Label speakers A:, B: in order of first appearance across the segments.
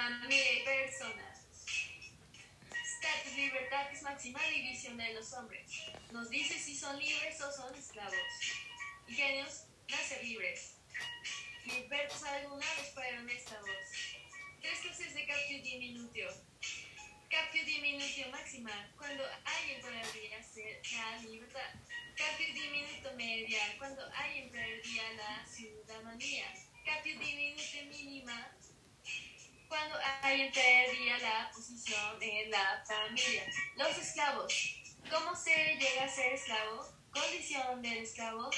A: familia y personas. Status libertatis máxima división de los hombres. Nos dice si son libres o son esclavos. Ingenios, nacer libres. Libertos alguna vez fueron esclavos. Tres clases de captio diminutio. Captio diminutio máxima, cuando alguien podría ser la libertad. Captio diminuto media, cuando alguien perdía la ciudadanía. Captio diminuto mínima, cuando alguien perdía la posición en la familia. Los esclavos. ¿Cómo se llega a ser esclavo? Condición del esclavo.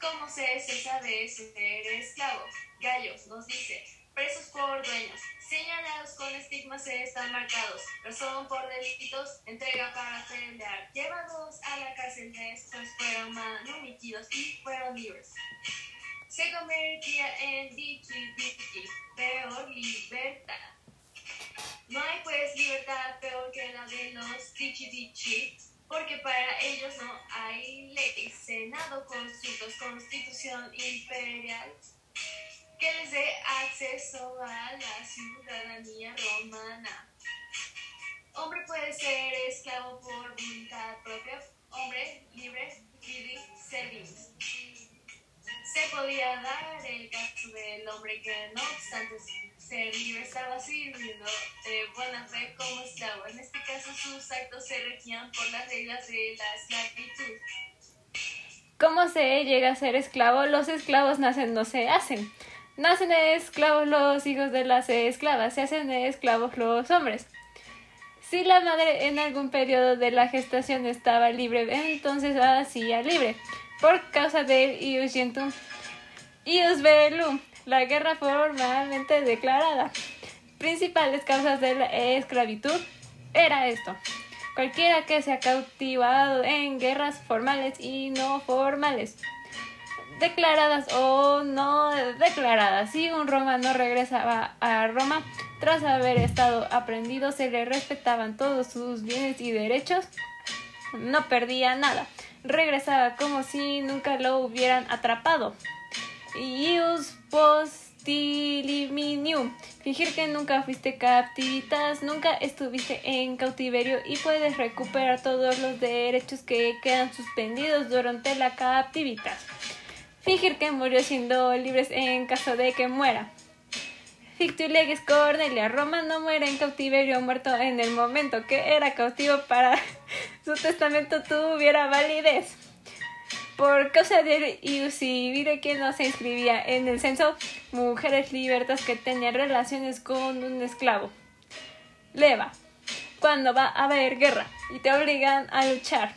A: ¿Cómo se, se sabe ser esclavo? Gallo nos dice, presos por dueños, señalados con estigmas están marcados, razón por delitos, entrega para pelear, llevados a la cárcel después fueron manumitidos y fueron libres. Se convertía en dichi dichi, peor libertad. No hay pues libertad peor que la de los dichi dichi, porque para ellos no hay ley, senado, consultos, constitución imperial que les dé acceso a la ciudadanía romana. Hombre puede ser esclavo por voluntad propia, hombre libre, viri servis. Se podía dar el caso del hombre que no obstante ser libre estaba sirviendo de buena fe como esclavo. En este caso sus actos se regían por las reglas de la esclavitud.
B: ¿Cómo se llega a ser esclavo? Los esclavos nacen, no se hacen. Nacen esclavos los hijos de las esclavas, se hacen esclavos los hombres. Si la madre en algún periodo de la gestación estaba libre, entonces hacía libre, por causa del ius gentum. Ius velum, la guerra formalmente declarada. Principales causas de la esclavitud era esto. Cualquiera que sea cautivado en guerras formales y no formales declaradas o no declaradas. Si un romano regresaba a Roma tras haber estado aprendido, se le respetaban todos sus bienes y derechos, no perdía nada. Regresaba como si nunca lo hubieran atrapado. Ius. Fingir que nunca fuiste captivitas, nunca estuviste en cautiverio y puedes recuperar todos los derechos que quedan suspendidos durante la captivitas fingir que murió siendo libres en caso de que muera. Fictuleges Cornelia, Roma no muere en cautiverio muerto en el momento que era cautivo para su testamento tuviera validez. Por causa de de que no se inscribía en el censo, mujeres libertas que tenían relaciones con un esclavo. Leva, cuando va a haber guerra y te obligan a luchar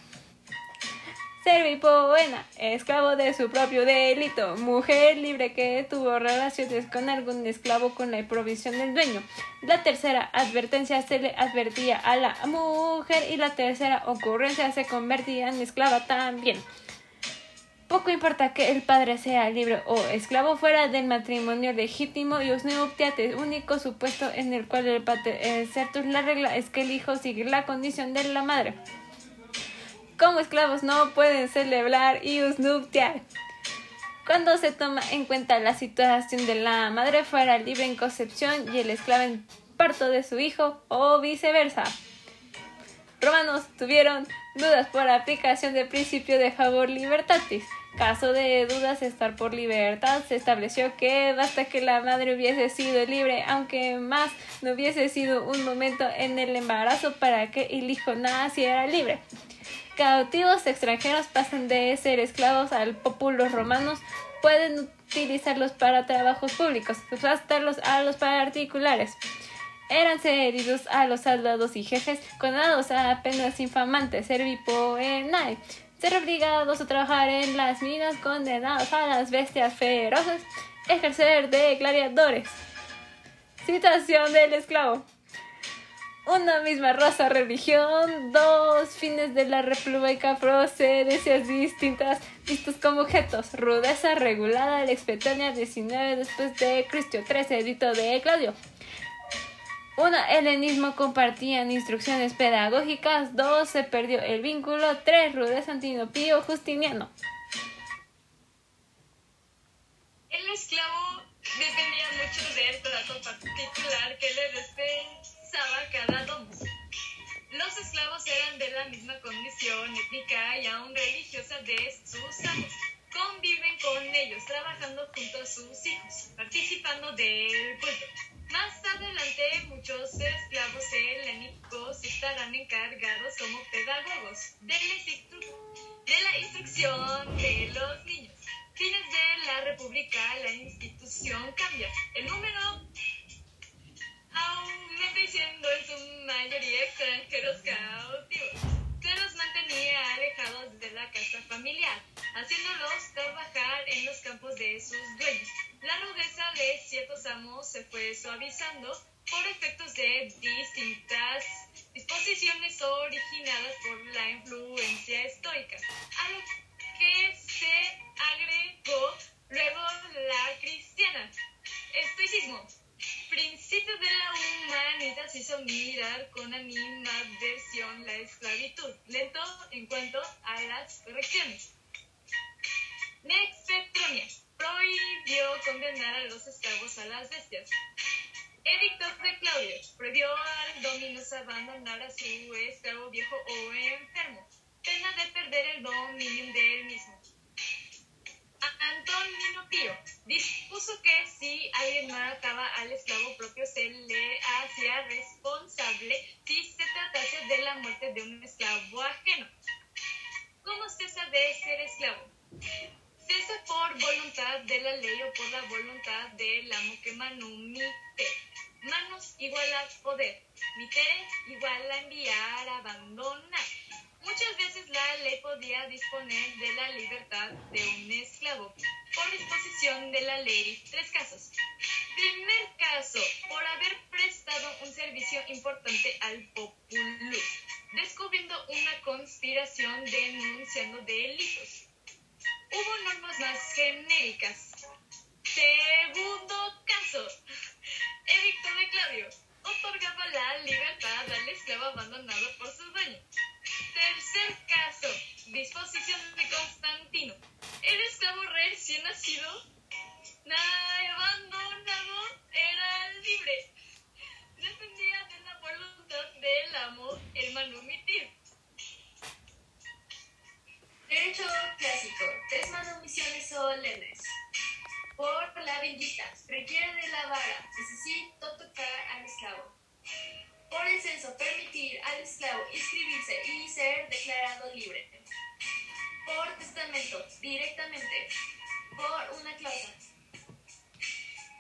B: Servipoena, esclavo de su propio delito, mujer libre que tuvo relaciones con algún esclavo con la provisión del dueño. La tercera advertencia se le advertía a la mujer y la tercera ocurrencia se convertía en esclava también. Poco importa que el padre sea libre o esclavo fuera del matrimonio legítimo y usneuptiate, único supuesto en el cual el padre certus la regla es que el hijo sigue la condición de la madre como esclavos no pueden celebrar y nuptial. Cuando se toma en cuenta la situación de la madre fuera libre en concepción y el esclavo en parto de su hijo o viceversa. Romanos tuvieron dudas por aplicación del principio de favor libertatis. Caso de dudas estar por libertad, se estableció que basta que la madre hubiese sido libre, aunque más no hubiese sido un momento en el embarazo para que el hijo naciera libre cautivos extranjeros pasan de ser esclavos al populo romanos, pueden utilizarlos para trabajos públicos, subastarlos a los particulares. Eran cedidos a los soldados y jefes, condenados a penas infamantes, servipoenae, ser obligados a trabajar en las minas, condenados a las bestias feroces, ejercer de gladiadores. Situación del esclavo una misma raza, religión, dos fines de la república, procedencias distintas, vistos como objetos, rudeza regulada, la expetania 19 después de Cristo, 13 edito de Claudio. Uno, helenismo compartían instrucciones pedagógicas, dos, se perdió el vínculo, tres, rudeza antinopío Justiniano.
A: El esclavo
C: dependía mucho del trato particular que le dispensaba cada domo. Los esclavos eran de la misma condición étnica y aún religiosa de sus amos. Conviven con ellos, trabajando junto a sus hijos, participando del culto. Más adelante, muchos esclavos helénicos estarán encargados como pedagogos de la, instrucción de los niños. Fines de la República, la institución cambia. El número aumenta siendo en su mayoría extranjeros cautivos. Se los mantenía alejados de la casa familiar, haciéndolos trabajar en los campos de sus dueños. La rudeza de ciertos amos se fue suavizando por efectos de distintas disposiciones originadas por la influencia estoica, a lo que se agregó luego la cristiana. Estoicismo. Principio de la humanidad se hizo mirar con animadversión la esclavitud, lento en cuanto a las correcciones. Nexpetronia prohibió condenar a los esclavos a las bestias. Edicto de Claudio prohibió al dominus abandonar a su esclavo viejo o enfermo, pena de perder el dominio de él mismo. Antonino Pío dispuso que si alguien mataba al esclavo propio se le hacía responsable si se tratase de la muerte de un esclavo ajeno. ¿Cómo cesa de ser esclavo? Por voluntad de la ley o por la voluntad del amo que manumite. Manos igual a poder. Mitere igual a enviar, abandonar. Muchas veces la ley podía disponer de la libertad de un esclavo por disposición de la ley. Tres casos. Primer caso, por haber prestado un servicio importante al populus, descubriendo una conspiración denunciando delitos. Hubo normas más genéricas. Segundo caso, Edicto de Claudio otorgaba la libertad al esclavo abandonado por su dueño. Tercer caso, disposición de Constantino. El esclavo recién nacido, abandonado, era libre. Dependía de la voluntad del amo, el manumitir. Derecho clásico. Tres manumisiones solemnes. Por la bendita. Requiere de la vara. Necesito tocar al esclavo. Por el censo, permitir al esclavo inscribirse y ser declarado libre. Por testamento, directamente. Por una cláusula.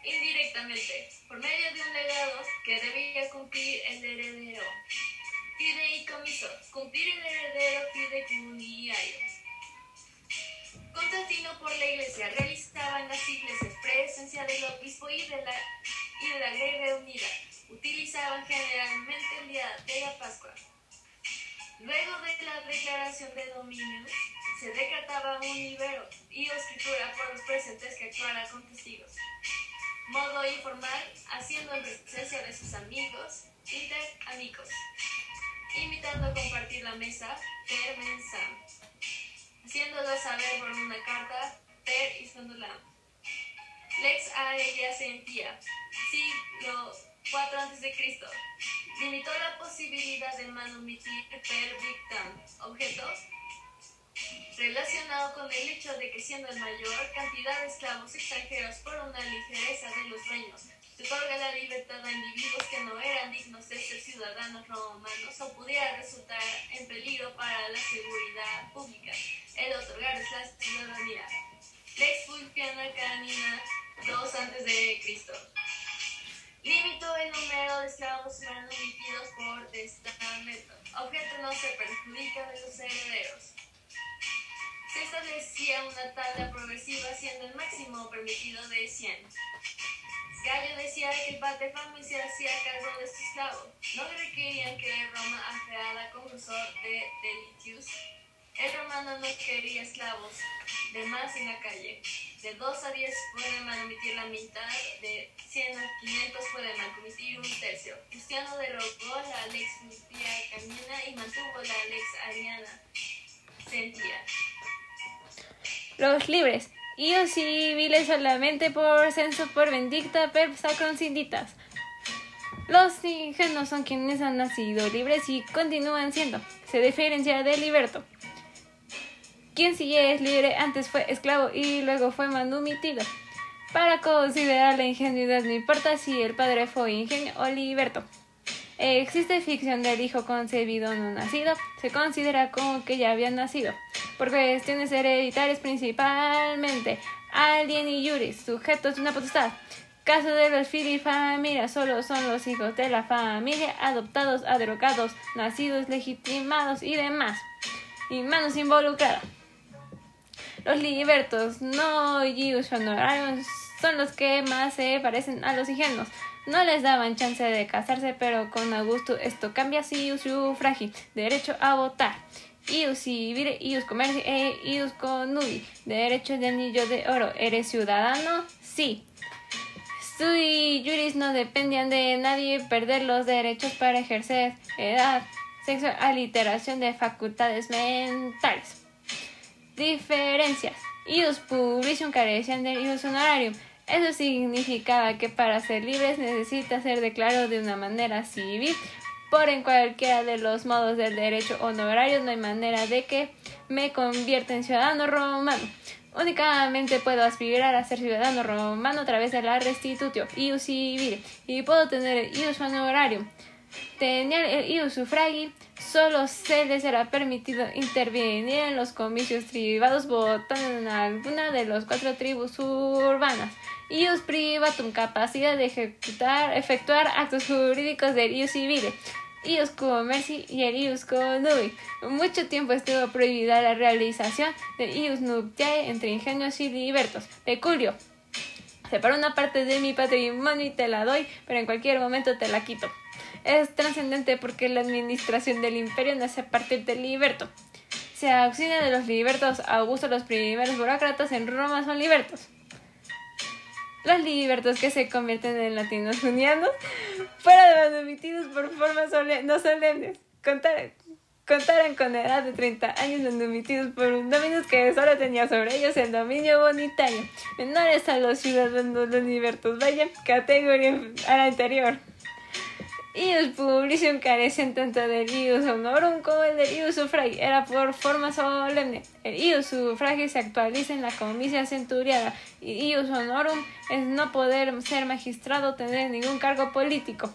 C: Indirectamente, por medio de un legado que debía cumplir el heredero. Fideicomiso, cumplir el heredero fideicomisario. Constantino por la iglesia realizaba en las iglesias presencia del obispo y de la, y de la Grecia Unida. Utilizaban generalmente el día de la Pascua. Luego de la declaración de dominio, se decretaba un libero y escritura por los presentes que actuara con testigos. Modo informal, haciendo en presencia de sus amigos, inter amigos, invitando a compartir la mesa per haciéndolo saber por una carta per isondulam. Lex Aelia Sentia, siglo 4 a.C. Limitó la posibilidad de manumitir per victam, objetos relacionado con el hecho de que siendo el mayor cantidad de esclavos extranjeros por una ligereza de los se otorga la libertad a individuos que no eran dignos de ser ciudadanos romanos o pudiera resultar en peligro para la seguridad pública el otorgarles la ciudadanía. Lex Fulpiana Canina 2 a.C. Limitó el número de esclavos manumitidos por testamento. Objeto no se perjudica de los herederos. Se establecía una tabla progresiva siendo el máximo permitido de 100. Gallo decía que el paterfamilias se hacía cargo de su esclavo. No requerían que Roma afeara concursor de delitius. El romano no quería esclavos de más en la calle. De 2 a 10 pueden manumitir la mitad, de 100 a 500 pueden manumitir un tercio. Cristiano derogó la lex Camina y mantuvo la lex Ariana Sentia.
B: Los libres. Ius civiles solamente por censo por vindicta per sacrum sinditas. Los ingenuos son quienes han nacido libres y continúan siendo. Se diferencia del liberto. Quien sí es libre antes fue esclavo y luego fue manumitido. Para considerar la ingenuidad no importa si el padre fue ingenio o liberto. Existe ficción del hijo concebido no nacido, se considera como que ya había nacido, por cuestiones hereditarias principalmente, alien y juris, sujetos de una potestad. Caso de los familia solo son los hijos de la familia, adoptados, adrogados, nacidos, legitimados y demás. Y manos involucradas. Los libertos, no honorarios, son los que más se parecen a los ingenuos. No les daban chance de casarse, pero con Augusto esto cambia si sufragi, derecho a votar. Ius civile, ius comercio e ius conubi, derecho de anillo de oro. ¿Eres ciudadano? Sí. Sui juris no dependían de nadie perder los derechos para ejercer edad, sexo, aliteración de facultades mentales. Diferencias. Ius publicium carecían del ius honorarium. Eso significaba que para ser libres necesita ser declarado de una manera civil, por en cualquiera de los modos del derecho honorario no hay manera de que me convierta en ciudadano romano. Únicamente puedo aspirar a ser ciudadano romano a través de la restitutio, ius civil, y puedo tener el ius honorarium. Tener el ius sufragi, solo se les será permitido intervenir en los comicios tribados votando en alguna de las cuatro tribus urbanas. Ius privatum, capacidad de ejecutar, efectuar actos jurídicos del ius civile ius comerci y el ius conubi. Mucho tiempo estuvo prohibida la realización de ius nuptiae entre ingenios y libertos. Peculio. Separo una parte de mi patrimonio y te la doy, pero en cualquier momento te la quito. Es trascendente porque la administración del imperio nace a partir del liberto. Se auxilia de los libertos, Augusto los primeros burócratas en Roma son libertos. Los libertos que se convierten en latinos junianos fueron admitidos por formas no solemnes. Contar, contaran con edad de 30 años admitidos por un dominus que solo tenía sobre ellos el dominio bonitario. Menores a los ciudadanos los libertos, vaya categoría a la anterior. Ius publicium carecen tanto del ius honorum como el del ius sufragi. Era por forma solemne. El ius sufragi se actualiza en la comisia centuriada y ius honorum es no poder ser magistrado o tener ningún cargo político.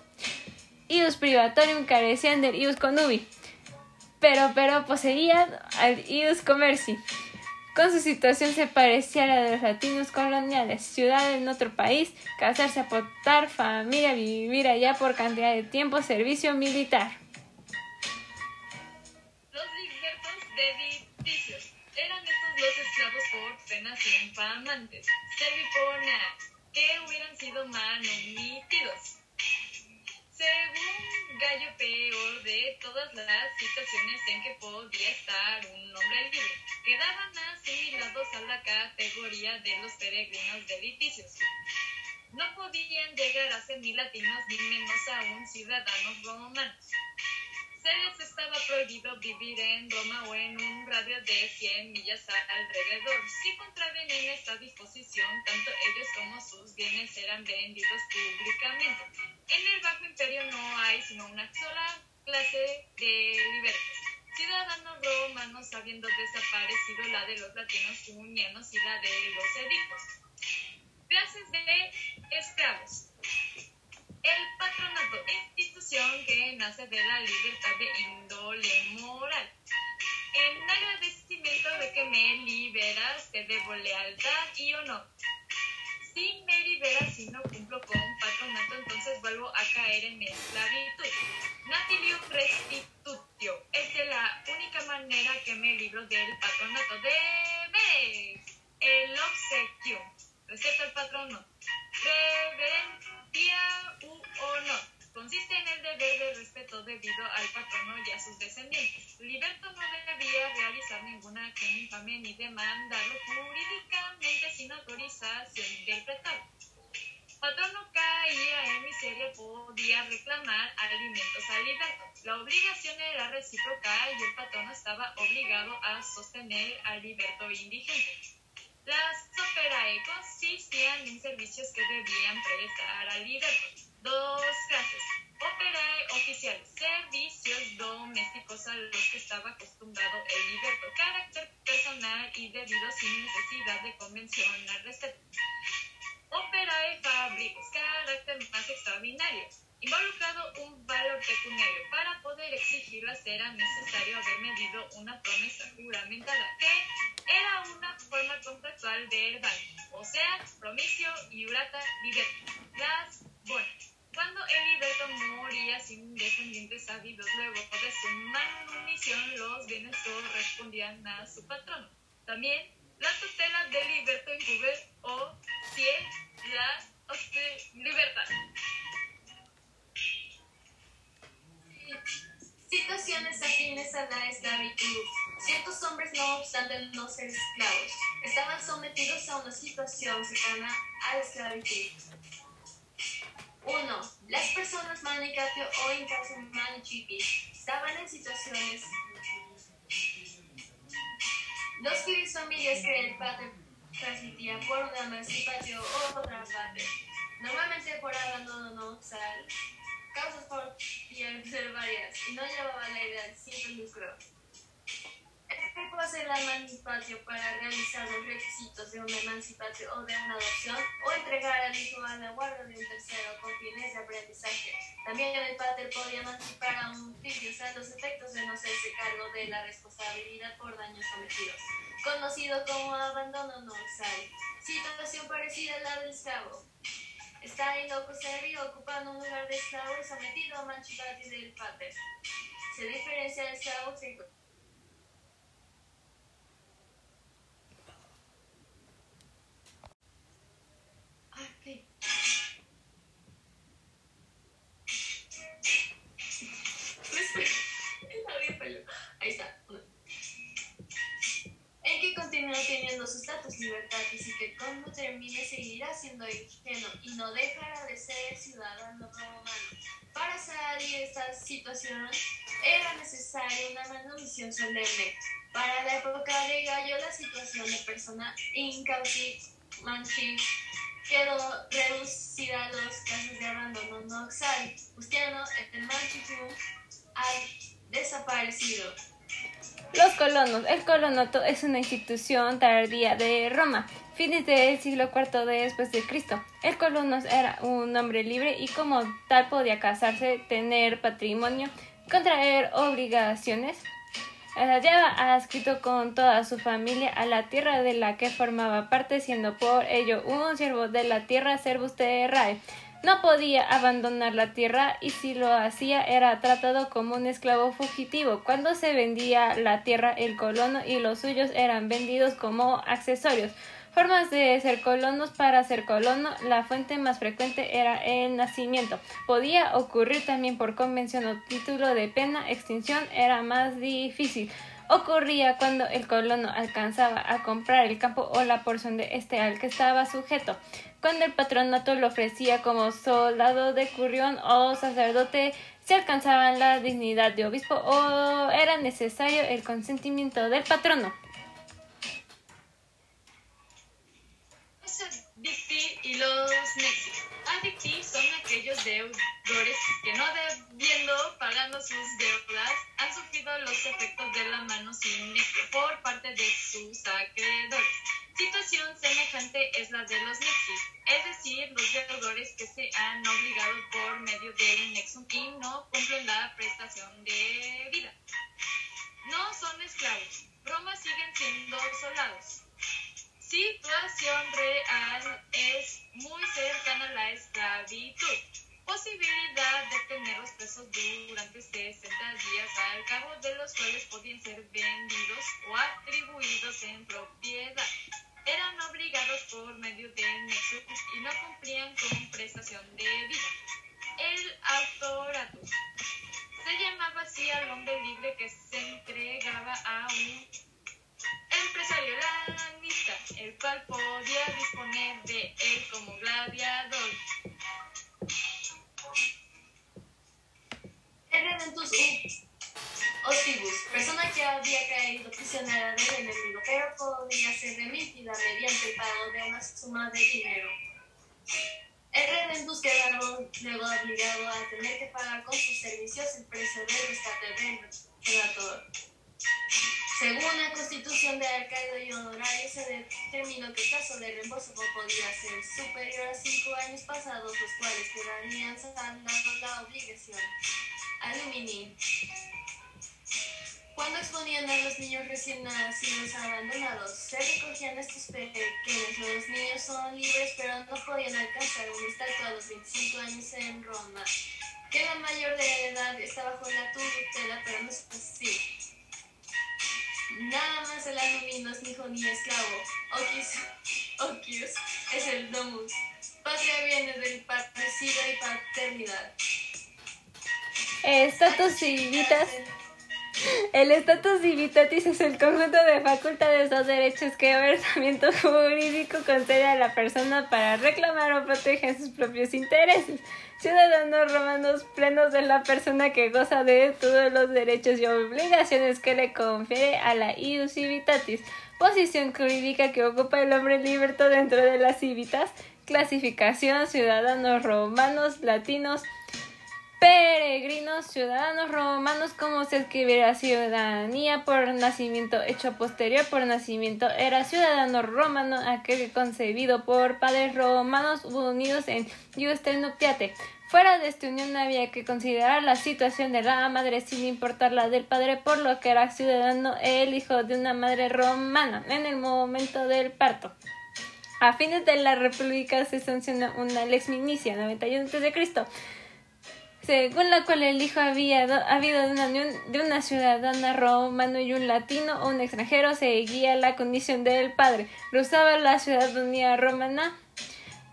B: Ius privatorium carecían del ius conubi, pero, pero poseían al ius commerci. Con su situación se parecía a la de los latinos coloniales, ciudad en otro país, casarse, aportar familia, vivir allá por cantidad de tiempo, servicio militar.
C: Los libertos de eran estos dos esclavos por penas infamantes, servipona, que hubieran sido manumitidos. Según Gallo peor de todas las situaciones en que podía estar un hombre libre, quedaban asimilados a la categoría de los peregrinos de litigios. No podían llegar a ser ni latinos ni menos aún ciudadanos romanos. Les estaba prohibido vivir en Roma o en un radio de 100 millas alrededor. Si contraven en esta disposición, tanto ellos como sus bienes eran vendidos públicamente. En el Bajo Imperio no hay sino una sola clase de libertos. Ciudadanos romanos habiendo desaparecido la de los latinos junianos y la de los edictos. Clases de esclavos. El patronato, institución que nace de la libertad de índole moral. En agradecimiento de que me liberas, te debo lealtad y honor. Si me liberas y no cumplo con patronato, entonces vuelvo a caer en esclavitud. Natilium restitutio. Es la única manera que me libro del patronato. Debes el obsequio. Receta el patrono. Reverencia u honor. Consiste en el deber de respeto debido al patrono y a sus descendientes. Liberto no debía realizar ninguna acción infame ni demandarlo jurídicamente sin autorización del pretor. Patrono caía en miseria, podía reclamar alimentos al liberto. La obligación era recíproca y el patrono estaba obligado a sostener al liberto indigente.
A: Las operae consistían en servicios que debían prestar al liberto. Dos clases. Operae oficiales, servicios domésticos a los que estaba acostumbrado el liberto, carácter personal y debido sin necesidad de convención al respecto. Operae fabricos, carácter más extraordinario, involucrado un valor pecuniario. Para poder exigirlas era necesario haber medido una promesa juramentada, que era una forma contractual verbal, o sea, promisio y urata liberta. Las bonas. Cuando el liberto moría sin descendientes sabidos luego de su manumisión, los bienes correspondían a su patrono. También la tutela del liberto incube o si la libertad. Situaciones afines a la esclavitud. Ciertos hombres, no obstante no ser esclavos, estaban sometidos a una situación cercana a la esclavitud. 1. Las personas manicatio o incasumanichipi estaban en situaciones. Los que familias que el padre transmitía por una emancipación o otra parte, normalmente por abandono no sal, causas por ser varias y no llevaba la idea sin lucro. ¿Qué puede hacer la emancipación para realizar los requisitos de una emancipación o de una adopción o entregar al hijo a la guarda de un tercero con fines de aprendizaje? También el padre podía emancipar a un filho a los efectos de no serse cargo de la responsabilidad por daños cometidos, conocido como abandono no sal. Situación parecida a la del esclavo. Está en loco serio ocupando un lugar de esclavo y sometido a emancipación del padre. Se diferencia del esclavo Ahí que continúa teniendo sus datos libertad y que cuando termine seguirá siendo ingenuo y no dejará de ser ciudadano romano. Para salir de esta situación era necesaria una manumisión solemne. Para la época de Gallo la situación de persona incauti manchi quedó reducida a los casos de abandono noxal. Justiano, el manchifum, al desaparecido.
B: Los colonos. El colonato es una institución tardía de Roma, fines del siglo IV después de Cristo. El colonos era un hombre libre y como tal podía casarse, tener patrimonio, contraer obligaciones. Lleva adscrito con toda su familia a la tierra de la que formaba parte, siendo por ello un siervo de la tierra, servus terrae. No podía abandonar la tierra y si lo hacía era tratado como un esclavo fugitivo. Cuando se vendía la tierra, el colono y los suyos eran vendidos como accesorios. Formas de ser colonos para ser colono, la fuente más frecuente era el nacimiento. Podía ocurrir también por convención o título de pena, extinción era más difícil ocurría cuando el colono alcanzaba a comprar el campo o la porción de este al que estaba sujeto cuando el patronato lo ofrecía como soldado de currión o sacerdote, se alcanzaba la dignidad de obispo o era necesario el consentimiento del patrono.
A: y los Adicti son aquellos deudores que no debiendo pagando sus deudas han sufrido los efectos de la mano sin por parte de sus acreedores situación semejante es la de los nexus, es decir, los deudores que se han obligado por medio del nexum y no cumplen la prestación de vida. No son esclavos, Roma siguen siendo soldados. Situación real es muy cercana a la esclavitud. Posibilidad de tenerlos presos durante 60 días, al cabo de los cuales podían ser vendidos o atribuidos en propiedad eran obligados por medio del nexus y no cumplían con prestación de vida. El autorato se llamaba así al hombre libre que se entregaba a un empresario lanista, el cual podía disponer de él como gladiador. Redentus Ostibus, persona que había caído prisionera del enemigo, pero podía ser remitida mediante de una suma de dinero. El rey en búsqueda luego obligado a tener que pagar con sus servicios el precio del rescate del. Según la constitución de alcaide y honorario, se determinó que el caso de reembolso podía ser superior a cinco años pasados, los cuales quedarían saldando la obligación. Alumini. Cuando exponían a los niños recién nacidos abandonados, se recogían estos pequeños. Los niños son libres, pero no podían alcanzar un estatus a los 25 años en Roma. Que la mayor de edad está bajo la tutela, pero no es así. Nada más el alumni no es ni hijo ni esclavo. Okius, es el domus. Patria viene del patricidio y paternidad.
B: Estatus civitas. El estatus civitatis es el conjunto de facultades o derechos que el ordenamiento jurídico concede a la persona para reclamar o proteger sus propios intereses. Ciudadanos romanos plenos de la persona que goza de todos los derechos y obligaciones que le confiere a la ius civitatis, posición jurídica que ocupa el hombre liberto dentro de las civitas, clasificación ciudadanos romanos, latinos, peregrinos, ciudadanos romanos, como se escribiera ciudadanía por nacimiento hecho posterior por nacimiento, era ciudadano romano, aquel concebido por padres romanos unidos en iustre nuptiate. Fuera de esta unión había que considerar la situación de la madre sin importar la del padre, por lo que era ciudadano el hijo de una madre romana en el momento del parto. A fines de la República se sanciona una lex minicia 91 a.C según la cual el hijo había habido de una de una ciudadana romano y un latino o un extranjero, seguía la condición del padre, rehusaba la ciudadanía romana.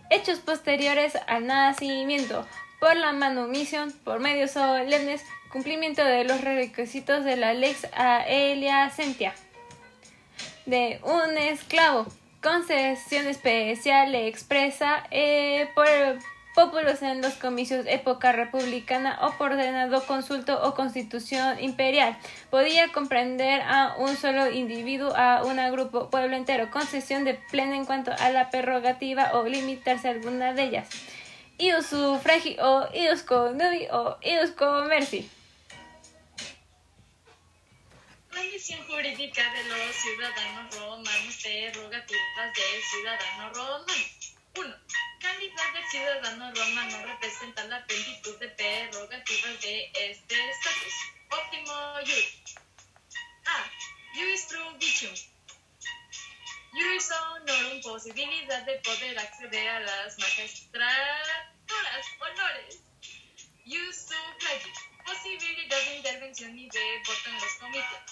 B: Hechos posteriores al nacimiento, por la manumisión, por medios solemnes, cumplimiento de los requisitos de la lex Aelia Sentia. De un esclavo, concesión especial expresa eh, por Pópulos en los comicios época republicana o por ordenado consulto o constitución imperial. Podía comprender a un solo individuo, a un grupo, pueblo entero, concesión de plena en cuanto a la prerrogativa o limitarse a alguna de ellas. Ius sufragi o ius o ius comerci.
A: Jurídica de los ciudadanos romanos, prerrogativas del ciudadano romano. 1 calidad de ciudadano romano representa la plenitud de prerrogativas de este estatus. Óptimo ius. A. Ius vicium. Ius honorum, posibilidad de poder acceder a las magistraturas, honores. Ius sufragi, posibilidad de intervención y de voto en los comités.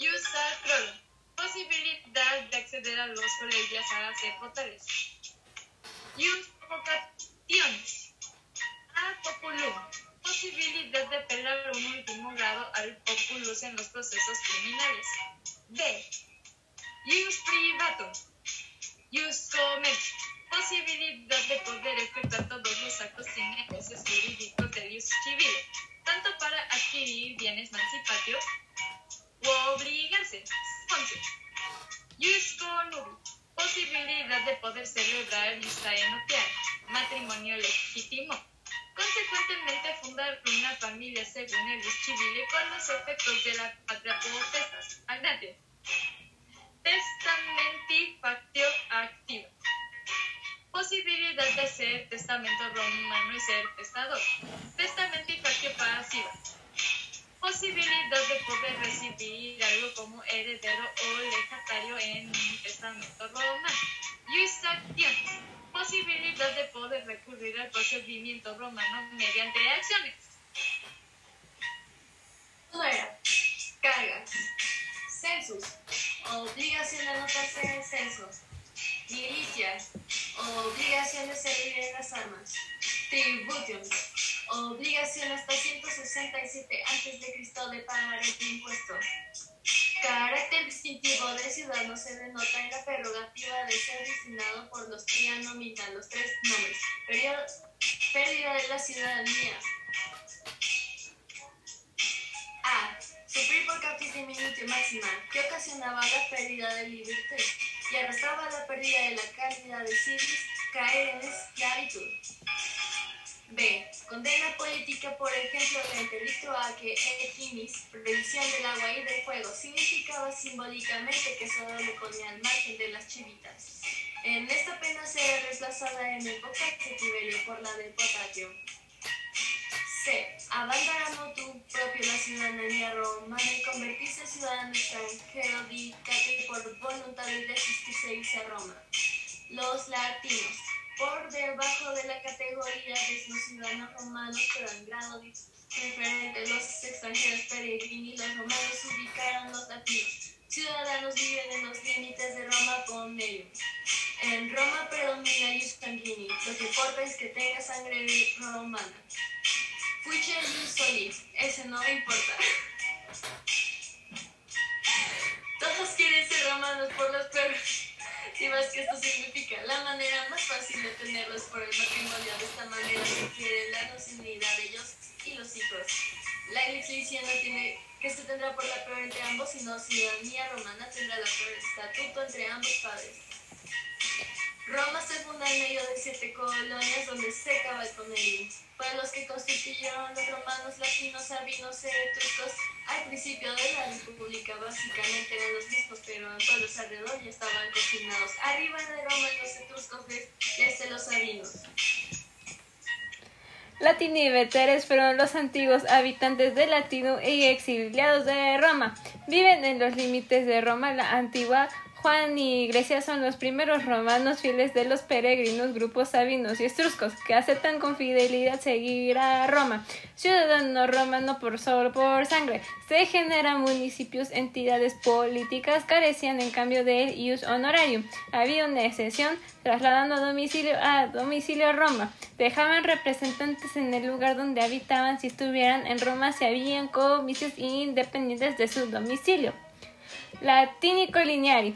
A: Ius sacrorum, posibilidad de acceder a los colegios a ser votales Ius vocationes. A populum. Posibilidad de apelar un último grado al populus en los procesos criminales. D. Ius privatum. Commerce. Posibilidad de poder efectuar todos los actos sin negocios jurídicos del ius civil, tanto para adquirir bienes emancipatorios o obligarse. 11. Ius connubi posibilidad de poder celebrar misa nupcial, matrimonio legítimo. Consecuentemente, fundar una familia según el civil con los efectos de la patria potestas. Agnate. Testamentifactio activa. Posibilidad de ser testamento romano y ser testador. Testamentificatio pasiva posibilidad de poder recibir algo como heredero o legatario en un testamento romano. acción, posibilidad de poder recurrir al procedimiento romano mediante acciones. Fuera, cargas, census, obligación de anotarse en censos, milicias, obligación de servir en las armas, tributium, Obligación hasta 167 a.C. de pagar el impuesto. Carácter distintivo del ciudadano se denota en la prerrogativa de ser destinado por los nominan los tres nombres. Pérdida de la ciudadanía. A. Sufrir por capricho diminutivo máxima, que ocasionaba la pérdida de libertad. y arrastraba la pérdida de la calidad de civis caer en esclavitud. B. Condena política, por ejemplo, interdicto a que equimis, prohibición del agua y del fuego, significaba simbólicamente que solo le ponía al margen de las chivitas. En esta pena será reemplazada en el Tiberio por la del potasio. C. Abandonar tu propio la ciudadanía romana y convertirse en ciudadano extranjero dictate por voluntad de desistirse y irse a Roma. Los latinos por debajo de la categoría de los ciudadanos romanos, pero en grado diferente los extranjeros peregrini, los romanos ubicaron los latinos. Ciudadanos viven en los límites de Roma con medio. En Roma predomina ius sanguini, lo que importa es que tenga sangre romana. Fuiche ius soli, ese no importa. Todos quieren ser romanos por los perros. Si más que esto significa la manera más fácil de tenerlos por el matrimonio. De esta manera se quiere la docilidad de ellos y los hijos. La iglesia no tiene que se tendrá por la peor entre ambos, sino ciudadanía romana tendrá la peor estatuto entre ambos padres. Roma se funda en medio de siete colonias donde se acaba el comedio. Para los que constituyeron los romanos, latinos, sabinos etruscos, al principio de la República básicamente eran los mismos, pero en todos los alrededor ya estaban cocinados. Arriba de Roma los etruscos, desde los sabinos.
B: Latiniveteres fueron los antiguos habitantes de Latino y exiliados de Roma. Viven en los límites de Roma, la antigua Juan y Grecia son los primeros romanos fieles de los peregrinos grupos sabinos y estruscos que aceptan con fidelidad seguir a Roma. Ciudadano romano por solo por sangre. Se generan municipios, entidades políticas carecían en cambio del ius honorarium. Había una excepción trasladando domicilio a domicilio a Roma. Dejaban representantes en el lugar donde habitaban si estuvieran en Roma si habían comicios independientes de su domicilio. Latínico lineari,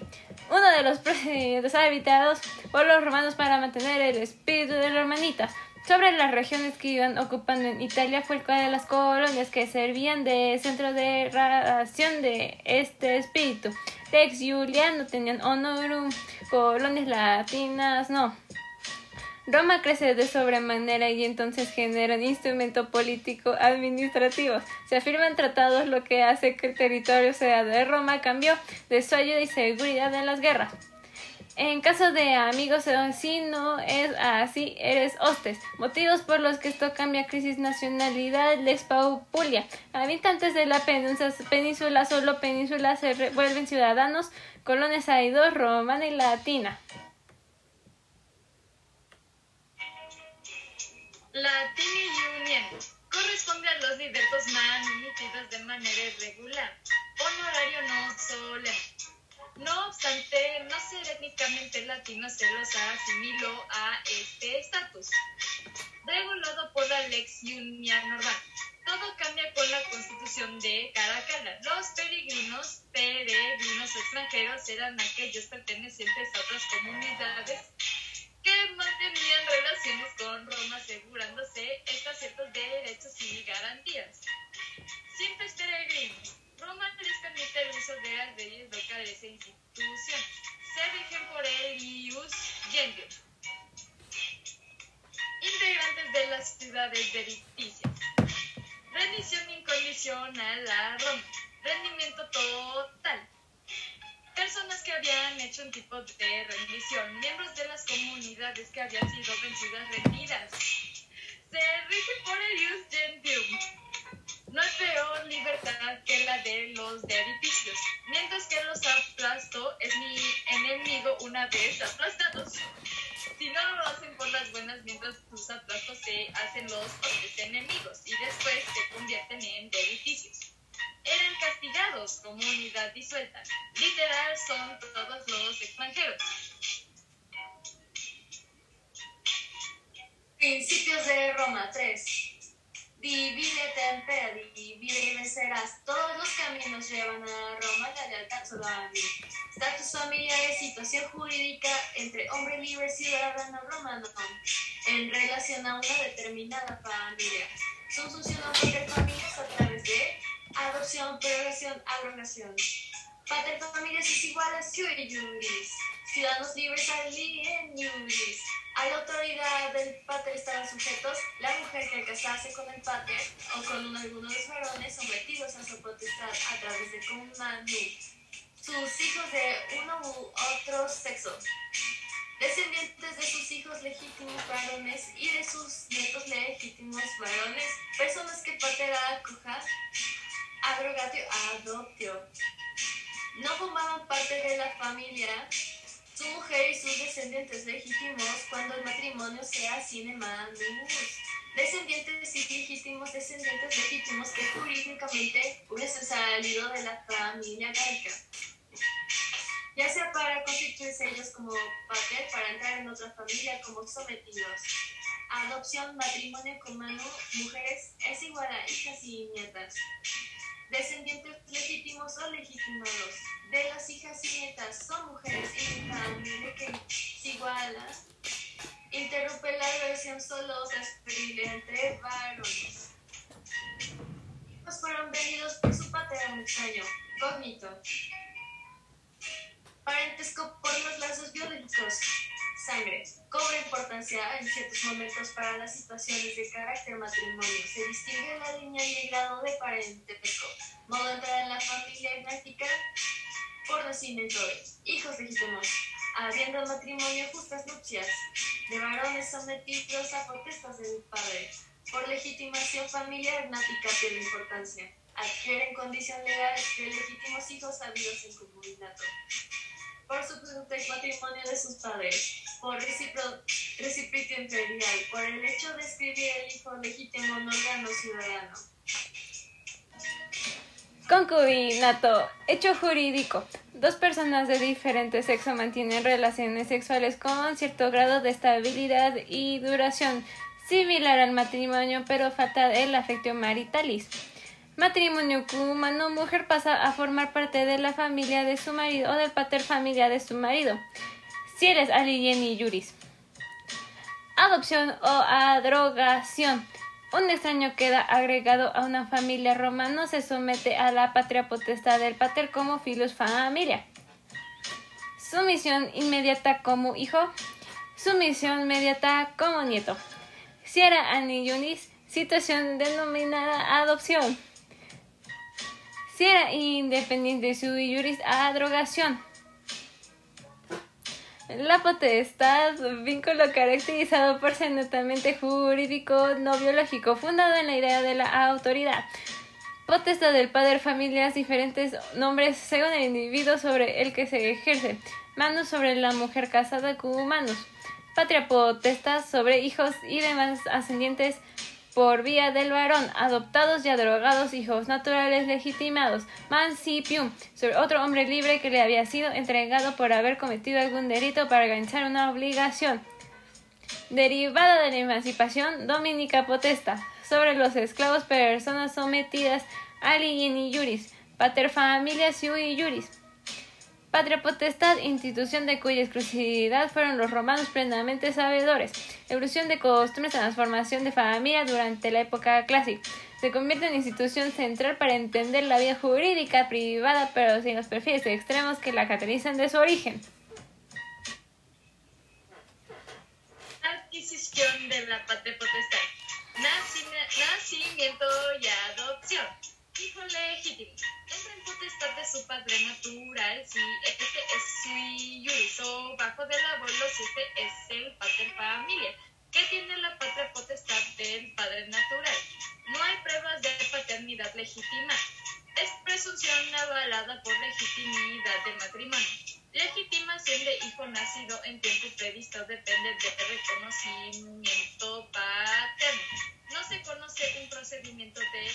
B: uno de los procedimientos habitados por los romanos para mantener el espíritu de la humanita. Sobre las regiones que iban ocupando en Italia fue el de las colonias que servían de centro de radiación de este espíritu. Lex Juliano tenían honorum, colonias latinas no. Roma crece de sobremanera y entonces genera un instrumento político administrativo. Se afirman tratados lo que hace que el territorio sea de Roma cambió de su ayuda y seguridad en las guerras. En caso de amigos, si no es así, eres hostes. Motivos por los que esto cambia crisis nacionalidad, lex paupulia. Habitantes de la península, solo península se vuelven ciudadanos. Colonias hay romana y latina.
C: La Union corresponde a los libertos manitidos de manera irregular, honorario no solemne. No obstante, no ser étnicamente latino se los asimiló a este estatus, regulado por la Lex Union Normal. Todo cambia con la constitución de Caracalla. Los peregrinos, peregrinos extranjeros eran aquellos pertenecientes a otras comunidades que mantenían relaciones con Roma asegurándose estos ciertos derechos y garantías. Simples peregrinos. Roma les permite el uso de las leyes locales e instituciones. Se rigen por el ius gentium. Integrantes de las ciudades delicticias. Rendición incondicional a Roma. Rendimiento total personas que habían hecho un tipo de rendición, miembros de las comunidades que habían sido vencidas rendidas. Se rige por el ius gentium. No hay peor libertad que la de los de edificios, mientras que los aplastó es mi enemigo una vez aplastados. Si no lo hacen por las buenas, mientras tus aplastos se hacen los enemigos y después se convierten en edificios eran castigados como unidad disuelta. Literal son todos los extranjeros.
A: Principios de Roma 3. Divide tempera, divide y vencerás. Todos los caminos llevan a Roma, la lealtad solo a mí. Status familiar y situación jurídica entre hombre libre ciudadano romano en relación a una determinada familia. Son funcionando de familias a través de adopción, prolongación, abrogación. Pater familias es igual a sui juris. ciudadanos libres alien iuris. A la autoridad del pater estaban sujetos la mujer que al casarse con el pater o con alguno de los varones sometidos a su potestad a través de comando sus hijos de uno u otro sexo, descendientes de sus hijos legítimos varones y de sus nietos legítimos varones, personas que pater acoja, abrogatio, adoptio, no formaban parte de la familia, su mujer y sus descendientes legítimos cuando el matrimonio sea sine manus. Descendientes y legítimos descendientes legítimos que jurídicamente hubiesen salido de la familia gallica ya sea para constituirse ellos como pater, para entrar en otra familia como sometidos. Adopción, matrimonio con mano, mujeres es igual a hijas y nietas. Descendientes legítimos o legitimados. De las hijas y nietas son mujeres y familia que es igual a. Interrumpe la versión solo transferible entre varones. Los fueron venidos por su un extraño, cognito parentesco por los lazos biológicos, sangre, cobra importancia en ciertos momentos para las situaciones de carácter matrimonio. Se distingue la línea y el grado de parentesco, modo de entrar en la familia genética por nacimiento de hijos legítimos, habiendo matrimonio justas nupcias, de varones sometidos a protestas del padre, por legitimación familiar nática pierde importancia, adquieren condición legal de legítimos hijos habidos en comunitato por su patrimonio de sus padres, por recipro imperial, por el hecho de escribir el hijo legítimo no órgano ciudadano.
B: Concubinato. Hecho jurídico. Dos personas de diferente sexo mantienen relaciones sexuales con cierto grado de estabilidad y duración, similar al matrimonio, pero falta el afecto maritalis matrimonio humano, mujer pasa a formar parte de la familia de su marido o del pater familia de su marido, si eres alien y yuris. Adopción o adrogación. Un extraño queda agregado a una familia romana, se somete a la patria potestad del pater como filus familia. Sumisión inmediata como hijo. Sumisión inmediata como nieto. Si era yuris, situación denominada adopción independiente su juris a drogación. La potestad, vínculo caracterizado por ser netamente jurídico, no biológico, fundado en la idea de la autoridad. Potestad del padre, familias, diferentes nombres según el individuo sobre el que se ejerce. Manos sobre la mujer casada con humanos. Patria potestad sobre hijos y demás ascendientes por vía del varón, adoptados y adrogados hijos naturales legitimados, mancipium, sobre otro hombre libre que le había sido entregado por haber cometido algún delito para organizar una obligación. Derivada de la emancipación, dominica potesta, sobre los esclavos personas sometidas a y juris, pater familias y juris Patria potestad, institución de cuya exclusividad fueron los romanos plenamente sabedores. Evolución de costumbres, transformación de familia durante la época clásica. Se convierte en institución central para entender la vida jurídica privada, pero sin los perfiles extremos que la caracterizan de su origen.
C: Adquisición de la patria potestad. Nacimiento y adopción hijo legítimo. Entra en potestad de su padre natural si este es sui juris o bajo del abuelo si este es el padre familia, que tiene la patria potestad del padre natural. No hay pruebas de paternidad legítima. Es presunción avalada por legitimidad de matrimonio. Legitimación de hijo nacido en tiempo previsto depende del reconocimiento paterno. No se conoce un procedimiento de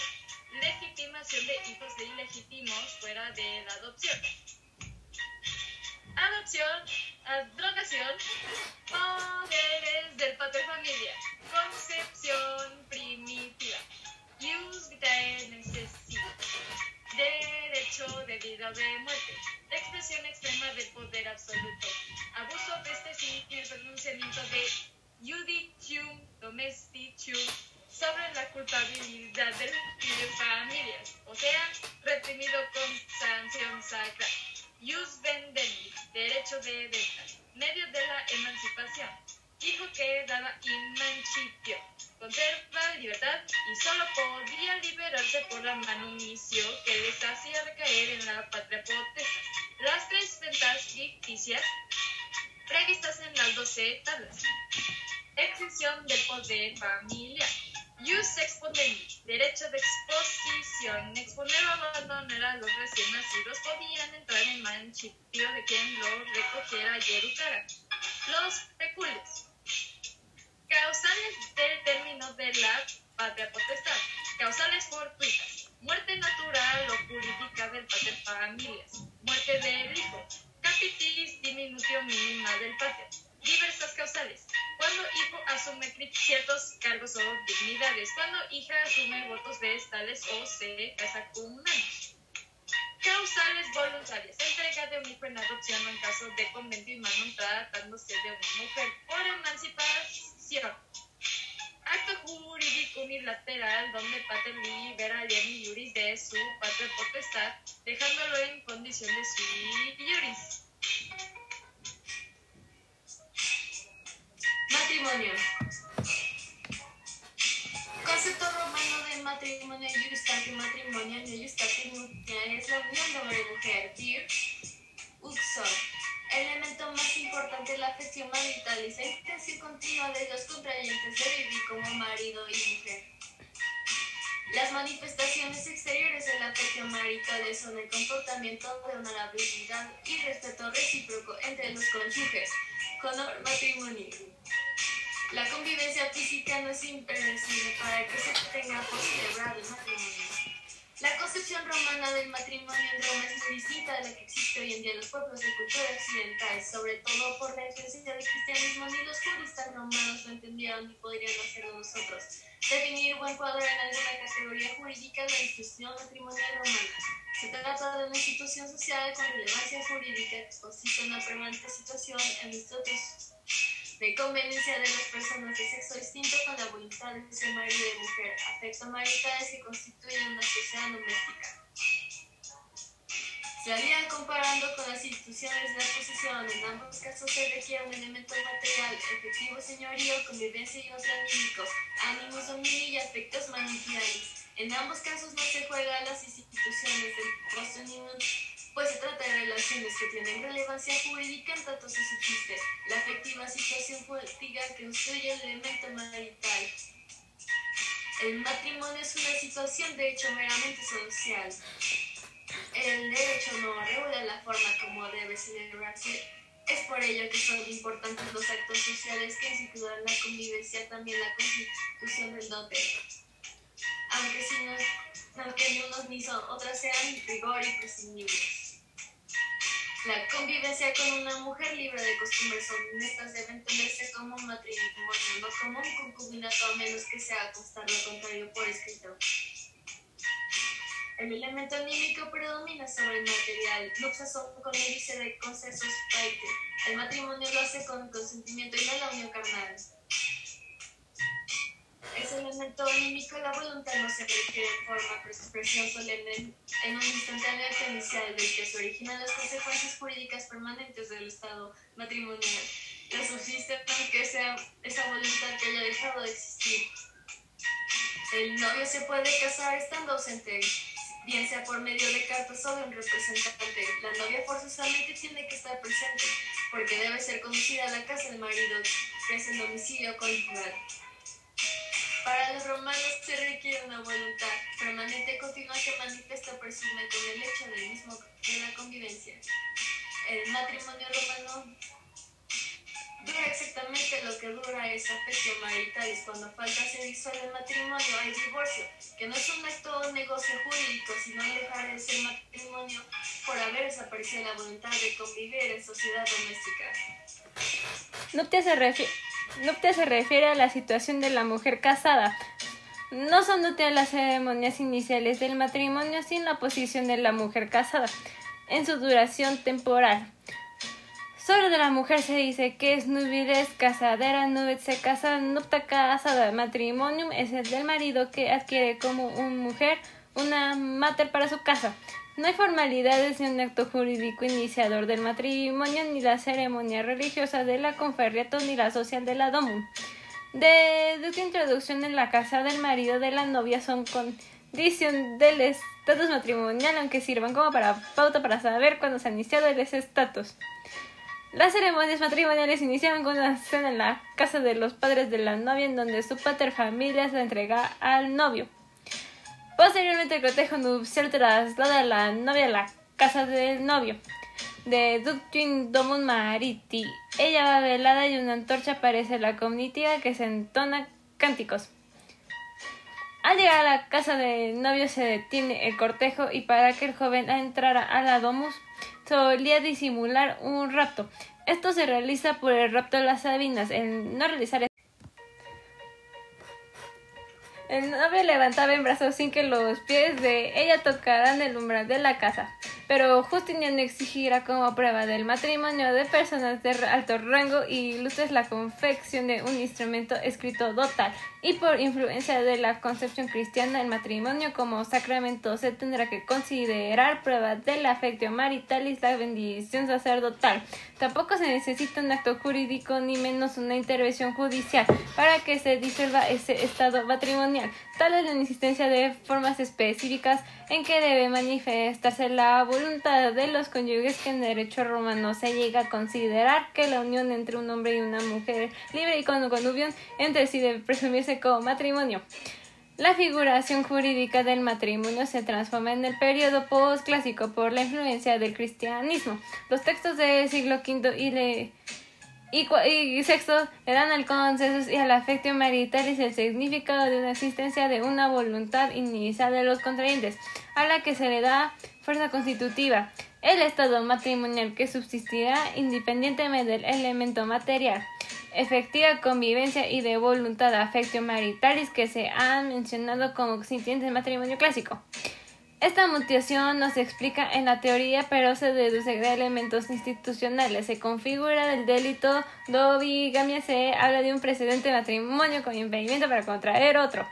C: legitimación de hijos de ilegítimos fuera de la adopción. Adopción, drogación, poderes del padre familia, concepción primitiva, derecho de vida o de muerte, expresión extrema del poder absoluto, abuso, peste y el pronunciamiento de judicium domesticum sobre la culpabilidad de las familias, o sea, reprimido con sanción sacra. Jus vendendi, derecho de venta, medio de la emancipación. Dijo que daba emancipio, conserva libertad y solo podía liberarse por la manumicio que les hacía recaer en la patria potestad. Las tres ventas ficticias previstas en las 12 tablas. Excepción del poder familiar. Jus exponendi, derecho de exposición. Exponer o abandonar a los recién nacidos podían entrar en mancipio de quien lo recogiera y educara. Los peculios. Causales del término de la patria potestad. Causales fortuitas. Muerte natural o jurídica del pater familias. Muerte del hijo. Capitis diminutio mínima del pater. Diversas causales. Cuando hijo asume ciertos cargos o dignidades. Cuando hija asume votos vestales o se casa con humanos. Causales voluntarias. Entrega de un hijo en adopción en caso de convento y mano tratándose de una mujer. Por emancipación. Acto jurídico unilateral donde pater libera y iuris de su patria potestad, dejándolo en condición de sui iuris.
A: Matrimonio. Concepto romano de matrimonio iustati matrimonio no es la unión de hombre y mujer. Vir, uxor. Elemento más importante de la gestión marital es la intención continua de los contrayentes de vivir como marido y mujer. Las manifestaciones exteriores de la afección marital son el comportamiento de honorabilidad y respeto recíproco entre los cónyuges. Conor matrimonio. La convivencia física no es imprescindible para que se tenga por celebrado el matrimonio. La concepción romana del matrimonio en Roma es muy distinta a la que existe hoy en día en los pueblos de cultura occidental, sobre todo por la influencia del cristianismo. Ni los juristas romanos lo entendieron ni podrían hacerlo nosotros. Definir o encuadrar en alguna categoría jurídica la institución matrimonial romana. Se trata de una institución social con relevancia jurídica que consiste en una permanente situación en estatus de conveniencia de las personas de sexo distinto con la voluntad de ser marido y mujer, afecto marital se constituye una sociedad doméstica. Se harían comparando con las instituciones de la posesión, en ambos casos se requiere un elemento material, efectivo señorío, convivencia y otro anímico, ánimos, dominio y afectos manipulables. En ambos casos no se juega las instituciones del posesión pues se trata de relaciones que tienen relevancia jurídica en tanto se subsiste la afectiva situación política que constituye el elemento marital. El matrimonio es una situación de hecho meramente social. El derecho no regula la forma como debe celebrarse. Es por ello que son importantes los actos sociales que instituyan la convivencia, también la constitución del dote. Aunque, si no, aunque ni unos ni son, otras sean rigor y prescindibles. La convivencia con una mujer libre de costumbres honestas debe entenderse como un matrimonio, no como un concubinato, a menos que sea constar lo contrario por escrito. El elemento anímico predomina sobre el material. Nupcias son con índice de consensos paite. El matrimonio lo hace con consentimiento y no la unión carnal. Ese elemento anímico, la voluntad no se requiere en forma de expresión solemne en un instantáneo inicial del que se originan las consecuencias jurídicas permanentes del estado matrimonial. Que subsisten aunque sea esa voluntad que haya dejado de existir. El novio se puede casar estando ausente, bien sea por medio de cartas o de un representante. La novia forzosamente tiene que estar presente, porque debe ser conducida a la casa del marido, que es el domicilio conyugal. Para los romanos se requiere una voluntad permanente continua que manifiesta presume con el hecho del mismo de la convivencia. El matrimonio romano dura exactamente lo que dura esa afección marital y cuando falta se disuelve el matrimonio hay divorcio, que no es un acto o negocio jurídico, sino dejar de ser matrimonio por haber desaparecido la voluntad de convivir en sociedad doméstica.
B: Nuptia se, refi- nuptia se refiere a la situación de la mujer casada. No son nuptias las ceremonias iniciales del matrimonio, sino la posición de la mujer casada en su duración temporal. Solo de la mujer se dice que es nubiles, casadera, nubet se casa, nupta casada. Matrimonium es el del marido que adquiere como una mujer una mater para su casa. No hay formalidades ni un acto jurídico iniciador del matrimonio, ni la ceremonia religiosa de la conferriato, ni la social de la domum. De tu introducción en la casa del marido de la novia son condición del estatus matrimonial, aunque sirvan como para pauta para saber cuándo se ha iniciado el estatus. Las ceremonias matrimoniales iniciaban con una cena en la casa de los padres de la novia, en donde su pater familia se entrega al novio. Posteriormente, el cortejo nupcial traslada a la novia a la casa del novio. De Ductin Domun Mariti. Ella va velada y una antorcha aparece la comitiva que se entona cánticos. Al llegar a la casa del novio se detiene el cortejo y para que el joven entrara a la domus solía disimular un rapto. Esto se realiza por el rapto de las Sabinas. El no realizar el novio levantaba en brazos sin que los pies de ella tocaran el umbral de la casa pero Justiniano exigirá como prueba del matrimonio de personas de alto rango y luces la confección de un instrumento escrito dotal y por influencia de la concepción cristiana el matrimonio como sacramento se tendrá que considerar prueba del afecto marital y la bendición sacerdotal. Tampoco se necesita un acto jurídico ni menos una intervención judicial para que se disuelva ese estado matrimonial. Tal es la insistencia de formas específicas en que debe manifestarse la voluntad de los cónyuges que en derecho romano se llega a considerar que la unión entre un hombre y una mujer libre y con connubión entre sí debe presumirse como matrimonio. La figuración jurídica del matrimonio se transforma en el periodo postclásico por la influencia del cristianismo. Los textos del siglo V y de y, sexto, le dan al consenso y al afecto marital el significado de una existencia de una voluntad inicial de los contrayentes, a la que se le da fuerza constitutiva, el estado matrimonial que subsistirá independientemente del elemento material, efectiva convivencia y de voluntad afecto maritalis que se han mencionado como existentes en matrimonio clásico. Esta mutación no se explica en la teoría, pero se deduce de elementos institucionales. Se configura el delito de bigamia, se habla de un precedente de matrimonio con impedimento para contraer otro.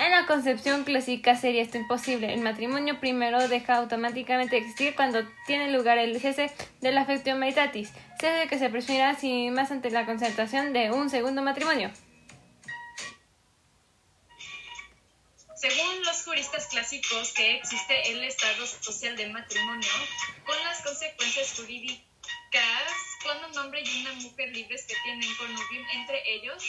B: En la concepción clásica sería esto imposible. El matrimonio primero deja automáticamente existir cuando tiene lugar el cese del afecto maritatis, cese que se presumirá sin más ante la concertación de un segundo matrimonio.
C: Según los juristas clásicos, que existe el estado social del matrimonio con las consecuencias jurídicas cuando un hombre y una mujer libres que tienen connubium entre ellos,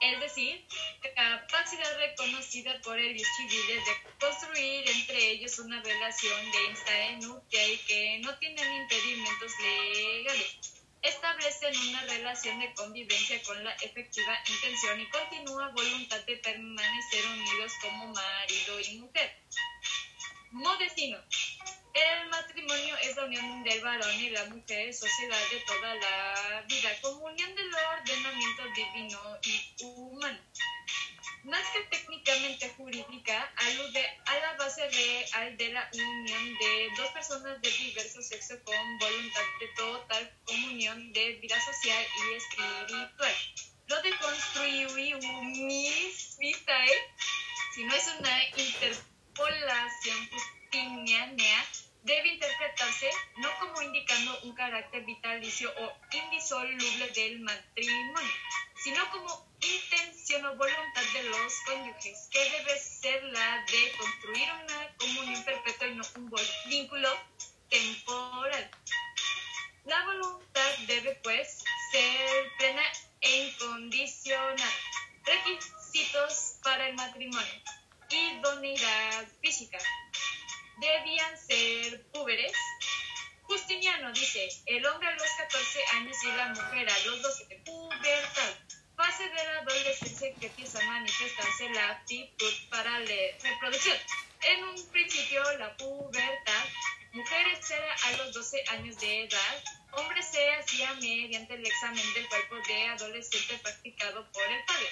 C: es decir, capacidad reconocida por el civil de construir entre ellos una relación de nupcia y que no tienen impedimentos legales establecen una relación de convivencia con la efectiva intención y continúa voluntad de permanecer unidos como marido y mujer. Modestino. El matrimonio es la unión del varón y la mujer, sociedad de toda la vida, comunión del ordenamiento divino y humano más que técnicamente jurídica, alude a la base de la unión de dos personas de diverso sexo con voluntad de total comunión de vida social y espiritual. Lo de construir un vitae, si no es una interpolación justiniana, debe interpretarse no como indicando un carácter vitalicio o indisoluble del matrimonio, sino como intención o voluntad de los cónyuges, que debe ser la de construir una comunión perpetua y no un vínculo temporal. La voluntad debe, pues, ser plena e incondicional. Requisitos para el matrimonio. Idoneidad física. Debían ser púberes. Justiniano dice, el hombre a los 14 años y la mujer a los 12, pubertad fase de la adolescencia que empieza a manifestarse la aptitud para la reproducción. En un principio, la pubertad, mujeres era a los 12 años de edad, hombres se hacía mediante el examen del cuerpo de adolescente practicado por el padre.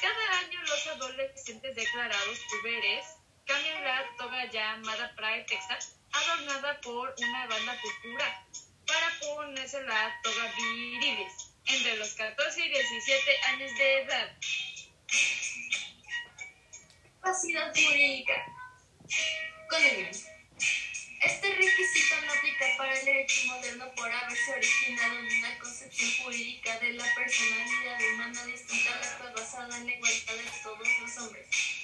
C: Cada año los adolescentes declarados puberes cambian la toga llamada prae texas, adornada por una banda púrpura, para ponerse la toga virilis entre los 14 y 17 años de edad.
A: Capacidad jurídica. Con el jurídica para el derecho moderno por haberse originado en una concepción jurídica de la personalidad humana distinta a la actual basada en la igualdad de todos los hombres.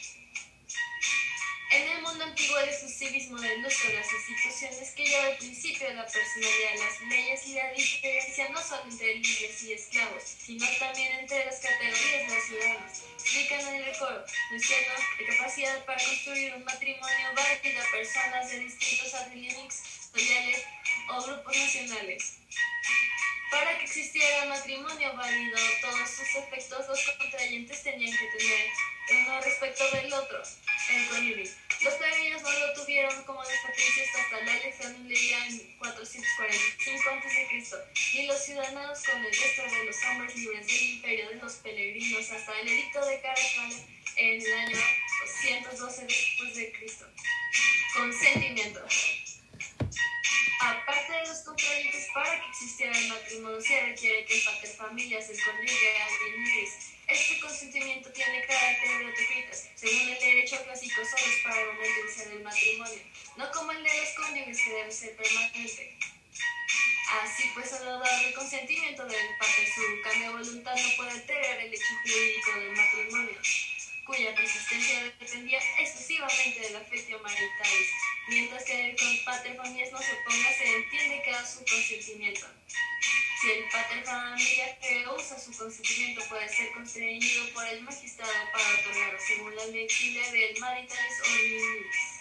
A: En el mundo antiguo el exclusivismo del uso de las instituciones que lleva el principio de la personalidad, las leyes y la diferencia no solo entre libres y esclavos, sino también entre las categorías de los ciudadanos. Explican el coro, diciendo de capacidad para construir un matrimonio válido a personas de distintos atributos sociales o grupos nacionales. Para que existiera un matrimonio válido, todos sus efectos los contrayentes tenían que tener uno respecto del otro, el cónyuge. Los plebeyos no lo tuvieron como los patricios hasta la elección leía en 445 a.C. y los ciudadanos con el resto de los hombres libres del imperio de los peregrinos hasta el edicto de Caracalla en el año 212 después de Cristo. Consentimiento. Aparte de los contrayentes, para que existiera el matrimonio se requiere que el pater familias, el cónyuge, alguien libres, este consentimiento tiene carácter de autocritas, según el derecho clásico, solo es para el momento del matrimonio, no como el de los cónyuges que debe ser permanente. Así pues, solo dado el consentimiento del padre, su cambio de voluntad no puede alterar el hecho jurídico del matrimonio, cuya persistencia dependía exclusivamente del afecto maritalis, mientras que el pater familias no se oponga, se entiende que da su consentimiento. Si el pater familia que usa su consentimiento puede ser constreñido por el magistrado para otorgarlo según la ley del maritalis o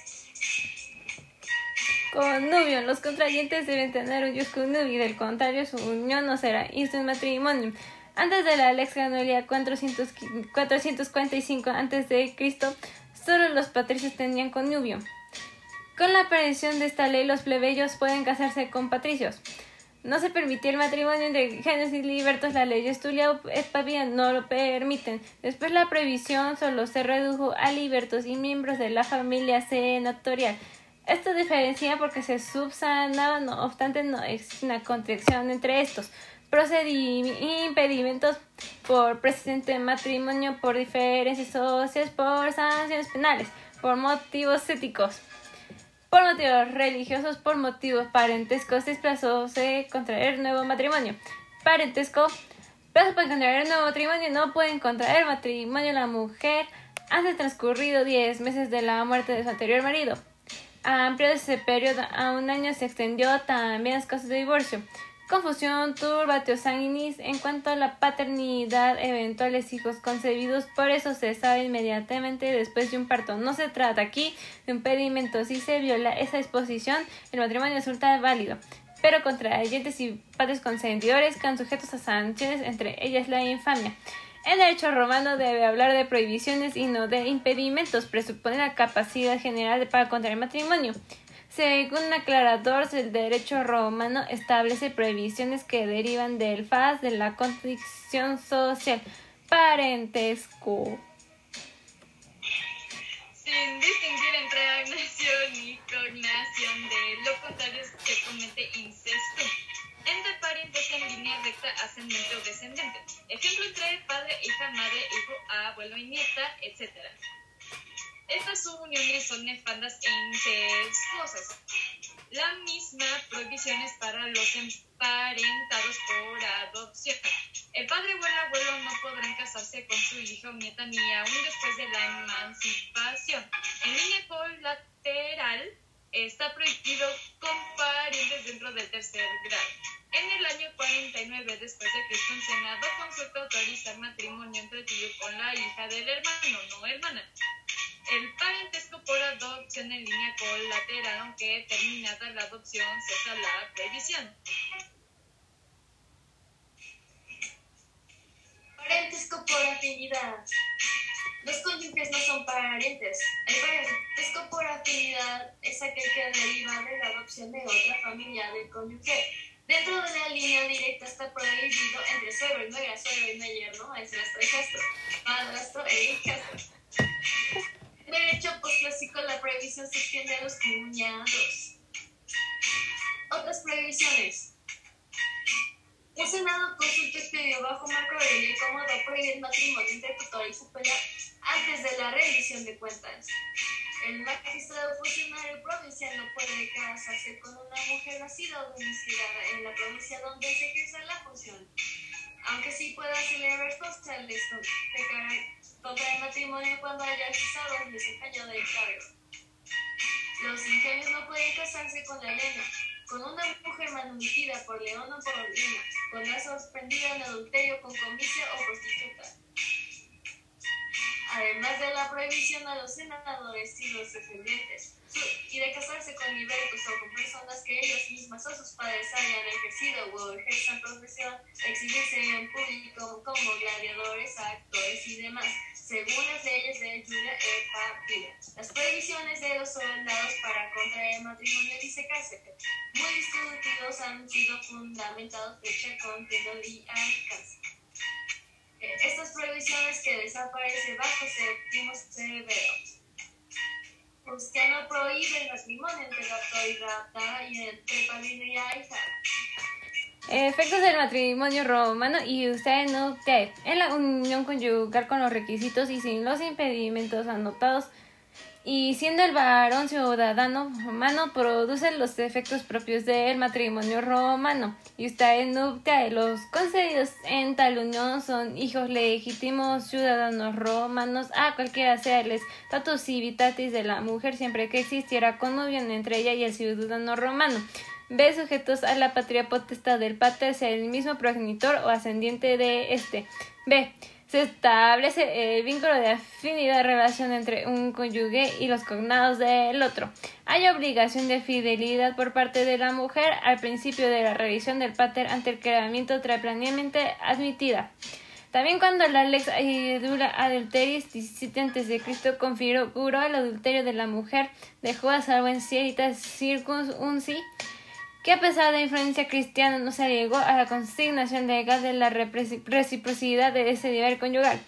B: Connubio. Los contrayentes deben tener un connubio, del contrario su unión no será instant matrimonio. Antes de la Lex Ganolia 445 a.C., solo los patricios tenían connubio. Con la aparición de esta ley, los plebeyos pueden casarse con patricios. No se permitía el matrimonio entre géneros y libertos, la ley Tulia Espavia no lo permiten. Después la prohibición solo se redujo a libertos y miembros de la familia senatorial. Esto diferencia porque se subsanaban, no obstante no existe una contracción entre estos. Impedimentos por presente matrimonio, por diferencias sociales, por sanciones penales, por motivos éticos por motivos religiosos, por motivos parentescos, desplazóse contraer nuevo matrimonio. Parentesco, plazo para contraer nuevo matrimonio, no pueden contraer matrimonio la mujer antes transcurrido 10 meses de la muerte de su anterior marido. Amplio ese periodo a un año se extendió también las casos de divorcio confusión, turbatio sanguinis en cuanto a la paternidad, eventuales hijos concebidos, por eso se sabe inmediatamente después de un parto. No se trata aquí de un pedimento, si se viola esa disposición, el matrimonio resulta válido. Pero contra agentes y padres consentidores quedan sujetos a sanciones, entre ellas la infamia. El derecho romano debe hablar de prohibiciones y no de impedimentos, presupone la capacidad general para contraer matrimonio. Según aclarador, el derecho romano establece prohibiciones que derivan del faz de la condición social. Parentesco.
C: Sin distinguir entre agnación y cognación de lo contrario se comete incesto. Entre parientes en línea recta, ascendente o descendente. Ejemplo entre padre, hija, madre, hijo, abuelo y nieta, etc. Estas subuniones son nefandas e incestuosas. La misma prohibición es para los emparentados por adopción. El padre o el abuelo no podrán casarse con su hijo o nieta ni aún después de la emancipación. En línea colateral está prohibido con parientes dentro del tercer grado. En el año 49 después de que un senado consulta autorizar matrimonio entre tío con la hija del hermano, no hermana. El parentesco por adopción en línea colateral, aunque terminada la adopción, cesa la previsión.
A: Parentesco por afinidad. Los cónyuges no son parientes. El parentesco por afinidad es aquel que deriva de la adopción de otra familia del cónyuge. Dentro de la línea directa está prohibido entre suegro y nuera, suegro y yerno, madrastro y hijastro, madrastro e hijastro derecho posclásico la prohibición se extiende a los cuñados. Otras prohibiciones. El Senado consulta expidió bajo marco de ley cómodo prohibir el matrimonio entre tutor y superior antes de la rendición de cuentas. El magistrado funcionario provincial no puede casarse con una mujer nacida o domiciliada en la provincia donde se ejerce la función, aunque sí pueda celebrar postales contra el matrimonio cuando haya cesado el desempeño del cargo. Los ingenios no pueden casarse con la Elena, con una mujer manumitida por león o por lena, con la sorprendida en adulterio con comicio o prostituta además de la prohibición a los senadores y los descendientes, y de casarse con libertos o con personas que ellos mismas o sus padres hayan ejercido o ejerzan profesión, exhibirse en público como gladiadores, actores y demás, según las leyes de Julia E. Papilla. Las prohibiciones de los soldados para contraer matrimonio y secarse, muy discutidos, han sido fundamentados fecha, contenido y alcance estas prohibiciones que desaparecen bajo séptimo severo. Usted no prohíbe el matrimonio entre y gata y entre padrino y hija.
B: Efectos del matrimonio romano y usted no en la unión conyugal con los requisitos y sin los impedimentos anotados. Y siendo el varón ciudadano romano produce los efectos propios del matrimonio romano. Y usted nupcia los concedidos en tal unión son hijos legítimos ciudadanos romanos a cualquiera sea el estatus civitatis de la mujer siempre que existiera conunión entre ella y el ciudadano romano B. Sujetos a la patria potestad del pater, sea el mismo progenitor o ascendiente de este. B se establece el vínculo de afinidad relación entre un cónyuge y los cognados del otro. Hay obligación de fidelidad por parte de la mujer al principio de la revisión del pater ante el creamiento planeamente admitida. También cuando la lex edula adulteris 17 a.C. configuró el adulterio de la mujer, dejó a salvo en ciertas circunstancias que a pesar de la influencia cristiana no se llegó a la consignación legal de la reciprocidad de ese deber conyugal.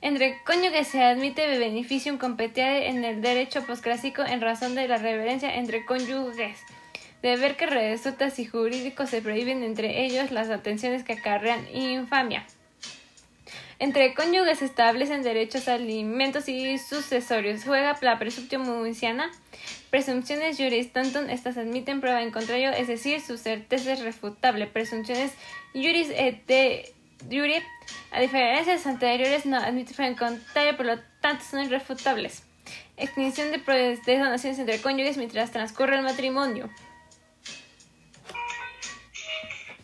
B: Entre cónyuges se admite beneficio competitivo en el derecho posclásico en razón de la reverencia entre cónyuges. De ver que resulta si jurídicos se prohíben entre ellos las atenciones que acarrean infamia. Entre cónyuges se establecen derechos a alimentos y sucesorios. Juega la presunción municiana Presunciones juris tantum, estas admiten prueba en contrario, es decir, su certeza es refutable. Presunciones juris et de jure, a diferencias anteriores, no admiten prueba en contrario, por lo tanto son irrefutables. Extinción de, de donaciones entre cónyuges mientras transcurre el matrimonio.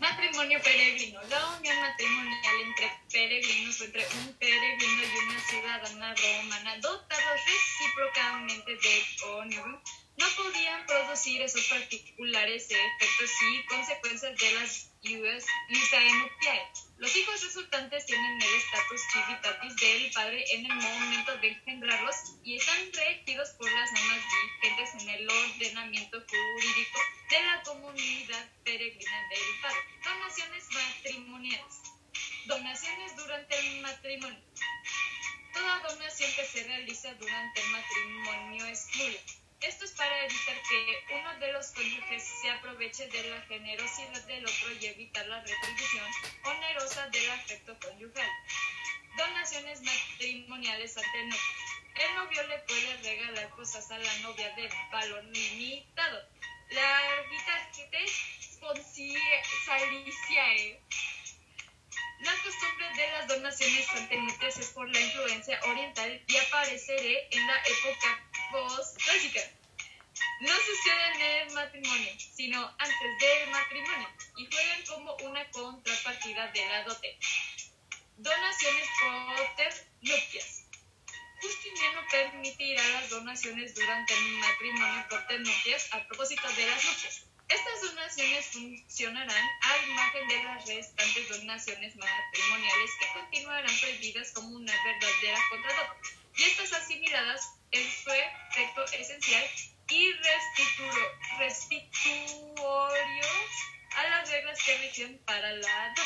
C: Matrimonio peregrino. La unión matrimonial entre peregrinos o entre un peregrino y una ciudadana romana dotados recíprocamente de cónyuge no podían producir esos particulares efectos y consecuencias de las ius nuptiae. Los hijos resultantes tienen el estatus civitatis del padre en el momento de engendrarlos y están regidos por las normas vigentes en el ordenamiento jurídico de la comunidad peregrina del padre. Donaciones matrimoniales. Donaciones durante el matrimonio. Toda donación que se realiza durante el matrimonio es nula esto es para evitar que uno de los cónyuges se aproveche de la generosidad del otro y evitar la retribución onerosa del afecto conyugal. Donaciones matrimoniales ante novio. El novio le puede regalar cosas a la novia de valor limitado. La guitarra saliciae. La costumbre de las donaciones ante es por la influencia oriental y apareceré en la época post-clásica. No sucede en el matrimonio, sino antes del matrimonio, y juegan como una contrapartida de la dote. Donaciones poter nupcias. Justiniano permitirá las donaciones durante el matrimonio poter nupcias a propósito de las nupcias. Estas donaciones funcionarán al margen de las restantes donaciones matrimoniales que continuarán prohibidas como una verdadera contradote y estas asimiladas en su efecto esencial y restitutorios a las reglas que rigen para la dote.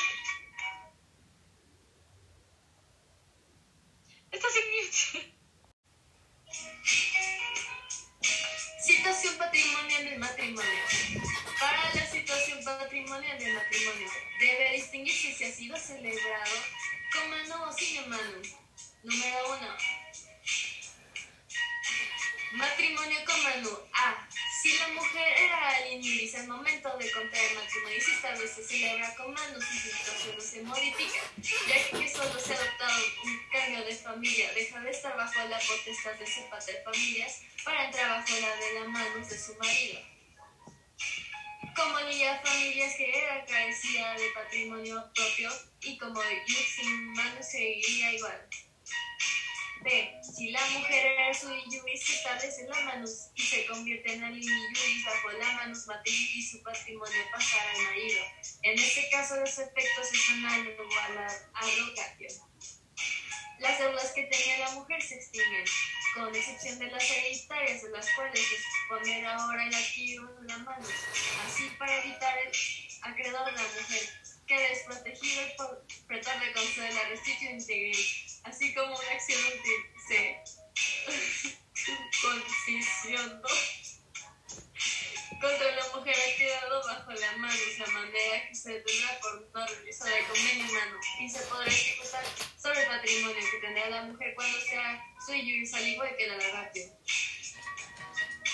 C: Esta es
A: Situación patrimonial del matrimonio. Para la situación patrimonial del matrimonio debe distinguirse si ha sido celebrado con mano o sin mano. Número uno. Matrimonio Manu A. Si la mujer era dice el momento de contraer matrimonio y si esta vez se celebra con Manu, su situación se modifica, ya que solo se ha adoptado un cambio de familia, deja de estar bajo la potestad de su padre familias para entrar bajo la de la manos de su marido. Como niña familias que era carecida de patrimonio propio y como sin Manu seguiría igual. B. Si la mujer era su yuris, se establece la manus y se convierte en alini yuris bajo la manus matriz y su patrimonio pasará al marido. En este caso, los efectos son algo a la abrogación. Las deudas que tenía la mujer se extinguen, con excepción de las hereditarias, de las cuales es poner ahora el activo en la mano, así para evitar el acreedor de la mujer que desprotegido por tratar de conceder la restitución integral, así como una acción se concesionó contra la mujer ha quedado bajo la mano de manera que se tendrá por no realizar el convenio humano y se podrá ejecutar sobre el patrimonio que tendrá la mujer cuando sea suyo y al igual que la rápido.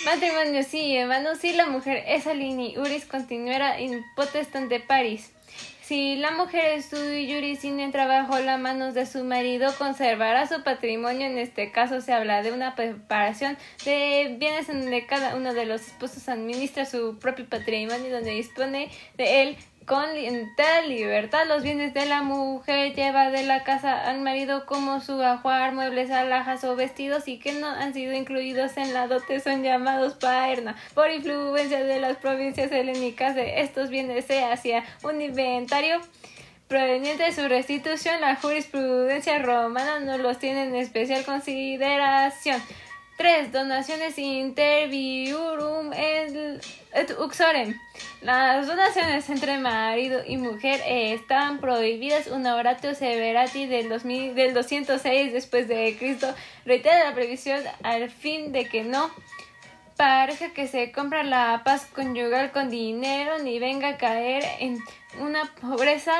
B: Matrimonio sí, hermano, si la mujer es alini, uris continuará in potestante paris. Si la mujer estudia yuri sin entra bajo las manos de su marido, conservará su patrimonio. En este caso se habla de una preparación de bienes en donde cada uno de los esposos administra su propio patrimonio, donde dispone de él con tal libertad los bienes de la mujer lleva de la casa al marido como su ajuar, muebles, alhajas o vestidos y que no han sido incluidos en la dote son llamados paerna. Por influencia de las provincias helénicas de estos bienes se hacía un inventario proveniente de su restitución. La jurisprudencia romana no los tiene en especial consideración. 3. Donaciones interviurum et uxorem. Las donaciones entre marido y mujer están prohibidas. Un oratio severati del, 2000, del 206 después de Cristo reitera la previsión al fin de que no parece que se compra la paz conyugal con dinero ni venga a caer en una pobreza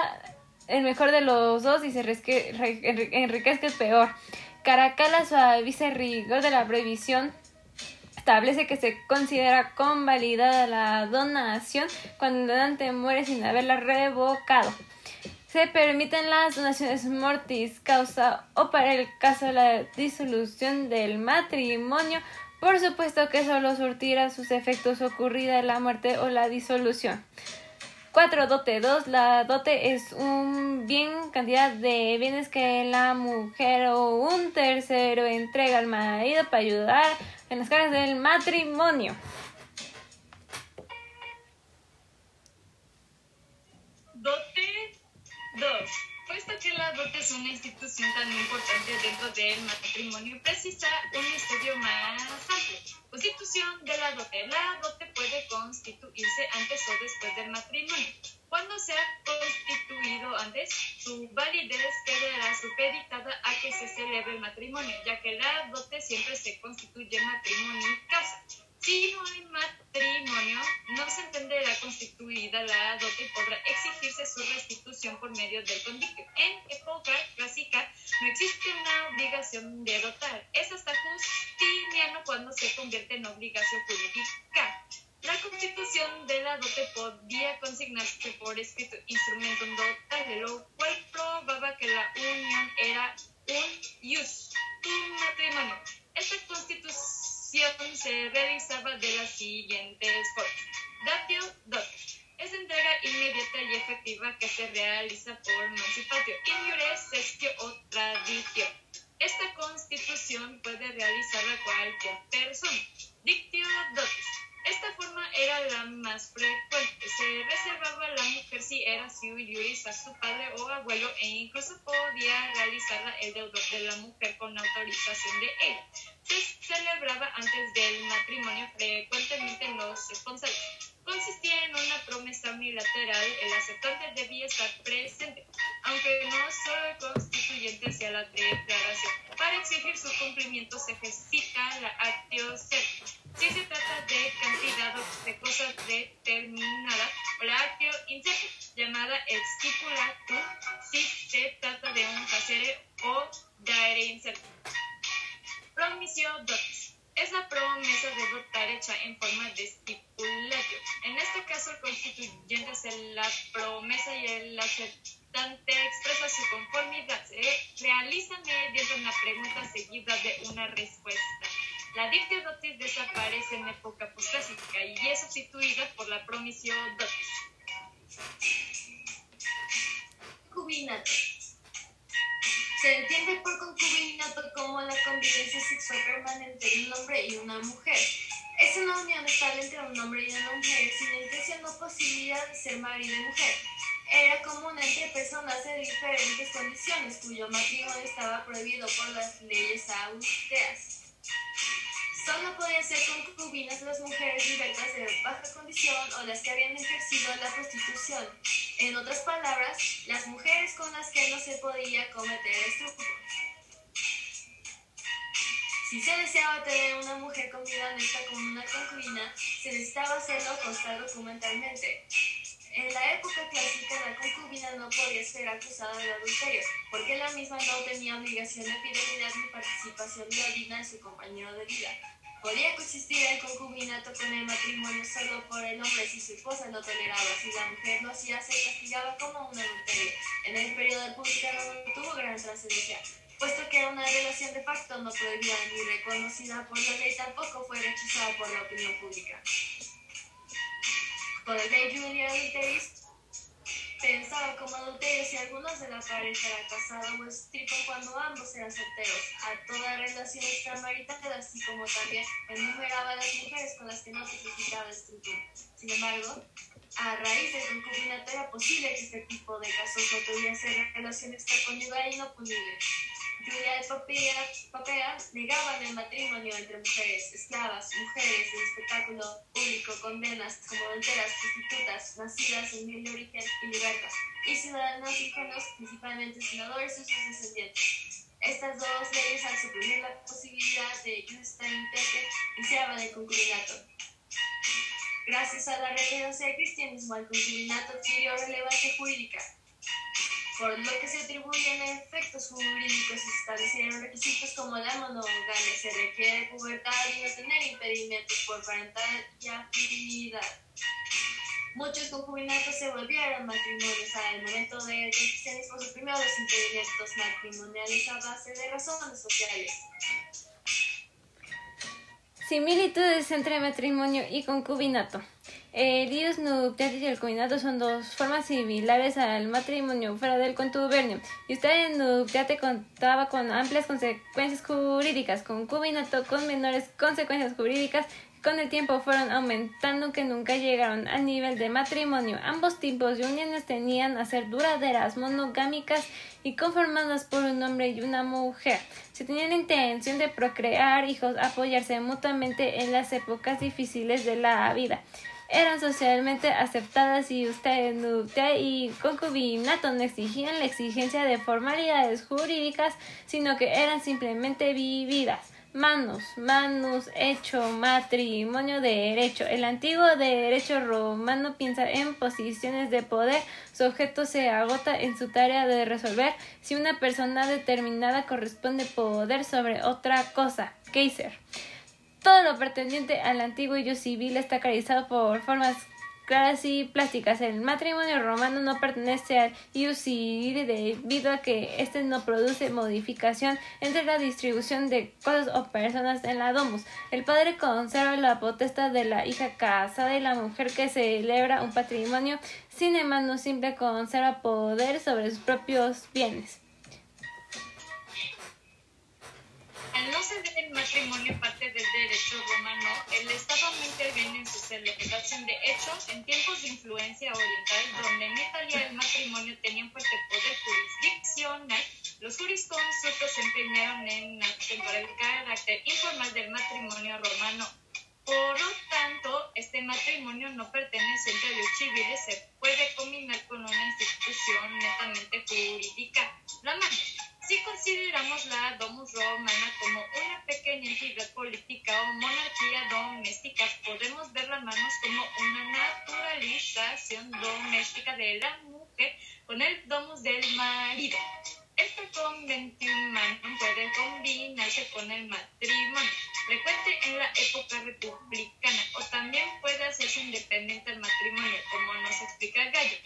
B: el mejor de los dos y se enriquezca el peor. Caracalla suaviza el rigor de la prohibición. Establece que se considera convalidada la donación cuando el donante muere sin haberla revocado. Se permiten las donaciones mortis causa o para el caso de la disolución del matrimonio, por supuesto que solo surtirá sus efectos ocurrida la muerte o la disolución. 4. Dote 2. La dote es un bien, cantidad de bienes que la mujer o un tercero entrega al marido para ayudar en las cargas del matrimonio.
C: Dote 2. Que la dote es una institución tan importante dentro del matrimonio, precisa un estudio más amplio. Constitución de la dote. La dote puede constituirse antes o después del matrimonio. Cuando se ha constituido antes, su validez quedará supeditada a que se celebre el matrimonio, ya que la dote siempre se constituye matrimonio en casa. Si no hay matrimonio, no se entenderá constituida la dote y podrá exigirse su restitución por medio del condictio. En época clásica no existe una obligación de dotar. Es hasta Justiniano cuando se convierte en obligación jurídica. La constitución de la dote podía consignarse por escrito instrumento dotal, lo cual probaba que la unión era un ius, un matrimonio. Esta constitución se realizaba de las siguientes formas. Datio dot. Es entrega inmediata y efectiva que se realiza por emancipatio. Iure sesquio o traditio. Esta constitución puede realizarla cualquier persona. Dictio dotis. Esta forma era la más frecuente. Se reservaba a la mujer si era sui juris a su padre o abuelo e incluso podía realizarla el deudor de la mujer con autorización de él. Se celebraba antes del matrimonio frecuentemente en los responsables. Consistía en una promesa unilateral, el aceptante debía estar presente, aunque no solo el constituyente hacía la declaración. Para exigir su cumplimiento se ejercita la actio si se trata de cantidad de cosas determinada, o la actio llamada estipulatum, si se trata de un facere o daere incerto. Promisio dotis. es la promesa de votar hecha en forma de estipulativo. En este caso, el constituyente hace la promesa y el aceptante expresa su conformidad. Se realiza mediante una pregunta seguida de una respuesta. La dictiodotis desaparece en época postclásica y es sustituida por la promisiodotis.
A: Concubinato. Se entiende por concubinato como la convivencia sexual permanente de un hombre y una mujer. Es una unión estable entre un hombre y una mujer sin intención o posibilidad de ser marido y mujer. Era común entre personas de diferentes condiciones cuyo matrimonio estaba prohibido por las leyes austeras. Solo podían ser concubinas las mujeres libertas de baja condición o las que habían ejercido la prostitución. En otras palabras, las mujeres con las que no se podía cometer estupro. Si se deseaba tener una mujer con vida honesta como una concubina, se necesitaba hacerlo constar documentalmente. En la época clásica, la concubina no podía ser acusada de adulterio, porque la misma no tenía obligación de fidelidad ni participación digna en su compañero de vida. Podía coexistir el concubinato con el matrimonio solo por el hombre si su esposa lo toleraba. Si la mujer lo hacía, se castigaba como un adulterio. En el periodo republicano no tuvo gran trascendencia, puesto que una relación de facto no prohibida ni reconocida por la ley, tampoco fue rechazada por la opinión pública. Con el ley Julia Adulteris, pensaba como adulterio si alguno de la pareja era casado o estripo cuando ambos eran solteros. A toda relación extramarital, así como también enumeraba a las mujeres con las que no se necesitaba estripo. Sin embargo, a raíz del concubinato era posible que este tipo de casos no tuviera ser relación extraconyugal y no punible. De Popea, negaban el matrimonio entre mujeres, esclavas, mujeres del espectáculo público, condenas como adulteras, prostitutas, nacidas en mil de origen y libertas, y ciudadanos hijos, principalmente senadores y sus descendientes. Estas dos leyes, al suprimir la posibilidad de que esta intente, iniciaban el concubinato. Gracias a la relevancia del cristianismo, el concubinato adquirió relevancia jurídica por lo que se atribuyen efectos jurídicos establecieron requisitos como la monogamia, se requiere pubertad y no tener impedimentos por parental y afinidad. Muchos concubinatos se volvieron matrimonios al momento del cristianismo suprimió los impedimentos matrimoniales a base de razones sociales.
B: Similitudes entre matrimonio y concubinato. El dios nuptiatis y el concubinato son dos formas similares al matrimonio fuera del contubernio. Y usted en nuptiate contaba con amplias consecuencias jurídicas, concubinato con menores consecuencias jurídicas con el tiempo fueron aumentando que nunca llegaron al nivel de matrimonio. Ambos tipos de uniones tenían a ser duraderas, monogámicas y conformadas por un hombre y una mujer. Se tenían la intención de procrear hijos, apoyarse mutuamente en las épocas difíciles de la vida. Eran socialmente aceptadas y usted nuptia y concubinato no exigían la exigencia de formalidades jurídicas, sino que eran simplemente vividas. Manus, manus, hecho, matrimonio, derecho. El antiguo derecho romano piensa en posiciones de poder. Su objeto se agota en su tarea de resolver si una persona determinada corresponde poder sobre otra cosa. Kaiser. Todo lo pertendiente al antiguo yo civil está caracterizado por formas claras y plásticas. El matrimonio romano no pertenece al ius debido a que éste no produce modificación entre la distribución de cosas o personas en la domus. El padre conserva la potestad de la hija casada y la mujer que celebra un patrimonio, sin embargo, simple conserva poder sobre sus propios bienes.
C: Al no ser el matrimonio parte del derecho romano, el Estado no interviene en su celebración. De hecho, en tiempos de influencia oriental, donde en Italia el matrimonio tenía un fuerte poder jurisdiccional, los jurisconsultos se empeñaron en acentuar el carácter informal del matrimonio romano. Por lo tanto, este matrimonio no pertenece a los civiles, se puede combinar con una institución netamente jurídica. La si consideramos la Domus Romana como una pequeña entidad política o monarquía doméstica, podemos ver las manos como una naturalización doméstica de la mujer con el Domus del marido. Este conventum manum puede combinarse con el matrimonio, frecuente en la época republicana, o también puede hacerse independiente del matrimonio, como nos explica Gallo.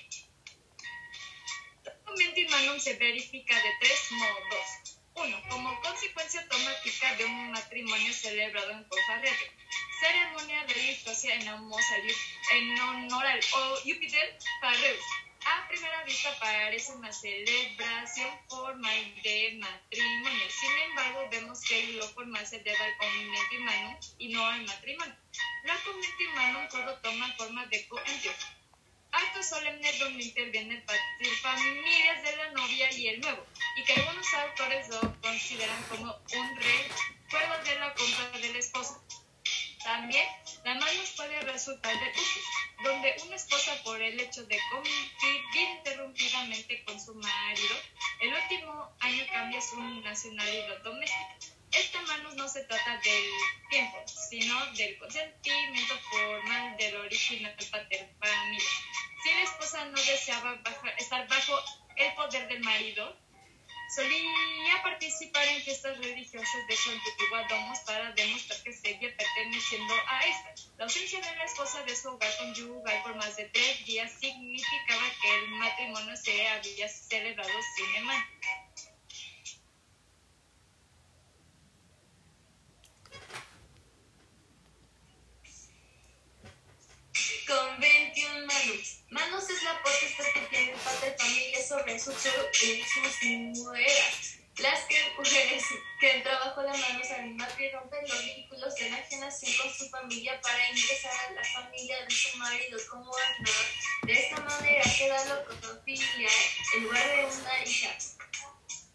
C: El conventum manum se verifica de tres modos. Uno, como consecuencia automática de un matrimonio celebrado en Confarreto. Ceremonia religiosa en en honor al Júpiter Farreus. A primera vista parece una celebración formal de matrimonio. Sin embargo, vemos que lo formal se debe al conventimano y no al matrimonio. La conventimano todo toma forma de coentio. Acto solemne donde intervienen familias de la novia y el nuevo, y que algunos autores lo consideran como un recuerdo de la compra del esposo. También, la mano puede resultar de usos, donde una esposa por el hecho de convivir interrumpidamente con su marido, el último año cambia su nacionalidad doméstica. Esta mano no se trata del tiempo, sino del consentimiento formal del original pater-familia. Si la esposa no deseaba estar bajo el poder del marido, Solía participar en fiestas religiosas de su antigua domos para demostrar que seguía perteneciendo a esta. La ausencia de la esposa de su hogar conyugal por más de tres días significaba que el matrimonio se había celebrado sin embargo.
A: Convention Manus. Manus es la potestad que tiene el padre de familia sobre sus, sus nueras. Las que, mujeres que trabajo de manos al y rompen los vínculos de enajenación con su familia para ingresar a la familia de su marido como honor. De esta manera queda la cotofilia en lugar de una hija.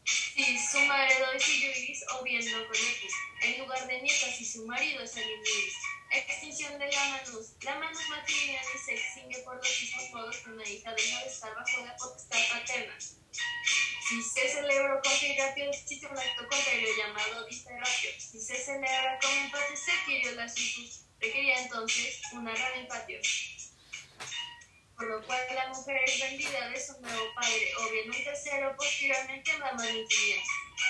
A: Si su marido es Iuris o bien lo X, en lugar de nieta si su marido es el Iuris. Extinción de la manus. La manus matrimonial se extingue por los mismos modos que una hija deja de estar bajo la potestad paterna. Si se celebra con terapia, existe un acto contrario llamado disterapio. Si se celebra con empate, se adquirió la situs. Requería entonces una gran empatio. Por lo cual la mujer es vendida de su nuevo padre, o bien un tercero, posteriormente la manutenía.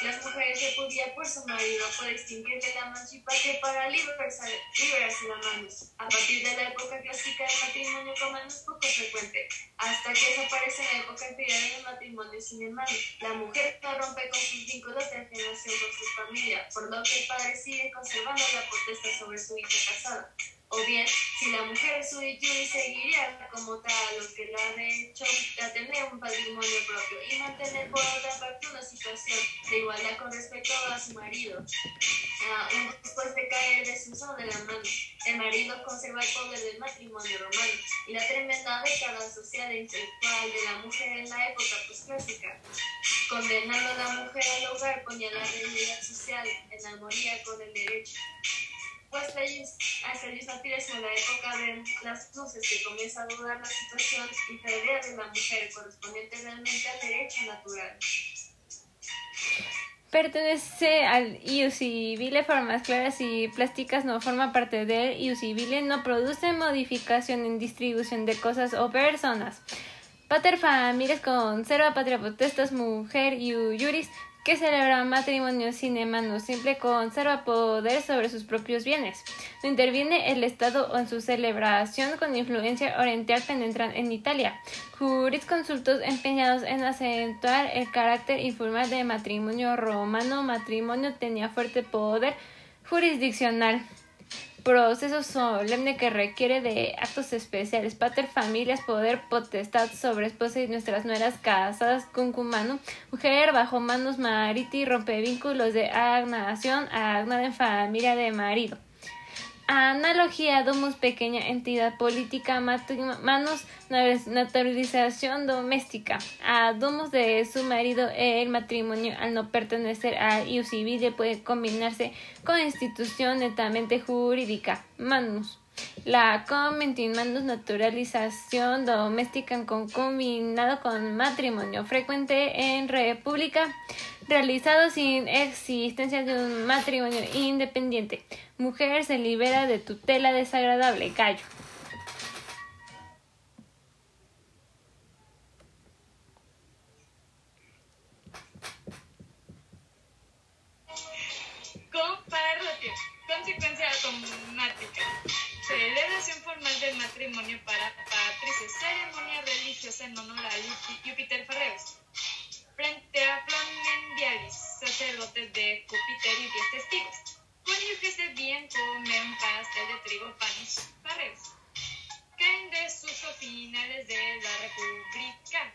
A: Las mujeres repudiadas por su marido por extinguir de la emancipación para liberarse, liberarse la manos. A partir de la época clásica del matrimonio con manos poco frecuente, hasta que desaparece la época imperial del matrimonio sin hermano. La mujer no rompe con sus vínculos de ajenación con su familia, por lo que el padre sigue conservando la potestad sobre su hija casada. O bien, si la mujer es y seguiría como tal lo que la ha hecho a tener un patrimonio propio y mantener por otra parte una situación de igualdad con respecto a su marido. Uh, después de caer de su de la mano, el marido conserva el poder del matrimonio romano y la tremenda década social e intelectual de la mujer en la época postclásica. Condenando a la mujer al hogar ponía la realidad social en armonía con el derecho pues leyes hasta el en la época de las luces que comienza a dudar la situación inferior de la mujer correspondiente realmente al derecho natural.
B: Pertenece al ius civile, formas claras y plásticas no forma parte del ius civile, no produce modificación en distribución de cosas o personas. Pater familias conserva patria potestas, mujer y juris que celebra matrimonio sin hermano simple conserva poder sobre sus propios bienes. No interviene el Estado en su celebración con influencia oriental penetran en Italia. Jurisconsultos empeñados en acentuar el carácter informal de matrimonio romano, matrimonio tenía fuerte poder jurisdiccional proceso solemne que requiere de actos especiales, pater familias, poder, potestad sobre esposa y nuestras nueras casadas, cuncumano, mujer bajo manos mariti, rompe vínculos de agnación, agnada en familia de marido. Analogía, domus, pequeña entidad política, manos, naturalización doméstica. A domus de su marido, el matrimonio, al no pertenecer a ius civile, puede combinarse con institución netamente jurídica. Manus. La manus naturalización doméstica combinado con matrimonio frecuente en república realizado sin existencia de un matrimonio independiente. Mujer se libera de tutela desagradable. Gallo.
C: Comparratio. Consecuencia automática. Celebración formal del matrimonio para Patricia. Ceremonia religiosa en honor a Júpiter Ferreros Frente a Flamendialis, sacerdotes de Júpiter y diez testigos. Cónyuges de bien comer un pastel de trigo, panes, Ferreus. Caen desuso finales de la República.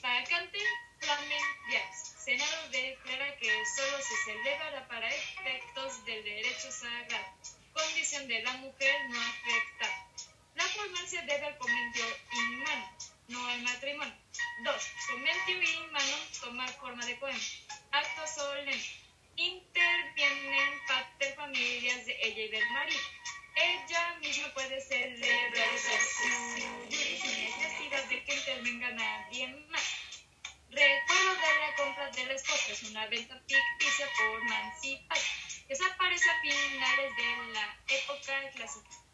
C: Vacante Flamendialis. Senado declara que solo se celebrará para efectos del derecho sagrado, condición de la mujer no afectada. La formancia debe al comentio inmano, no al matrimonio. 2. Comentio inmano toma forma de poema. Acto solemne. Intervienen pater familias de ella y del marido. Ella misma puede celebrar su necesidad de que intervenga nadie más. Recuerdo de la compra de la esposa es una venta ficticia por Nancy Pike. Desaparece a finales de la época clásica.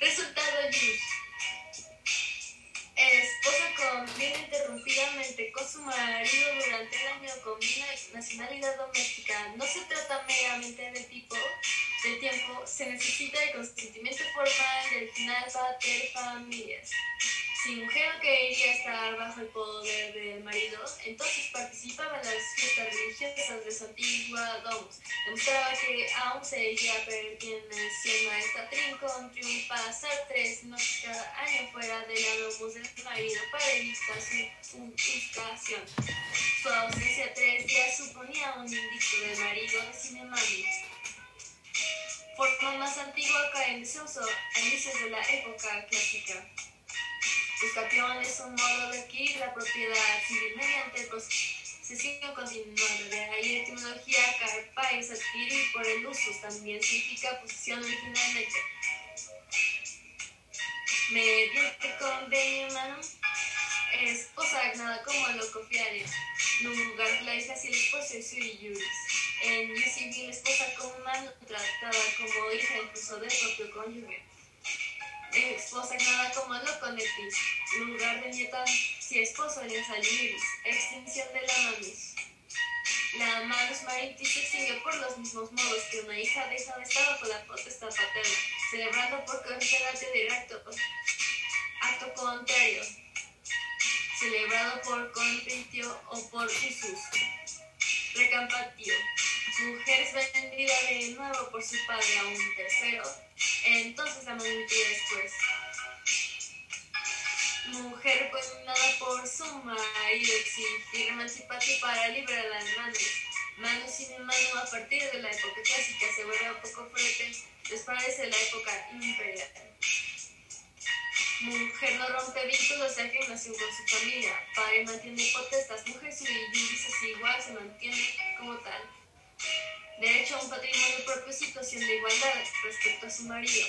A: Resultado Yus. Esposa convive interrumpidamente con su marido durante el año combina nacionalidad doméstica. No se trata meramente del tipo de tiempo, se necesita el consentimiento formal del final pater familias. Si mujer no quería estar bajo el poder del marido, entonces participaba en las fiestas religiosas de su antigua domus. Demostraba que aún seguía perteneciendo a esta trincón, pasar tres noches cada año fuera de la domus del marido para evitar su unificación. Su ausencia tres días suponía un indicio del marido de Cinemani. Forma más antigua cae en desuso a inicios de la época clásica. Buscación es un modo de adquirir la propiedad civil mediante el procesio continuado. De ahí la etimología carpa es adquirir por el uso, también significa posesión originalmente. Mediante convenio humano, esposa nada como lo confiare. Lugar la hija si el esposo es juris. En Dios civil, esposa como mano tratada como hija incluso del propio cónyuge esposa nada como lo conetis, lugar de nieta si esposo en saliris, extinción de la mamis. La manus maritis se extingue por los mismos modos que una hija deja de estar bajo la potestad paterna, celebrando por consagarte directo, acto contrario, celebrado por conventio o por usus, recampatio. Mujer es vendida de nuevo por su padre a un tercero, entonces la magnitud después. Mujer condenada por su marido exigir emanciparte para liberar las manos. Mano sin mano a partir de la época clásica se vuelve un poco fuerte, les parece la época imperial. Mujer no rompe vínculos nació con su familia. Padre mantiene potestas. Mujer si dice igual se mantiene como tal derecho a un patrimonio propio situación de igualdad respecto a su marido.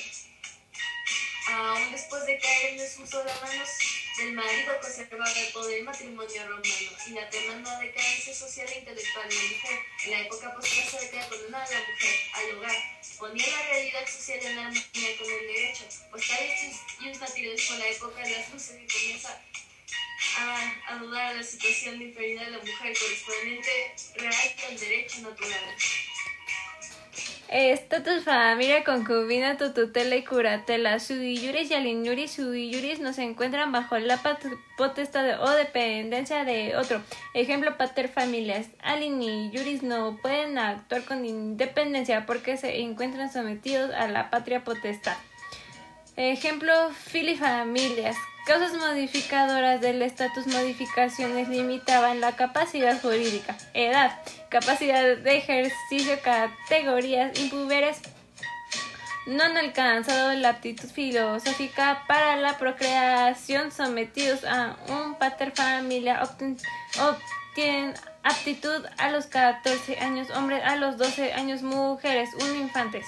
A: Aún después de caer en desuso de manos del marido conservaba el poder matrimonio romano y la tremenda decadencia social e intelectual de la mujer en la época posterior condenaba a la mujer al hogar, ponía la realidad social en armonía con el derecho, pues y un naturales con la época de las luces que comienza a, dudar de la situación de inferioridad de la mujer correspondiente real al derecho natural.
B: Estatus familia, concubina, tutela y curatela. Sudiyuris y alinyuris. Sudiyuris no se encuentran bajo la potestad o dependencia de otro. Ejemplo, pater familias. Alinyuris no pueden actuar con independencia porque se encuentran sometidos a la patria potestad. Ejemplo, filifamilias. Causas modificadoras del estatus modificaciones limitaban la capacidad jurídica, edad, capacidad de ejercicio, categorías impúberes no han alcanzado la aptitud filosófica para la procreación sometidos a un pater familia obtienen aptitud a los 14 años hombres, a los 12 años mujeres, un infantes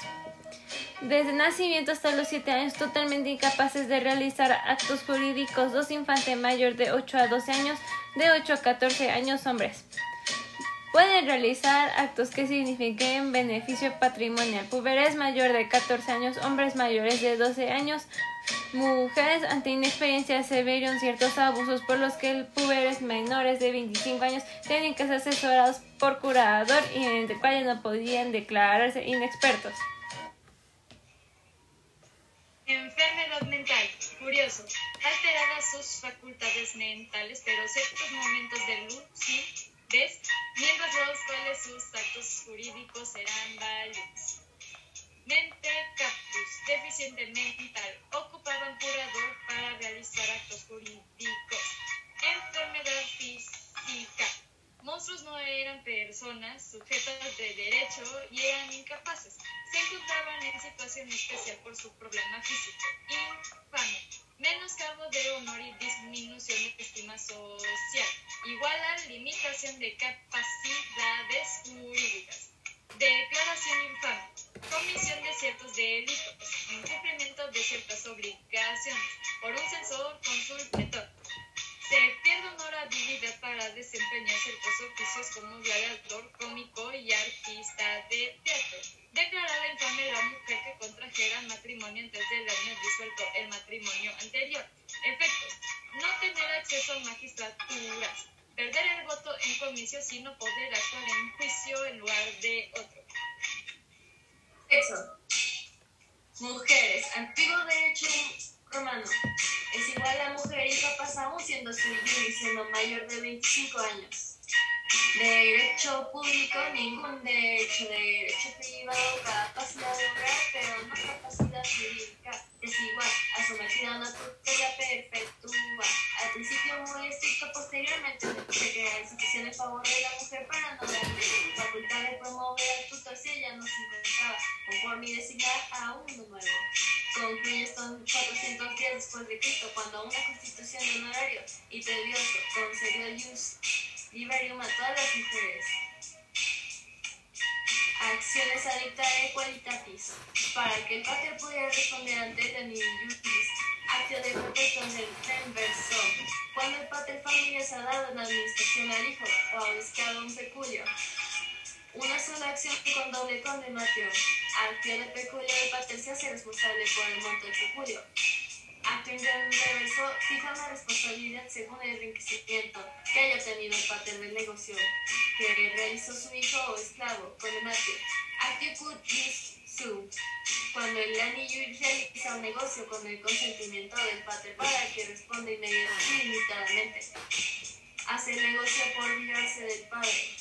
B: desde nacimiento hasta los 7 años totalmente incapaces de realizar actos jurídicos, dos infantes mayores de 8 a 12 años, de 8 a 14 años hombres. Pueden realizar actos que signifiquen beneficio patrimonial. Puberes mayor de 14 años, hombres mayores de 12 años, mujeres ante inexperiencia se vieron ciertos abusos por los que puberes menores de 25 años tenían que ser asesorados por curador y entre cuales no podían declararse inexpertos.
C: Enfermedad mental. Curioso. Alteradas sus facultades mentales, pero ciertos momentos de lucidez, mientras los cuales sus actos jurídicos serán válidos. Mente cactus. Deficiente mental. Ocupaban curador para realizar actos jurídicos. Enfermedad física. Monstruos no eran personas sujetas de derecho y eran incapaces. Se encontraban en situación especial por su problema físico. Infame. Menoscabo de honor y disminución de estima social. Igual a limitación de capacidades jurídicas. Declaración infame. Comisión de ciertos delitos. Incumplimiento de ciertas obligaciones. Por un censor, consul, pretor. Se pierde honorabilidad para desempeñar ciertos oficios como gladiador, cómico y artista de teatro. Declarada infame la mujer que contrajera matrimonio antes del año disuelto el matrimonio anterior. Efectos. No tener acceso a magistraturas. Perder el voto en comicio sino poder actuar en juicio en lugar de otro.
A: Sexo. Mujeres. Antiguo derecho romano. Es igual a mujer incapaz aún siendo civil y siendo mayor de 25 años. Derecho público, ningún derecho. Derecho privado, capacidad de obrar, pero no capacidad jurídica. Es igual a sometida a una tutela perpetua. Al principio muy estricto, posteriormente se crea institución en favor de la mujer para no darle facultad de promover al tutor si ella no se encontraba conforme y designar a uno nuevo. Concluye 400 días después de Cristo, cuando una constitución de honorario y tedioso concedió el jus liberium a todas las mujeres. Acciones adictae qualitatis. Para que el pater pudiera responder ante el iutis, acto de propuestos del. Cuando el pater familias ha dado en administración al hijo o buscado un peculio. Una sola acción con doble condenación. Acto de peculio del pater se hace responsable por el monto del peculio. Acto inverso fija una responsabilidad según el enriquecimiento que haya tenido el pater del negocio que realizó su hijo o esclavo, cut is su. Cuando el anillo realiza un negocio con el consentimiento del pater para el que responde inmediatamente. Hace negocio por vivarse del padre.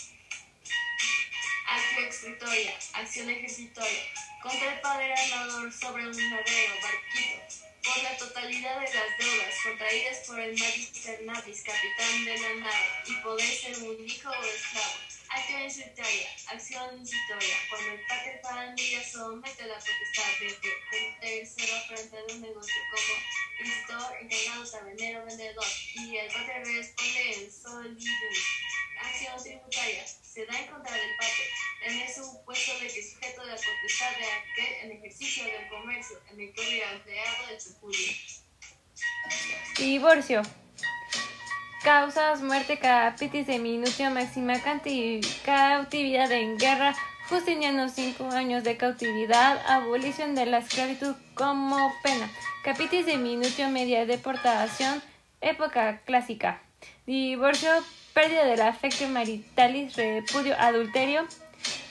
A: Acto extritoria, acción ejercitoria. Contra el padre armador sobre un navego, barquito por la totalidad de las deudas contraídas por el Magister Navis, capitán de la nave, y poder ser un hijo o esclavo. Acción incitoria, acción incitoria, cuando el pater familia somete la potestad de un tercero frente a un negocio como iniciador, encargado, tabernero, vendedor, y el pater responde en solidum. Acción tributaria, se da en contra del pater, en el supuesto de que sujeto de la potestad de aquel en ejercicio del comercio en el que hubiera empleado el peculio.
B: Divorcio. Causas, muerte, capitis de minutio, máxima cautividad en guerra, Justiniano, cinco años de cautividad, abolición de la esclavitud como pena, capitis de minutio, media deportación, época clásica, divorcio, pérdida del afecto maritalis, repudio, adulterio,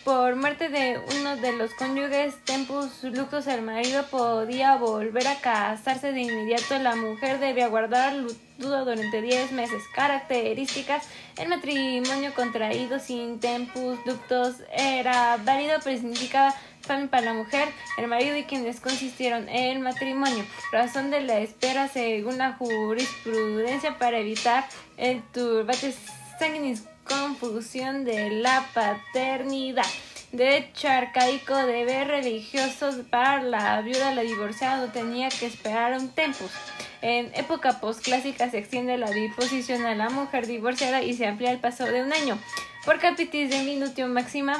B: por muerte de uno de los cónyuges tempus luctus el marido podía volver a casarse de inmediato. La mujer debía guardar luto durante 10 meses. Características el matrimonio contraído sin tempus luctus era válido pero significaba para la mujer el marido y quienes consistieron en el matrimonio. Razón de la espera según la jurisprudencia para evitar el turbate sanguinis confusión de la paternidad. Derecho arcaico, deber religioso para la viuda, la divorciada tenía que esperar un tempus. En época posclásica se extiende la disposición a la mujer divorciada y se amplía el paso de un año. Por capitis de minutio máxima,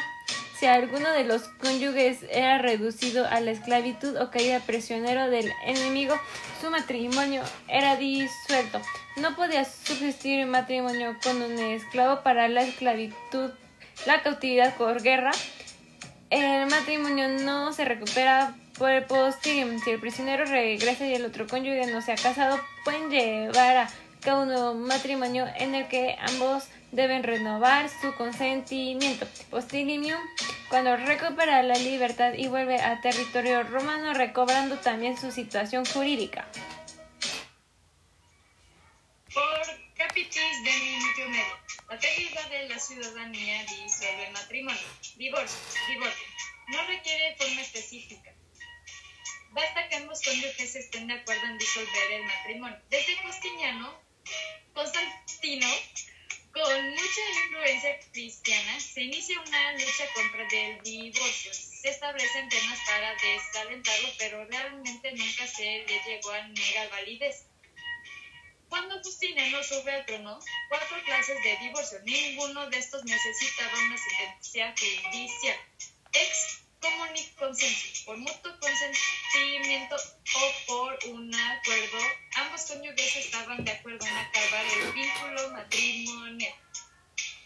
B: si alguno de los cónyuges era reducido a la esclavitud o caía prisionero del enemigo, su matrimonio era disuelto. No podía subsistir un matrimonio con un esclavo para la esclavitud, la cautividad por guerra. El matrimonio no se recupera por el. Si el prisionero regresa y el otro cónyuge no se ha casado, pueden llevar a cabo un nuevo matrimonio en el que ambos deben renovar su consentimiento. Postilimium, cuando recupera la libertad y vuelve a territorio romano, recobrando también su situación jurídica.
C: Por Capitis de Minutio Medio. La pérdida de la ciudadanía disuelve el matrimonio. Divorcio. Divorcio. No requiere forma específica. Basta que ambos cónyuges estén de acuerdo en disolver el matrimonio. Desde Justiniano, Constantino, con mucha influencia cristiana, se inicia una lucha contra el divorcio. Se establecen penas para desalentarlo, pero realmente nunca se le llegó a negar validez. Cuando Justiniano sube al trono, cuatro clases de divorcio. Ninguno de estos necesitaba una sentencia judicial. Ex consenso, por mutuo consentimiento o por un acuerdo, ambos cónyuges estaban de acuerdo en acabar el vínculo matrimonial.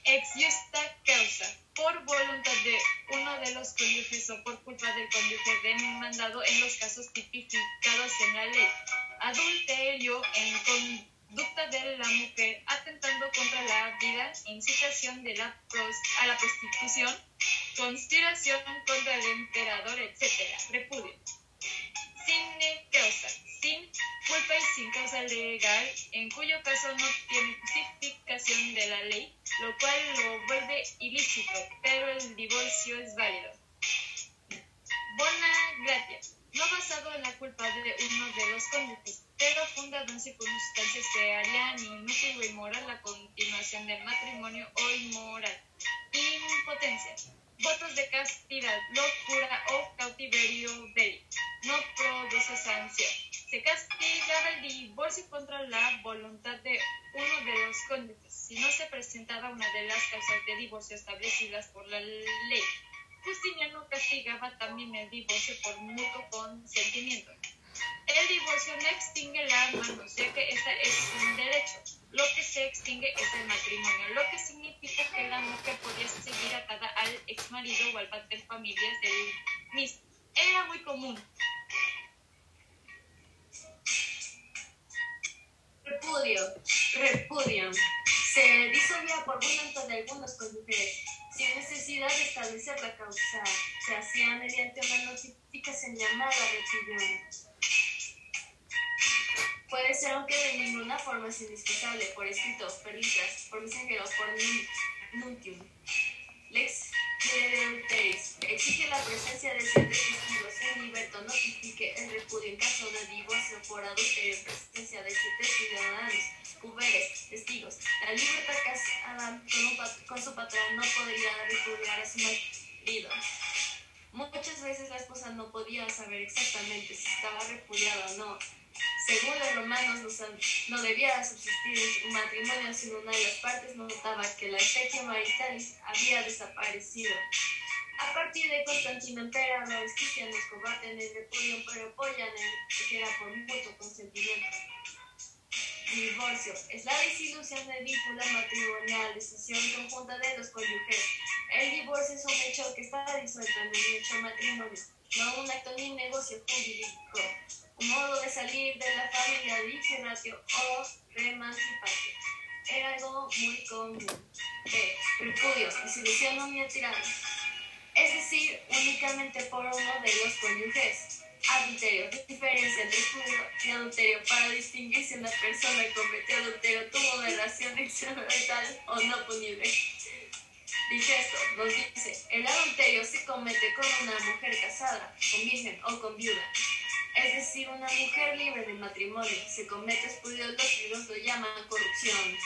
C: Ex justa causa, por voluntad de uno de los cónyuges o por culpa del cónyuge demandado en los casos tipificados en la ley. Adulterio en conducta de la mujer atentando contra la vida, incitación de la a la prostitución, conspiración contra el emperador, etc. Repudio. Sin causa, sin culpa y sin causa legal, en cuyo caso no tiene justificación de la ley, lo cual lo vuelve ilícito, pero el divorcio es válido. Bona gratia, no basado en la culpa de uno de los cónyuges, pero fundado en circunstancias que harían inútil o inmoral la continuación del matrimonio o inmoral. Impotencia votos de castidad, locura o cautiverio bélico. No produce sanción. Se castigaba el divorcio contra la voluntad de uno de los cónyuges si no se presentaba una de las causas de divorcio establecidas por la ley. Justiniano castigaba también el divorcio por mutuo consentimiento. El divorcio no extingue la mano, ya que esta es un derecho. Lo que se extingue es el matrimonio, lo que significa que la mujer podía seguir atada al ex marido o al padre de familias del mismo. Era muy común.
A: Repudio. Repudio. Se disolvía por voluntad de algunos cónyuges sin necesidad de establecer la causa. Se hacía mediante una notificación llamada repudio Puede ser, aunque de ninguna forma es indispensable, por escrito, por listas, por mensajeros, por nuntium. Lex Ledeulteris exige la presencia de siete testigos en liberto notifique el repudio en caso de divorcio por adulterio en presencia de siete ciudadanos, cuberes, testigos. La libertad casada con, su patrón no podría repudiar a su marido. Muchas veces la esposa no podía saber exactamente si estaba repudiada o no según los romanos, no, debía subsistir un matrimonio si una de las partes notaba que la especie maritalis había desaparecido. A partir de Constantino los cristianos combaten el repudio, pero apoyan el que era por mutuo consentimiento. Divorcio es la disilusión del vínculo matrimonial, decisión conjunta de los cónyuges. El divorcio es un hecho que está disuelto en el hecho matrimonio, no un acto ni negocio jurídico modo de salir de la familia diccionario o reemancipación. Era algo muy común. B. Repudio, disolución unilateral. Es decir, únicamente por uno de los cónyuges. Adulterio. Diferencia entre repudio y adulterio. Para distinguir si una persona cometió adulterio, tuvo relación extramarital o no punible. Dice esto, nos dice, el adulterio se comete con una mujer casada, con virgen o con viuda es decir, una mujer libre de matrimonio, se comete estudios los lo llaman corrupción.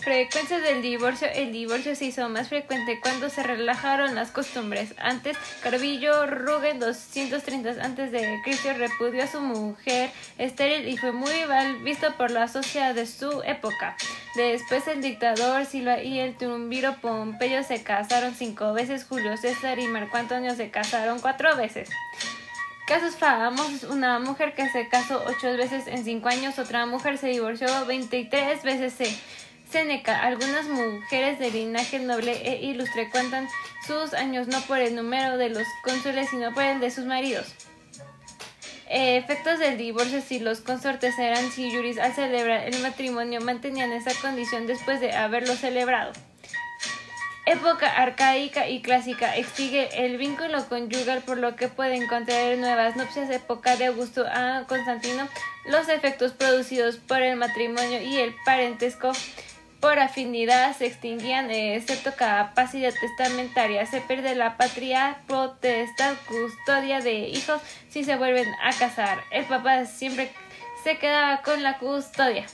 B: Frecuencia del divorcio. El divorcio se hizo más frecuente cuando se relajaron las costumbres. Antes, Carvillo Rugen, 230 antes de Cristo, repudió a su mujer estéril y fue muy mal visto por la sociedad de su época. Después, el dictador Silva y el triunviro Pompeyo se casaron cinco veces. Julio César y Marco Antonio se casaron cuatro veces. Casos famosos, una mujer que se casó ocho veces en cinco años, otra mujer se divorció 23 veces, Séneca, algunas mujeres de linaje noble e ilustre cuentan sus años no por el número de los cónsules, sino por el de sus maridos. Eh, efectos del divorcio si los consortes eran juris al celebrar el matrimonio mantenían esa condición después de haberlo celebrado. Época arcaica y clásica extingue el vínculo conyugal por lo que pueden contraer nuevas nupcias. Época de Augusto a Constantino los efectos producidos por el matrimonio y el parentesco por afinidad se extinguían, excepto capacidad testamentaria. Se pierde la patria, potestad, custodia de hijos si se vuelven a casar. El papá siempre se quedaba con la custodia.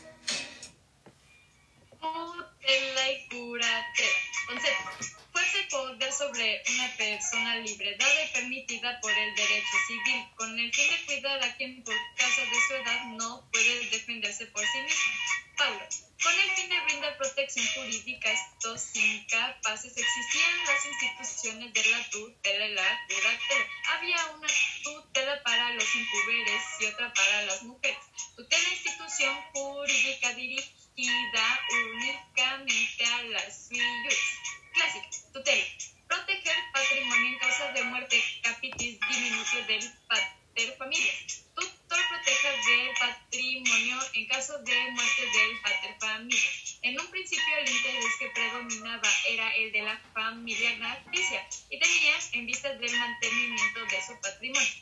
C: Y poder sobre una persona libre, dada y permitida por el derecho civil, con el fin de cuidar a quien por causa de su edad no puede defenderse por sí mismo. Paulo. Con el fin de brindar protección jurídica a estos incapaces, existían las instituciones de la tutela y la curatela. Había una tutela para los impúberes y otra para las mujeres. Tutela institución jurídica dirigida únicamente a las suyas. Clásica. Tutela. Proteger patrimonio en caso de muerte capitis diminutio del pater familia. Tutor protege del patrimonio en caso de muerte del pater familia. En un principio el interés que predominaba era el de la familia natricia y tenía en vista del mantenimiento de su patrimonio.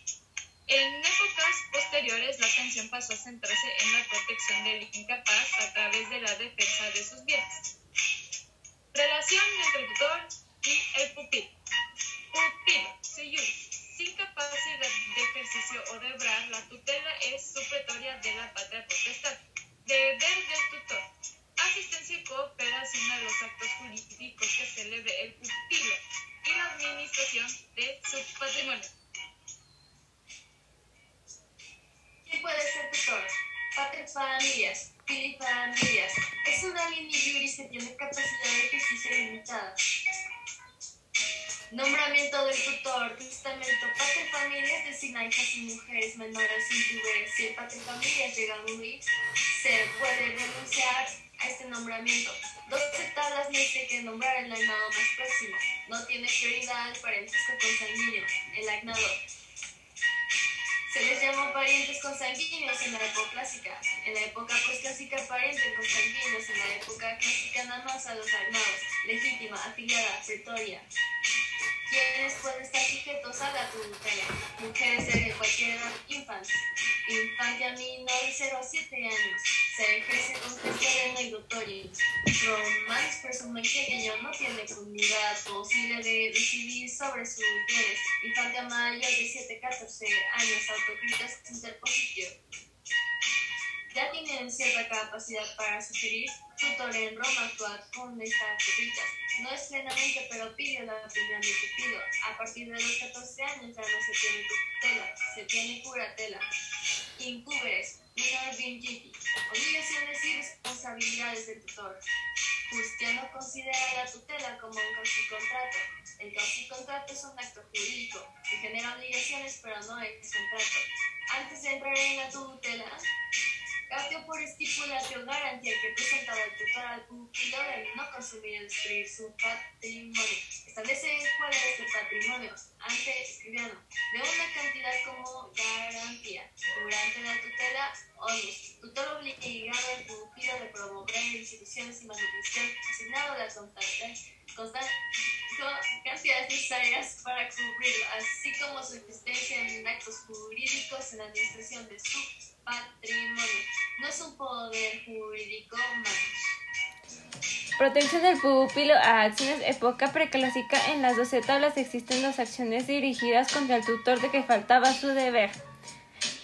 C: En épocas posteriores la atención pasó a centrarse en la protección del incapaz a través de la defensa de sus bienes. Relación entre tutor y el pupilo. Pupilo, seyuri. Sin capacidad de ejercicio o de obrar, la tutela es supletoria de la patria potestad. Deber del tutor. Asistencia y cooperación a los actos jurídicos que celebre el pupilo y la administración de su patrimonio.
A: ¿Quién puede ser tutor? Pater familias, fili familias. Es una línea juris que tiene capacidad de ejercicio limitada. Nombramiento del tutor, testamento, pater familias designa hijas y mujeres menores sin tuber. Si el pater familias llega a morir, se puede renunciar a este nombramiento. Dos tablas dice que nombrar el agnado más próximo. No tiene prioridad al parentesco consanguíneo, el agnado. Se les llamó parientes consanguíneos en la época clásica. En la época postclásica, parientes consanguíneos. En la época clásica, nada más a los agnados. Legítima, afiliada, pretoria. ¿Quiénes pueden estar sujetos a la tutela? Mujeres de cualquier edad, infantes. Infancia menor de 0 a 7 años. Se ejerce con gestión y notorios. Romanos presumen que el niño no tiene comunidad posible de decidir sobre sus bienes. Infante mayor de 7 a 14 años, autocríticas interpositio. Ya tienen cierta capacidad para sugerir. Tutor en Roma actúa con estas cositas. No es plenamente, pero pide la opinión de pupilo. A partir de los 14 años ya no se tiene tutela, se tiene curatela. Incúberes, una vinciti. Obligaciones y responsabilidades del tutor. Justiano considera la tutela como un contrato. El contrato es un acto jurídico que genera obligaciones, pero no es contrato. Antes de entrar en la tutela, Cateo por estipulación garantía que presentaba el tutor al pupilo de no consumir o destruir su patrimonio. Establece cuál es el patrimonio ante escribiano de una cantidad como garantía. Durante la tutela, onus, tutor obligado al pupilo de promover instituciones y manutención asignado las constantes cantidades necesarias para cubrirlo, así como su existencia en actos jurídicos en la administración de su patrimonio. No es un poder jurídico más.
B: Protección del pupilo a acciones época preclásica. En las 12 tablas existen dos acciones dirigidas contra el tutor de que faltaba su deber.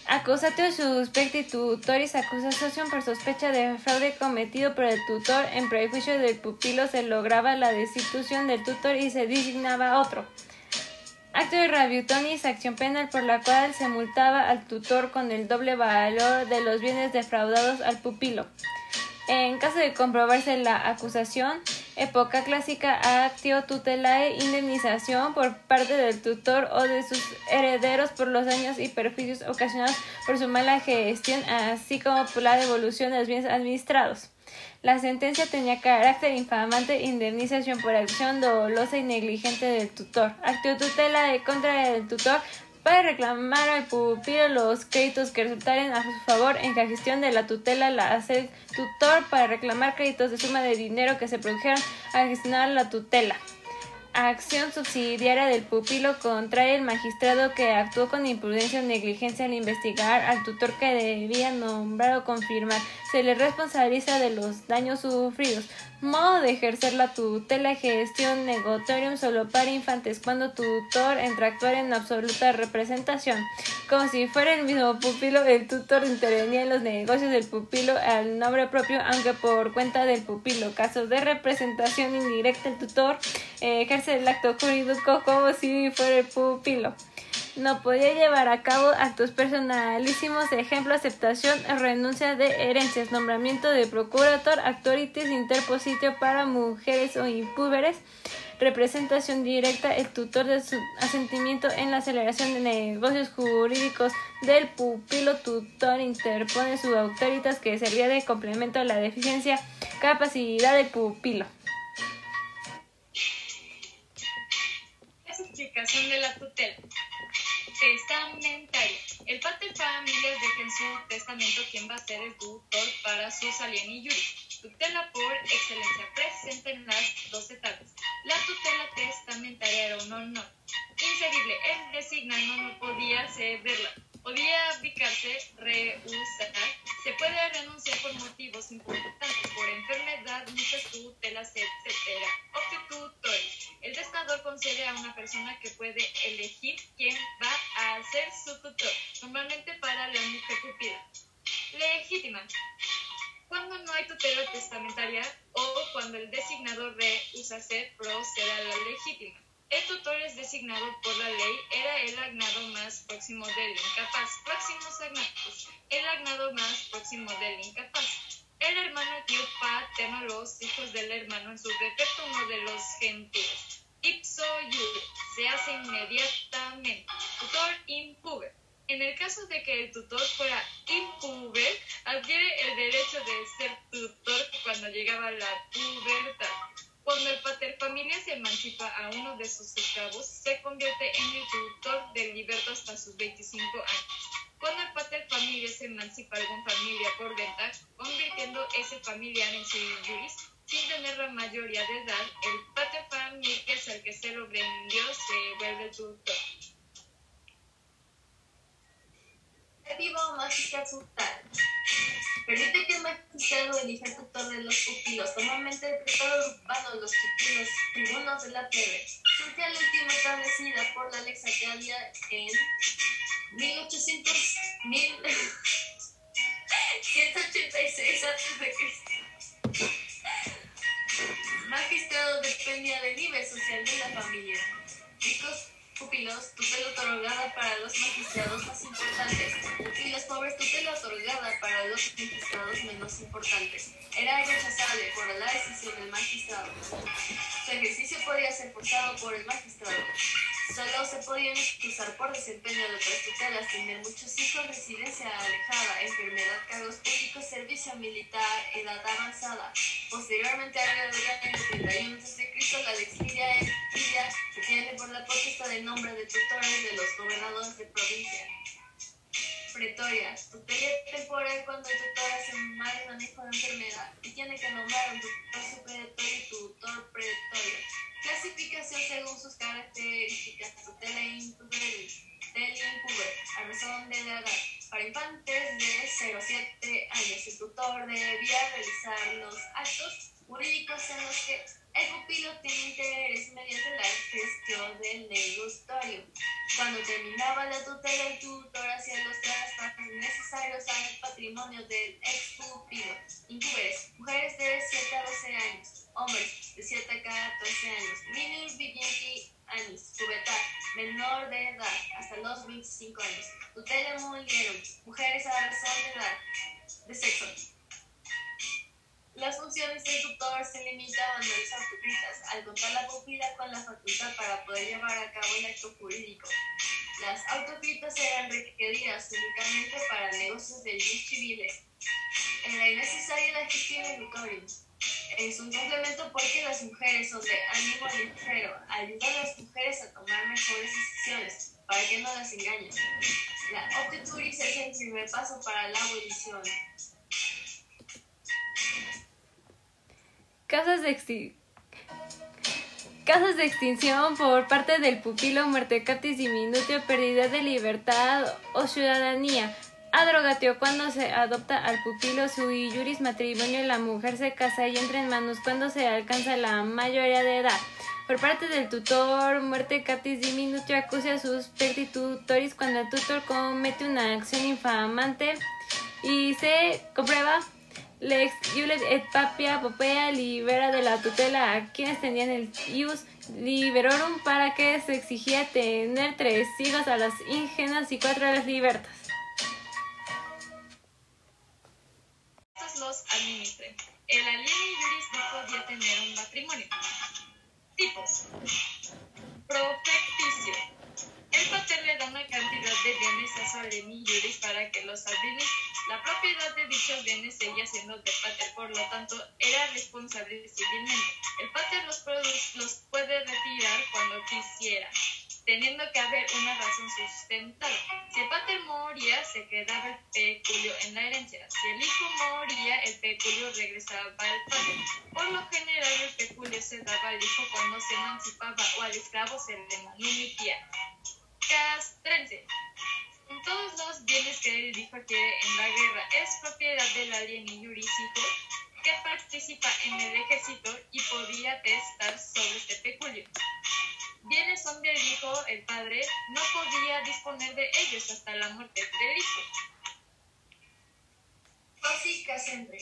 B: Acusatio suspecti tutoris acusación por sospecha de fraude cometido por el tutor en prejuicio del pupilo se lograba la destitución del tutor y se designaba otro. Acto de rabiutonis, acción penal por la cual se multaba al tutor con el doble valor de los bienes defraudados al pupilo. En caso de comprobarse la acusación, época clásica, actio tutelae, indemnización por parte del tutor o de sus herederos por los daños y perjuicios ocasionados por su mala gestión, así como por la devolución de los bienes administrados. La sentencia tenía carácter infamante indemnización por acción dolosa y negligente del tutor, acto tutela de contra del tutor para reclamar al pupilo los créditos que resultaren a su favor en la gestión de la tutela. La hace tutor para reclamar créditos de suma de dinero que se produjeron al gestionar la tutela acción subsidiaria del pupilo contra el magistrado que actuó con imprudencia o negligencia al investigar al tutor que debía nombrar o confirmar. Se le responsabiliza de los daños sufridos. Modo de ejercer la tutela gestión negotorium solo para infantes cuando tutor entra a actuar en absoluta representación. Como si fuera el mismo pupilo, el tutor intervenía en los negocios del pupilo al nombre propio, aunque por cuenta del pupilo. Casos de representación indirecta, el tutor eh, ejerce el acto jurídico como si fuera el pupilo no podía llevar a cabo actos personalísimos, ejemplo, aceptación, renuncia de herencias, nombramiento de procurator, actualities, interpositio para mujeres o impúberes, representación directa, el tutor de su asentimiento en la aceleración de negocios jurídicos del pupilo tutor interpone su autoritas que servía de complemento a la deficiencia capacidad del pupilo.
C: explicación de la tutela testamentario. El padre familia deja en su testamento quién va a ser el tutor para sus alien y yuri. Tutela por excelencia presente en las dos etapas. La tutela testamentaria era un honor inserible. El designado no podía cederla podía abdicarse, rehusar, se puede renunciar por motivos importantes, por enfermedad, muchas tutelas, etc. Tutores. El testador concede a una persona que puede elegir quién va a ser su tutor, normalmente para la mujer pupila. Legítima. Cuando no hay tutela testamentaria o cuando el designador rehúsa ser, procede a la legítima. El tutor es designado por la ley, era el agnado más próximo del incapaz. Próximos el agnado más próximo del incapaz. El hermano tío paterno, los hijos del hermano en su defecto, uno de los gentiles. Ipso iure, se hace inmediatamente. Tutor impuber. En el caso de que el tutor fuera impuber, adquiere el derecho de ser tutor cuando llegaba la pubertad. Cuando el paterfamilia se emancipa a uno de sus esclavos, se convierte en el tutor del liberto hasta sus 25 años. Cuando el paterfamilia se emancipa a algún familia por venta, convirtiendo ese familiar en su juris, sin tener la mayoría de edad, el paterfamilia es el que se lo vendió, se vuelve tutor.
A: Vivo Permite que el magistrado elija el tutor de los pupilos, normalmente preparo urbano de los pupilos tribunos de la plebe. Surge la última establecida por la Lex Academia en 1800, 1186 a.C. Magistrado dependía del nivel social de la familia. Pupilos, tutela otorgada para los magistrados más importantes, y los pobres, tutela otorgada para los magistrados menos importantes. Era rechazable por la decisión del magistrado. Su ejercicio podía ser forzado por el magistrado. Solo se podían excusar por desempeño de otras tutelas, tener muchos hijos, residencia alejada, enfermedad, cargos públicos, servicio militar, edad avanzada. Posteriormente, alrededor del año 31 a.C., la lexilia se tiene por la potestad del nombre de tutores de los gobernadores de provincia. Pretoria, tutela temporal cuando el tutor hace mal manejo de enfermedad y tiene que nombrar un tutor superatorio y tutor pretorio. Clasificación según sus características, tutela impuberis, impuber, a razón de la edad. Para infantes de 0 a 7 años, el tutor debía realizar los actos jurídicos en los que el pupilo tiene interés mediante la gestión del negociatorio. Cuando terminaba la tutela, el tutor hacía los traspasos necesarios al patrimonio del ex pupilo. Mujeres, mujeres de 7 a 12 años, hombres de 7 a 14 años, minus vigenti años, pubertad, menor de edad, hasta los 25 años. Tutela mulierum, mujeres a razón de edad, de sexo las funciones del tutor se limitaban a las autopistas, al contar la pupila con la facultad para poder llevar a cabo el acto jurídico. Las autopistas eran requeridas únicamente para negocios de leyes civiles. Era innecesaria la gestión educativa. Es un complemento porque las mujeres son de ánimo ligero, ayudan a las mujeres a tomar mejores decisiones para que no las engañen. La obstetricia es el primer paso para la abolición.
B: Casos de, de extinción por parte del pupilo, muerte catis diminutio, pérdida de libertad o ciudadanía. Adrogatio cuando se adopta al pupilo, sui juris matrimonio, la mujer se casa y entra en manos cuando se alcanza la mayoría de edad. Por parte del tutor, muerte catis diminutio acusa sus pertitutoris cuando el tutor comete una acción infamante y se comprueba Lex Iulet et Papia Popea libera de la tutela a quienes tenían el ius liberorum para que se exigía tener tres hijos a las ingenuas y cuatro a las libertas.
C: Los administren. El alieni juris no podía tener un matrimonio. Tipos. Profecticio. El pater le da una cantidad de bienes a su alieni juris para que los administre. La propiedad de dichos bienes seguía siendo de pater, por lo tanto, era responsable civilmente. El pater los, los puede retirar cuando quisiera, teniendo que haber una razón sustentada. Si el pater moría, se quedaba el peculio en la herencia. Si el hijo moría, el peculio regresaba al pater. Por lo general, el peculio se daba al hijo cuando se emancipaba o al esclavo se le manumitía. Castrense. Todos los bienes que el hijo adquiere en la guerra es propiedad del alieni juris hijo que participa en el ejército y podía testar sobre este peculio. Bienes son del hijo, el padre no podía disponer de ellos hasta la muerte del hijo.
A: Básicas entre.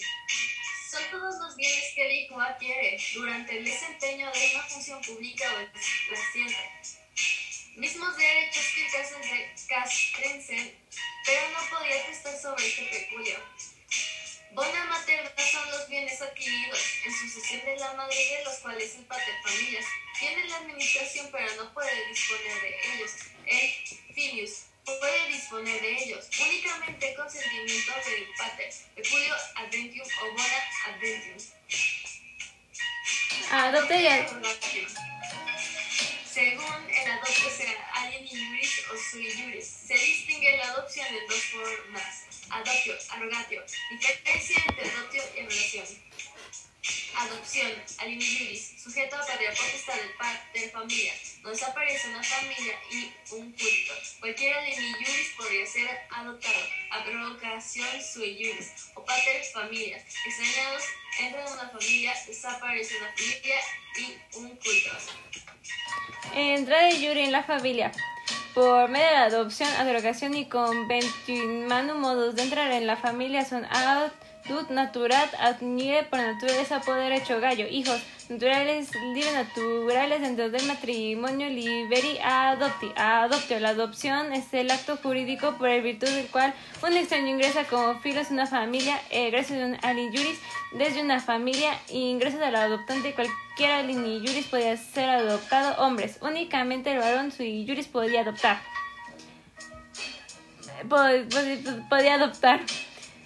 A: Son todos los bienes que el hijo adquiere durante el desempeño de una función pública o eclesiástica. Mismos derechos que el castrense, pero no podía testar sobre este peculio. Bona materna son los bienes adquiridos en sucesión de la madre de los cuales el pater familias tiene la administración pero no puede disponer de ellos. El filius puede disponer de ellos únicamente consentimiento del pater, peculio adventium o bona adventium.
B: Adopte y ad-
A: Según el adopte sea alien juris o sui juris, se distingue la adopción de dos formas, adoptio, arrogatio, diferencia entre adoptio y arrogación. Adopción, alien juris, sujeto a patria potestad del pater familia, donde aparece una familia y un culto. Cualquier alien juris podría ser adoptado. Abrogación sui juris o pater familia, extrañados entran en una familia, desaparece una familia y un culto.
B: Entrada de Yuri en la familia. Por medio de la adopción, adrogación y conventionum modos de entrar en la familia son ad dut naturat ad nire por naturaleza poder hecho gallo. Hijos naturales, libres naturales dentro del matrimonio liberi adopti. Adoptio. La adopción es el acto jurídico por el virtud del cual un extraño ingresa como filos una familia, eh, gracias a un alin juris desde una familia ingresos al adoptante cualquier alin juris podía ser adoptado hombres únicamente el varón sui juris podía adoptar po- podía adoptar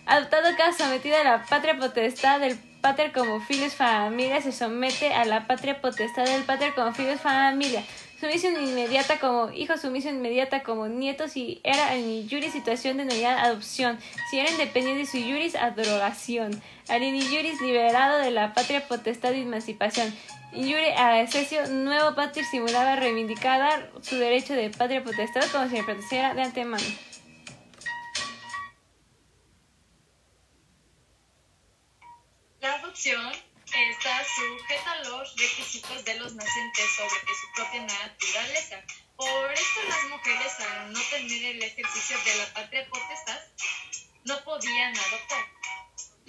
B: adoptado cada sometido a la patria potestad del pater como filius familia se somete a la patria potestad del pater como filius familia sumisión inmediata como hijo, sumisión inmediata como nieto si era en juris situación denominada adopción, si era independiente su juris adrogación, al juris liberado de la patria potestad de emancipación. Injure a nuevo pater simulaba reivindicada su derecho de patria potestad como si le protegiera de antemano.
C: La adopción está sujeta a los requisitos de los nacientes sobre su propia naturaleza. Por esto las mujeres, al no tener el ejercicio de la patria potestad, no podían adoptar.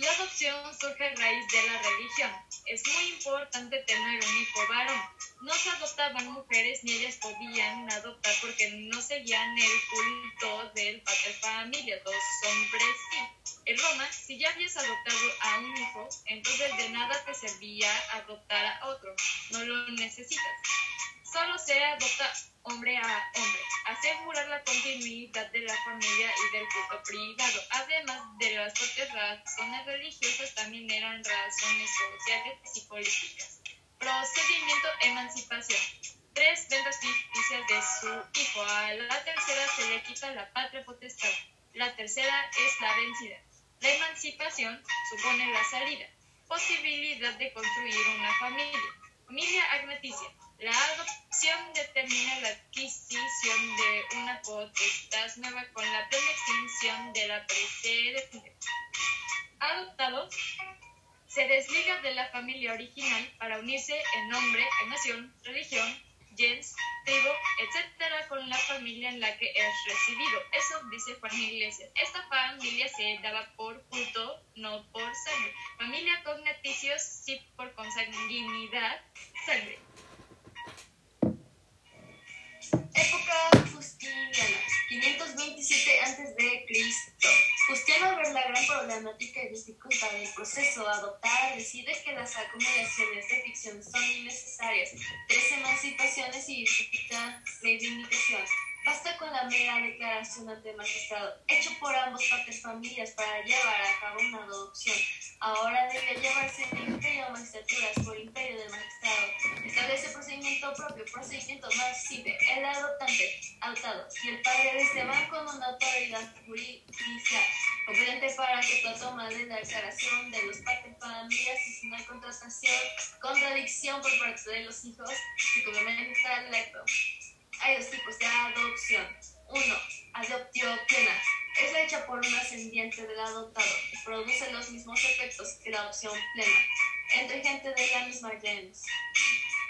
C: La adopción surge a raíz de la religión. Es muy importante tener un hijo varón. No se adoptaban mujeres ni ellas podían adoptar porque no seguían el culto del pater familia. Dos hombres sí. En Roma, si ya habías adoptado a un hijo, entonces de nada te servía adoptar a otro. No lo necesitas. Solo se adopta hombre a hombre, asegurar la continuidad de la familia y del culto privado. Además de las propias razones religiosas, también eran razones sociales y políticas. Procedimiento emancipación. Tres ventas ficticias de su hijo. A la tercera se le quita la patria potestad. La tercera es la vencida. La emancipación supone la salida, posibilidad de construir una familia. Familia agnaticia. La adopción determina la adquisición de una potestad nueva con la plena extinción de la precedente. Adoptado se desliga de la familia original para unirse en nombre, en nación, religión, gens, tribu, etcétera, con la familia en la que es recibido. Eso dice Juan Iglesias. Esta familia se daba por culto, no por sangre. Familia cognaticios, sí por consanguinidad, sangre.
A: Época Justiniana, 527 a.C. Justiano, al ver la gran problemática y dificultad del proceso a adoptar, decide que las acumulaciones de ficción son innecesarias, tres emancipaciones y reivindicación. Basta con la mera declaración ante el magistrado, hecho por ambos partes familias para llevar a cabo una adopción. Ahora debe llevarse el imperio de magistraturas por imperio del magistrado. Establece procedimiento propio, procedimiento más simple. El adoptante, adoptado, y el padre de este van con una autoridad jurídica competente para que la toma de la declaración de los partes familias y si no hay contratación, contradicción por parte de los hijos, se complementa el acto. Hay dos tipos de adopción. Uno, adopción plena. Es hecha por un ascendiente del adoptado y produce los mismos efectos que la adopción plena entre gente de la misma gens.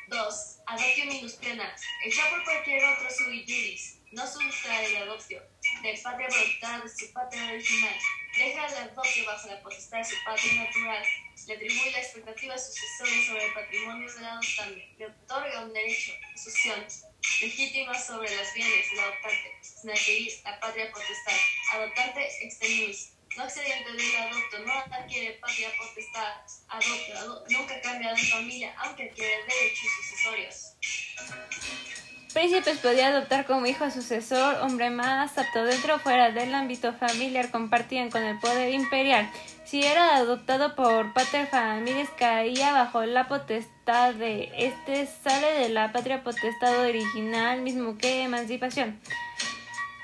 A: Dos, adopción minus plena. Hecha por cualquier otro sui juris. No sustrae la adopción del padre adoptado de su patria original. Deja la adopción bajo la potestad de su patria natural. Le atribuye la expectativa sucesoria sobre el patrimonio del adoptante. Le otorga un derecho de sucesión legítima sobre los bienes del adoptante, sin adquirir la patria potestad. Adoptante extenuis. No excedente del adopto, no adquiere patria potestad. Adopto, nunca cambia de familia, aunque adquiere derechos sucesorios.
B: Príncipes podía adoptar como hijo sucesor, hombre más apto dentro o fuera del ámbito familiar, compartían con el poder imperial. Si era adoptado por pater familias, caía bajo la potestad de este, sale de la patria potestad original, mismo que emancipación.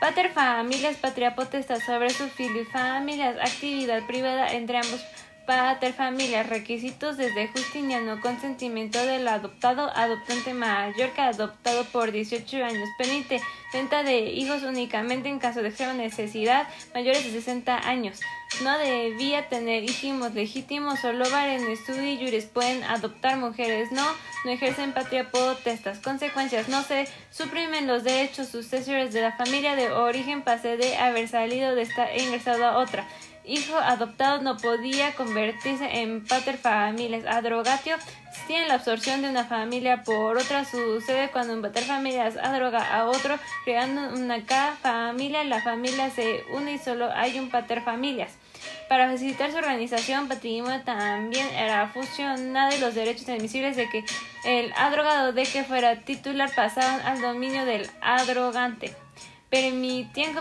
B: Pater familias, patria potestad sobre su filius familias, actividad privada entre ambos pater familias, requisitos desde Justiniano, consentimiento del adoptado, adoptante mayor que adoptado por 18 años, penite, venta de hijos únicamente en caso de extrema necesidad, mayores de 60 años. No debía tener hijos legítimos, solo varones y juris pueden adoptar mujeres, no, no ejercen patria potestas. Consecuencias, no se suprimen los derechos sucesores de la familia de origen pase de haber salido de esta e ingresado a otra hijo adoptado no podía convertirse en pater familias. Adrogatio tiene la absorción de una familia por otra. Sucede cuando un pater familias adroga a otro, creando una K familia. La familia se une y solo hay un pater familias. Para facilitar su organización, patrimonio también era fusionado y los derechos admisibles de que el adrogado de que fuera titular pasaban al dominio del adrogante permitían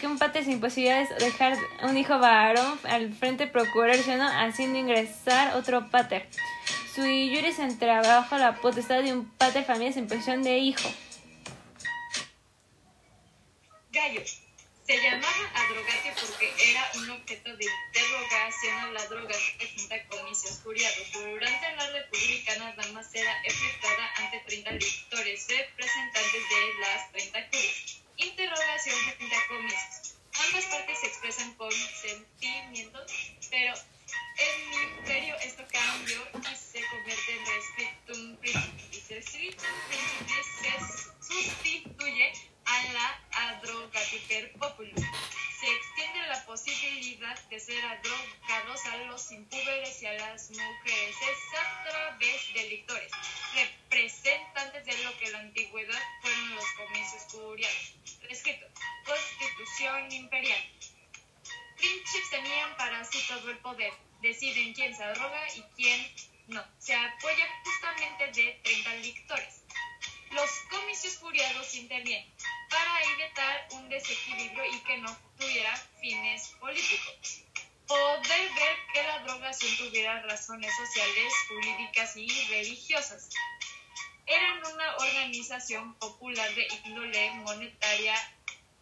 B: que un padre sin posibilidades dejar un hijo varón al frente procurar no haciendo ingresar otro pater. Su juris entraba bajo la potestad de un pater familia sin posición de hijo.
C: Gallo. Se llamaba adrogatio porque era un objeto de interrogación a la droga junto a comicios juriados. Durante la República nada más era efectuada ante 30 lectores representantes de las 30 curias interrogación frente a comicios. Ambas partes se expresan con sentimientos, pero en mi imperio esto cambió y se convierte en rescriptum principis. Rescriptum principis se sustituye a la populum. Se extiende la posibilidad de ser adrogados a los impúberes y a las mujeres. Es a través de lictores, representantes de lo que en la antigüedad fueron los comicios curianos escrito, Constitución Imperial. Príncipes tenían para sí todo el poder, deciden quién se arroga y quién no. Se apoya justamente de 30 lictores. los comicios furiados intervienen para evitar un desequilibrio y que no tuviera fines políticos. Poder ver que la drogación tuviera razones sociales, jurídicas y religiosas. Eran una organización popular de índole monetaria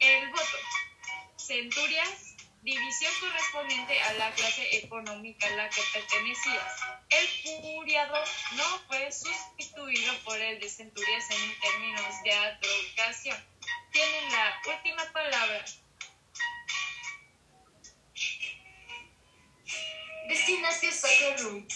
C: el voto. Centurias, división correspondiente a la clase económica a la que pertenecías. El furiado no fue sustituido por el de centurias en términos de adrogación. Tienen la última palabra.
A: Destinatio Sacrorum.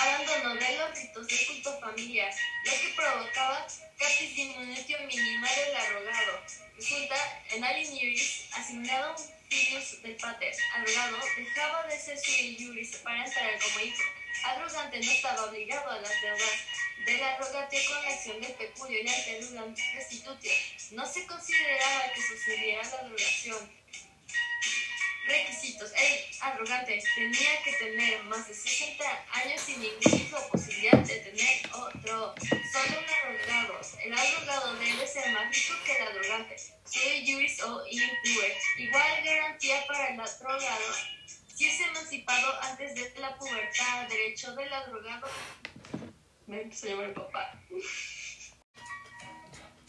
A: Abandono de los ritos de culto familiar, lo que provocaba casi diminutio mínima del arrogado. Resulta en Aliniuris asignado un filius del pater. Arrogado dejaba de ser su iuris para entrar como hijo. Arrogante no estaba obligado a las deudas del arrogante con acción del peculio y interrogam restitutio. No se consideraba que sucediera la duración. Requisitos. El arrogante tenía que tener más de 60 años sin o posibilidad de tener otro. Solo un arrogado. El arrogado debe ser más rico que el arrogante. Soy juris o impure. Igual garantía para el arrogado. Si es emancipado antes de la pubertad, derecho del arrogado. Me empezó a llamar el papá.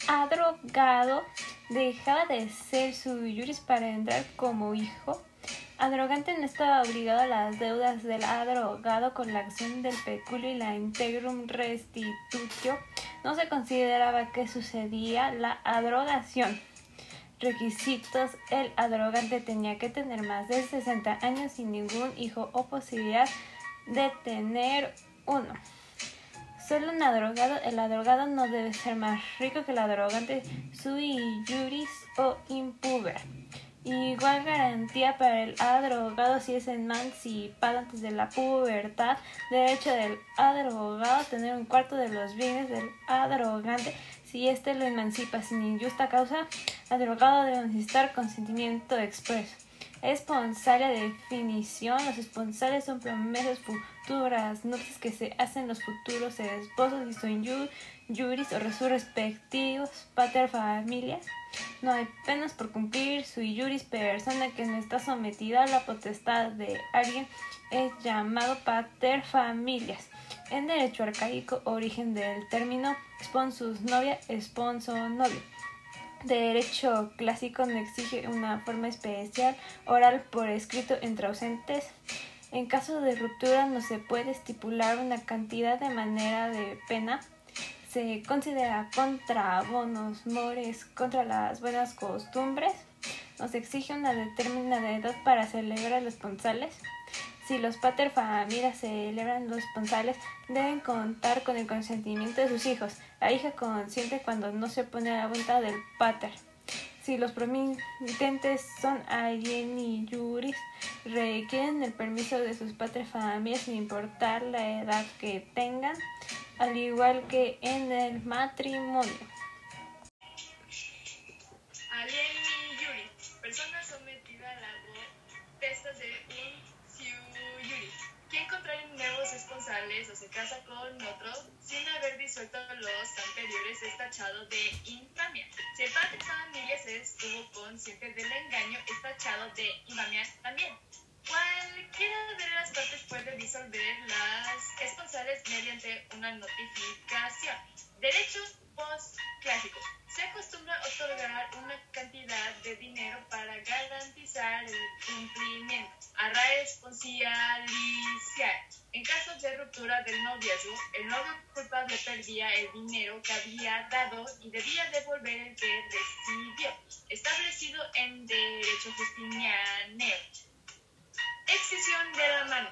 B: Adrogado dejaba de ser su juris para entrar como hijo. Adrogante no estaba obligado a las deudas del adrogado con la acción del peculio y la integrum restitutio. No se consideraba que sucedía la adrogación. Requisitos: el adrogante tenía que tener más de 60 años sin ningún hijo o posibilidad de tener uno. Solo un adrogado, el adrogado no debe ser más rico que el adrogante sui juris o impuber. Igual garantía para el adrogado si es emancipado antes de la pubertad. Derecho del adrogado a tener un cuarto de los bienes del adrogante si éste lo emancipa sin injusta causa. Adrogado debe necesitar consentimiento expreso. Esponsalia definición. Los esponsales son promesas futuras, nupcias que se hacen los futuros esposos y son juris o sus respectivos pater familia. No hay penas por cumplir sui juris persona que no está sometida a la potestad de alguien es llamado pater familias. En derecho arcaico, origen del término sponsus novia, esponso novio. Derecho clásico no exige una forma especial oral por escrito entre ausentes. En caso de ruptura no se puede estipular una cantidad de manera de pena. Se considera contra bonos mores, contra las buenas costumbres. Nos exige una determinada edad para celebrar los esponsales. Si los pater familias celebran los esponsales, deben contar con el consentimiento de sus hijos. La hija consiente cuando no se opone a la voluntad del pater. Si los promitentes son alieni juris, requieren el permiso de sus pater familias sin importar la edad que tengan, al igual que en el matrimonio.
C: Alieni Yuri, persona sometida a la potestad de un Yuri, quien contrae nuevos esponsales o se casa con otro sin haber disuelto los anteriores es tachado de infamia. Si el padre se estuvo consciente del engaño, es tachado de infamia también. Cualquiera de las partes puede disolver las esponsales mediante una notificación. Derecho dado y debía devolver el que recibió, establecido en derecho justinianeo. Extinción de la mano.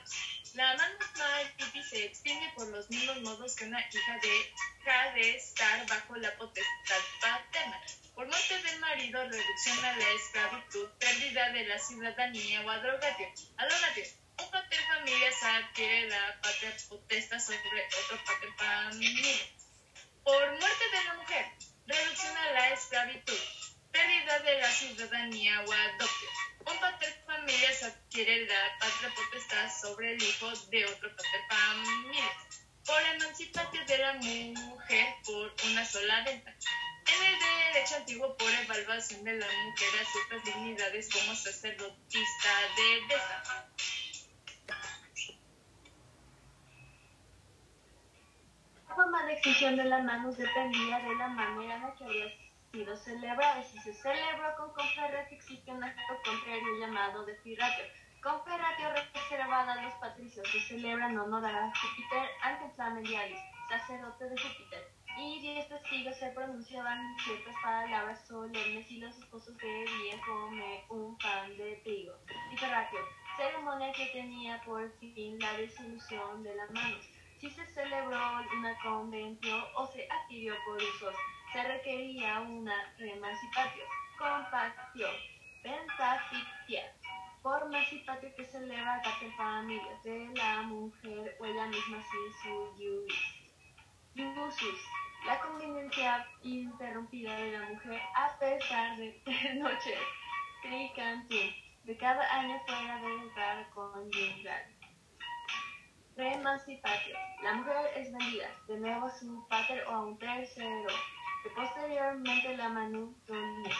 C: La mano maritis se extingue por los mismos modos que una hija deja de estar bajo la potestad paterna. Por muerte del marido, reducción a la esclavitud, pérdida de la ciudadanía o adrogatio.
A: Forma de de las manos dependía de la manera en la que había sido celebrada. Si se celebró con conferratio, existe un acto contrario llamado defirratio. Conferratio reservada a los patricios se celebra en honor a Júpiter ante Flamelialis, sacerdote de Júpiter. Y diez testigos se pronunciaban ciertas palabras solemnes y los esposos debían comer un pan de trigo. Diferratio, ceremonia que tenía por fin la disolución de las manos. Si se celebró una convención o se adquirió por usos, se requería una remancipatio, compactio, pentafictia, por mancipatio que se eleva a cuatro familias de la mujer o ella misma sin su. Iusus, la conveniencia interrumpida de la mujer a pesar de noches tricantum, de cada año fuera del hogar conyugal. Remancipatio. La mujer es vendida de nuevo a su pater o a un tercero, que posteriormente la manutonía.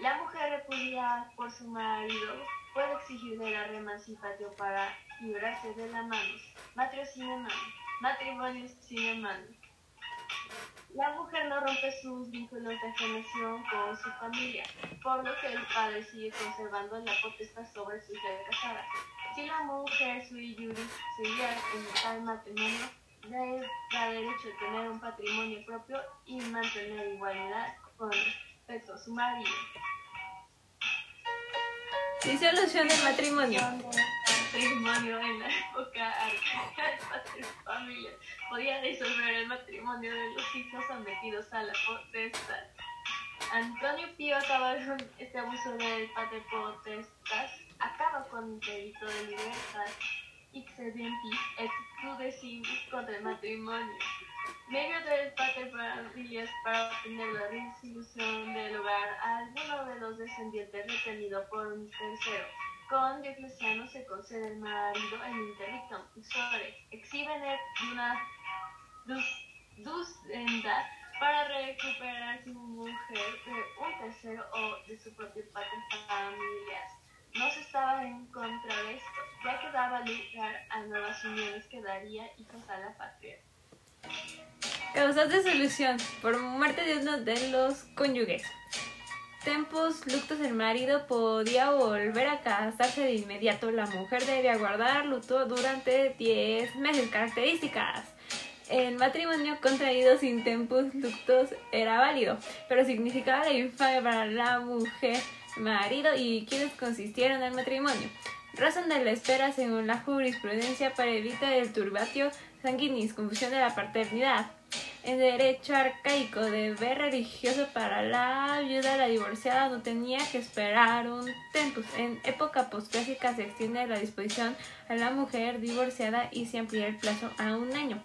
A: La mujer repudiada por su marido puede exigirle la remancipatio para librarse de la manos. Matrio sin mano. Matrimonio sin mano. La mujer no rompe sus vínculos de generación con su familia, por lo que el padre sigue conservando la potestad sobre sus ya casadas. Si la mujer sui juris seguía en tal matrimonio, da derecho a tener un patrimonio propio y mantener igualdad con respecto a su marido.
B: Disolución del matrimonio.
A: matrimonio en la época arcaica de su familia podía disolver el matrimonio de los hijos sometidos a la potestad. Antonio Pío acaba con este abuso del padre potestad, acaba con el delito de libertad excedentis et crudecimus contra el matrimonio. Medio pater familias para obtener la disolución del hogar a alguno de los descendientes retenido por un tercero. Con Diocleciano se concede el marido en interdictum sobre exhibener una ducenda para recuperar su mujer de un tercero o de su propio pater familias. No se estaba en contra de esto, ya que daba lugar a nuevas uniones que daría hijos a la patria.
B: Causas de solución por muerte de uno de los cónyuges. Tempus luctus el marido podía volver a casarse de inmediato. La mujer debía guardar luto durante 10 meses. Características. El matrimonio contraído sin tempus luctus era válido, pero significaba la infamia para la mujer, marido y quienes consistieron en el matrimonio. Razón de la espera según la jurisprudencia para evitar el turbatio sanguinis, confusión de la paternidad. En derecho arcaico, deber religioso para la viuda, la divorciada no tenía que esperar un tempus. En época postclásica se extiende la disposición a la mujer divorciada y se amplía el plazo a un año.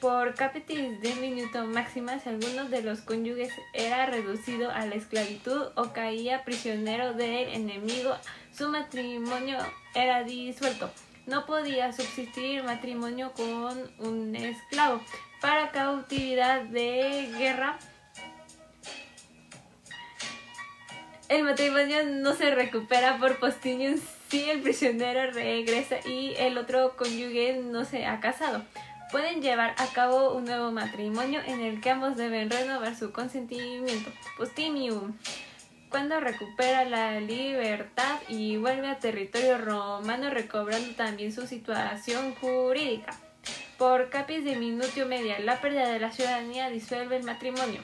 B: Por capitis de minuto máxima, si alguno de los cónyuges era reducido a la esclavitud o caía prisionero del enemigo, su matrimonio era disuelto. No podía subsistir matrimonio con un esclavo. Para cautividad de guerra, el matrimonio no se recupera por postinium si el prisionero regresa y el otro cónyuge no se ha casado. Pueden llevar a cabo un nuevo matrimonio en el que ambos deben renovar su consentimiento. Postimium cuando recupera la libertad y vuelve a territorio romano recobrando también su situación jurídica. Por capis de minutio media, la pérdida de la ciudadanía disuelve el matrimonio.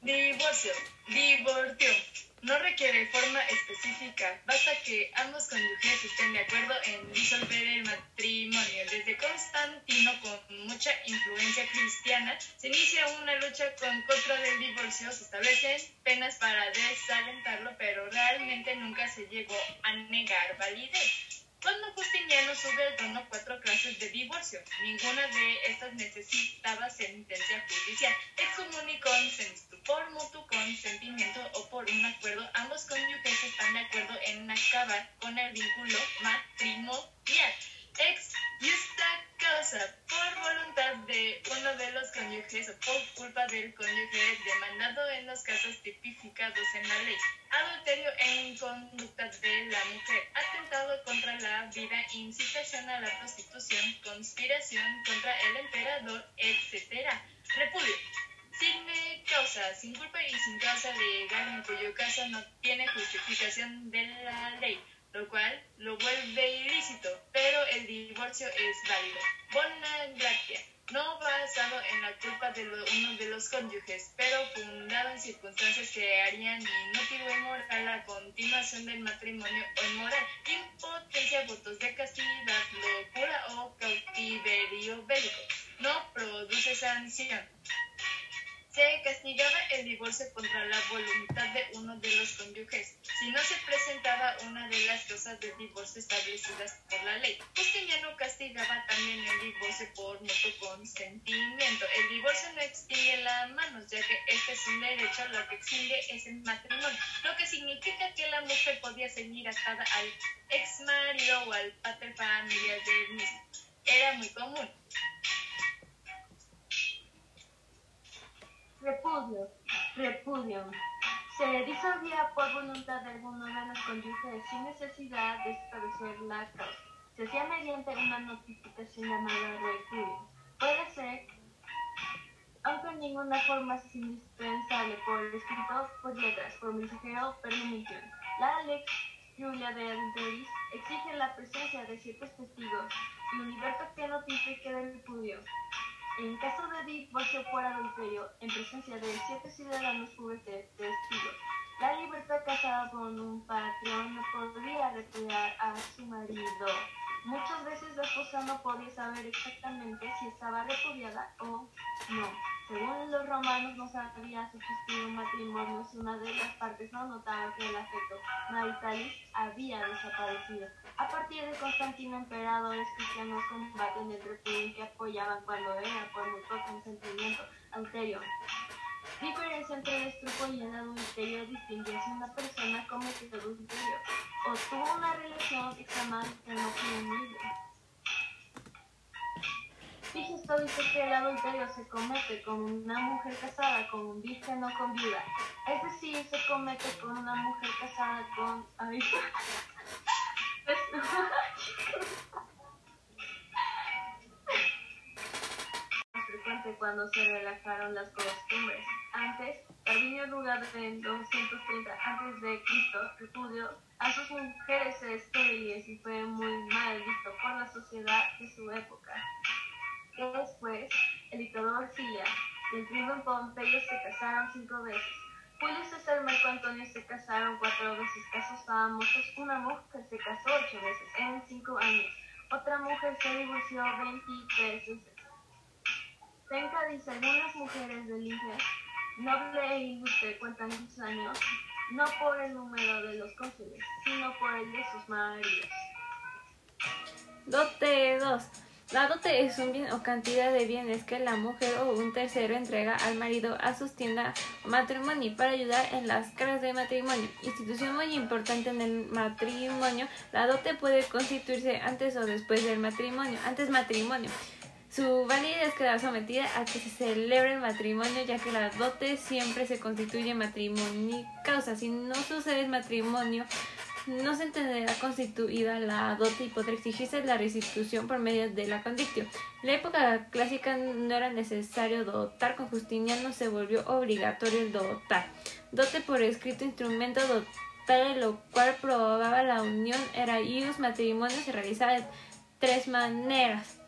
C: Divorcio. Divorcio. No requiere forma específica, basta que ambos cónyuges estén de acuerdo en disolver el matrimonio. Desde Constantino, con mucha influencia cristiana, se inicia una lucha con contra del divorcio, se establecen penas para desalentarlo, pero realmente nunca se llegó a negar validez. Cuando Justiniano sube al trono, cuatro clases de divorcio. Ninguna de estas necesitaba sentencia judicial. Excomunicó por mutuo consentimiento o por un acuerdo. Ambos cónyuges están de acuerdo en acabar con el vínculo matrimonial. Ex justa causa por voluntad uno de los cónyuges o por culpa del cónyuge demandado en los casos tipificados en la ley, adulterio e inconducta de la mujer, atentado contra la vida, incitación a la prostitución, conspiración contra el emperador, etc. Repudio. Sin causa, sin culpa y sin causa legal, en cuyo caso no tiene justificación de la ley lo cual lo vuelve ilícito, pero el divorcio es válido. Bona gracia, no basado en la culpa de uno de los cónyuges, pero fundado en circunstancias que harían inútil o inmoral la continuación del matrimonio o inmoral, impotencia, votos de castidad, locura o cautiverio bélico. No produce sanción se castigaba el divorcio contra la voluntad de uno de los cónyuges si no se presentaba una de las causas de divorcio establecidas por la ley. Justiniano castigaba también el divorcio por mutuo consentimiento. El divorcio no extingue la mano, ya que este es un derecho, lo que extingue es el matrimonio, lo que significa que la mujer podía seguir atada al ex marido o al pater familiar del mismo. Era muy común.
A: Repudio. Repudio. Se disolvía por voluntad de alguno de los cónyuges sin necesidad de establecer la causa. Se hacía mediante una notificación llamada repudio. Puede ser, aunque en ninguna forma es indispensable por escrito, por letras, por mensajero, permisión. La ley Julia de Adulteris exige la presencia de ciertos testigos y un liberto que notifique del repudio. En caso de divorcio por adulterio, en presencia de siete ciudadanos públicos testigos, la libertad casada con un patrón no podría repudiar a su marido. Muchas veces la esposa no podía saber exactamente si estaba repudiada o no. Según los romanos, no sabía subsistir un matrimonio si una de las partes no notaba que el afecto maritalis había desaparecido. A partir de Constantino, emperadores cristianos combaten el repudio que apoyaban cuando era por mutuo consentimiento anterior. Diferencia entre el estrupo y el adulterio distingue si una persona cometió adulterio o tuvo una relación extremadamente no unible. esto dice que el adulterio se comete con una mujer casada con un virgen o con viuda. Es decir, se comete con una mujer casada con... cuando se relajaron las costumbres. Antes, Carvinio Rugado en 230 a.C. repudió a sus mujeres estériles y fue muy mal visto por la sociedad de su época. Después, el dictador Cilia y el triunfo Pompeyo se casaron cinco veces. Julio César y Marco Antonio se casaron cuatro veces, casos famosos. Una mujer se casó ocho veces en cinco años. Otra mujer se divorció 23 veces. Tenka dice, algunas mujeres del Inge, noble e ilustre, cuentan sus años, no por el número de los cónsules, sino por el de sus maridos.
B: Dote 2. La dote es un bien o cantidad de bienes que la mujer o un tercero entrega al marido a sustienda o matrimonio para ayudar en las caras de matrimonio. Institución muy importante en el matrimonio. La dote puede constituirse antes o después del matrimonio. Antes matrimonio. Su validez queda sometida a que se celebre el matrimonio, ya que la dote siempre se constituye matrimonio causa. Si no sucede el matrimonio, no se entenderá constituida la dote y podrá exigirse la restitución por medio de la condictio. En la época clásica no era necesario dotar, con Justiniano se volvió obligatorio el dotar. Dote por escrito instrumento dotar, lo cual probaba la unión era ius matrimonio se realizaba de tres maneras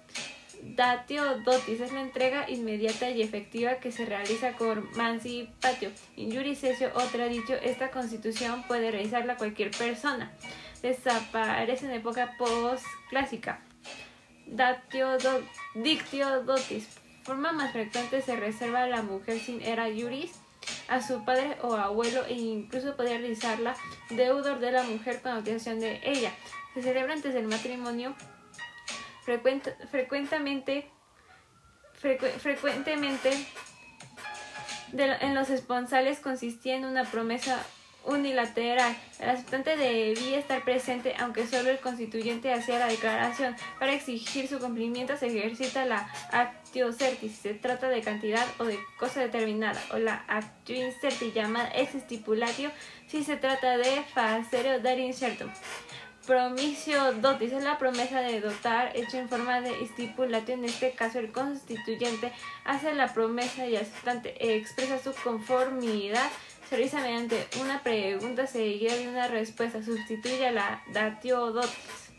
B: datio dotis es la entrega inmediata y efectiva que se realiza con mancipatio. In sesio o traditio, esta constitución puede realizarla cualquier persona. Desaparece en época postclásica. Datio dictio dotis. Forma más frecuente se reserva a la mujer sin era juris a su padre o abuelo e incluso podría realizarla deudor de la mujer con autorización de ella. Se celebra antes del matrimonio frecuentemente, frecuentemente en los esponsales consistía en una promesa unilateral. El aceptante debía estar presente, aunque solo el constituyente hacía la declaración. Para exigir su cumplimiento se ejercita la actio certi, si se trata de cantidad o de cosa determinada, o la actio incerti, llamada ex stipulatio, si se trata de facere o dar incerto. Promisio dotis es la promesa de dotar hecha en forma de stipulatio. En este caso, el constituyente hace la promesa y aceptante expresa su conformidad se realiza mediante una pregunta seguida de una respuesta. Sustituye a la datio dotis.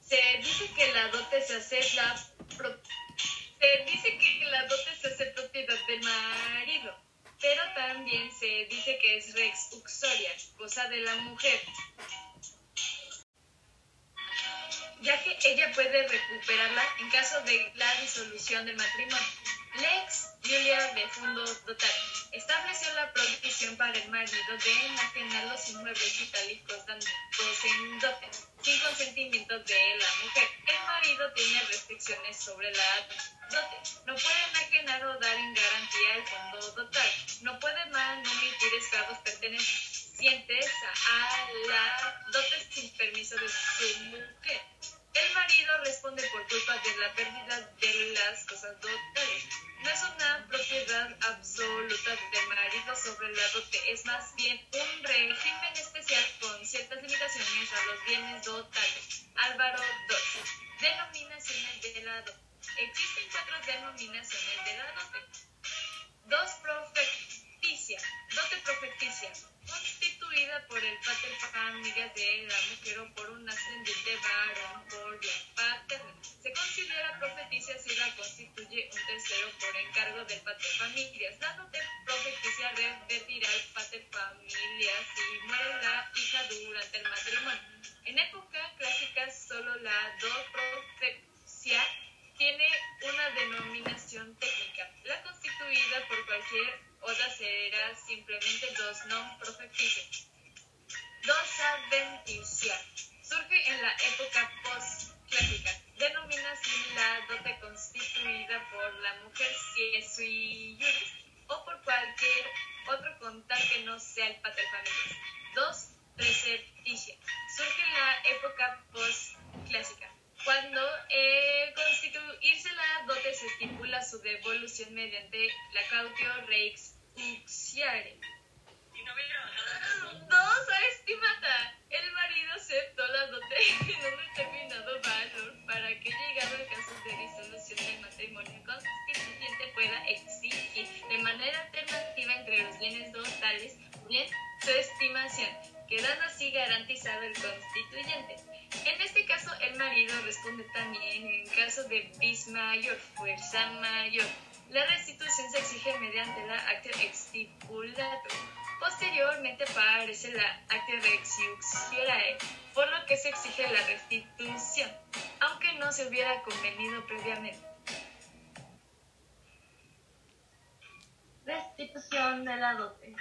C: Se dice que la dote se hace la se dice que la dote se hace propiedad del marido, pero también se dice que es rex uxoria, cosa de la mujer. ya que ella puede recuperarla en caso de la disolución del matrimonio. Lex Julia de Fundo Total estableció la prohibición para el marido de enajenar los inmuebles itálicos dados en dote, sin consentimiento de la mujer. El marido tiene restricciones sobre la dote. No puede enajenar o dar en garantía el fondo total. No puede manumitir esclavos pertenecientes a la dote sin permiso de su mujer. El marido responde por culpa de la pérdida de las cosas dotales. No es una propiedad absoluta del marido sobre la dote, es más bien un régimen especial con ciertas limitaciones a los bienes dotales. Álvaro Dote. Denominaciones de la dote. Existen cuatro denominaciones de la dote. Dos Dote profecticia. Constituida por el pater familia de la mujer o por un ascendiente varón por vía paterna. Se considera profeticia si la constituye un tercero por encargo del pater familias. La dote profeticia revertirá al pater si muere la hija durante el matrimonio. En época clásica solo la do profecia tiene una denominación técnica. La constituida por cualquier otra será simplemente dos non profeticia. Dos adventicia. Surge en la época post-clásica. Denomina la dote constituida por la mujer si es o por cualquier otro contal que no sea el paterfamilias. Dos precepticia. Surge en la época post-clásica. Cuando eh, constituirse la dote se estipula su devolución mediante la cautio rex uxiare. Dos estimata. El marido aceptó la dote en un determinado valor para que llegado el caso de disolución del matrimonio constituyente pueda exigir de manera alternativa entre los bienes dotales bien su estimación, quedando así garantizado el constituyente. En este caso, el marido responde también en caso de bis mayor, fuerza mayor. La restitución se exige mediante la actio extipulato. Posteriormente aparece la actio rexiuxierae, por lo que se exige la restitución, aunque no se hubiera convenido previamente.
A: Restitución de la dote.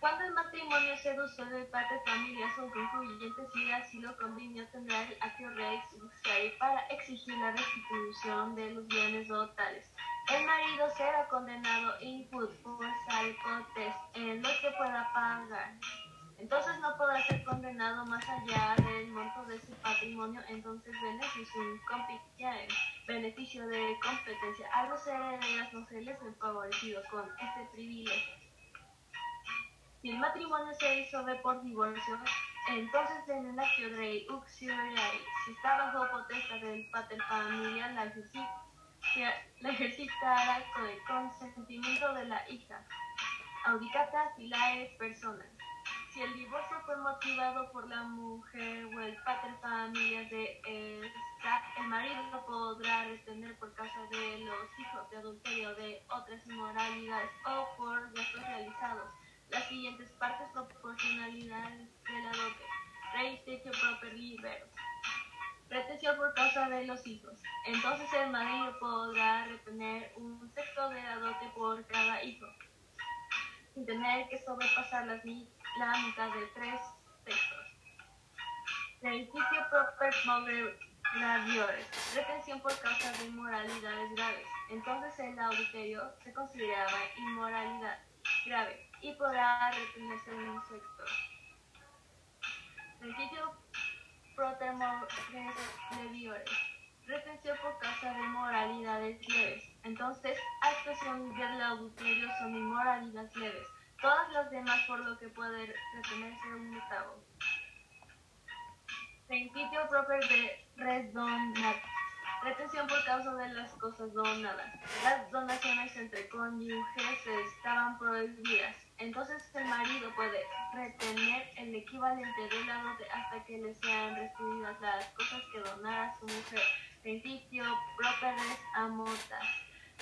A: Cuando el matrimonio se reduce del pater familias o concluyente, si así lo convino, tendrá el rex uxare para exigir la restitución de los bienes dotales. El marido será condenado in put por salcotes en lo que pueda pagar. Entonces no podrá ser condenado más allá del monto de su patrimonio, entonces compitiae, beneficio de competencia. A los herederos no se les ven favorecidos con este privilegio. Si el matrimonio se disolve por divorcio, entonces en el actio rei uxioreai, si está bajo potestad del pater familia, la, la ejercitará con el consentimiento de la hija. Audicata filae persona. Si el divorcio fue motivado por la mujer o el pater familias de esta, el marido no podrá retener por causa de los hijos de adulterio de otras inmoralidades o por gastos realizados las siguientes partes proporcionalidades de la dote. Rey techo proper liberos. Retención por causa de los hijos. Entonces el marido podrá retener un sexto de la dote por cada hijo, sin tener que sobrepasar las la mitad de tres sextos. Reinicio proper mover graviores. Retención por causa de inmoralidades graves. Entonces el adulterio se consideraba inmoralidad. grave y podrá retenerse un insecto. Principio protermores retención por causa de moralidades leves. Entonces, actuación del adulterio son inmoralidades leves. Todas las demás por lo que puede retenerse un octavo. Principio propio de redondat. Retención por causa de las cosas donadas. Las donaciones entre cónyuges estaban prohibidas. Entonces el marido puede retener el equivalente de la dote hasta que le sean restituidas las cosas que donara su mujer. Principio properes amotas.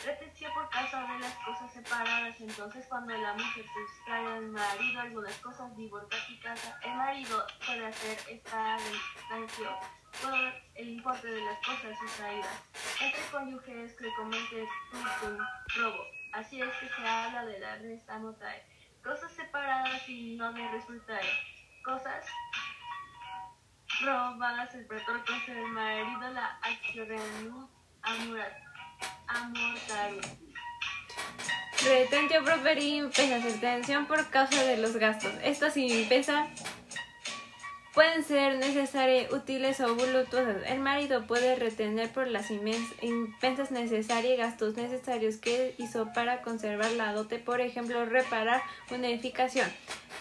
A: Retención por causa de las cosas separadas. Entonces, cuando la mujer sustrae al marido algunas cosas divorciadas, el marido puede hacer esta retención por el importe de las cosas sustraídas. Entre cónyuges que comete un robo. Así es que se habla de la res amotae. Cosas separadas y no de resultae. Cosas robadas el pretor con el marido la acción amortaru.
B: Retentio properi pesa retención por causa de los gastos. Esto sin pesa pueden ser necesarias, útiles o voluptuosas. El marido puede retener por las impensas necesarias gastos necesarios que hizo para conservar la dote, por ejemplo, reparar una edificación.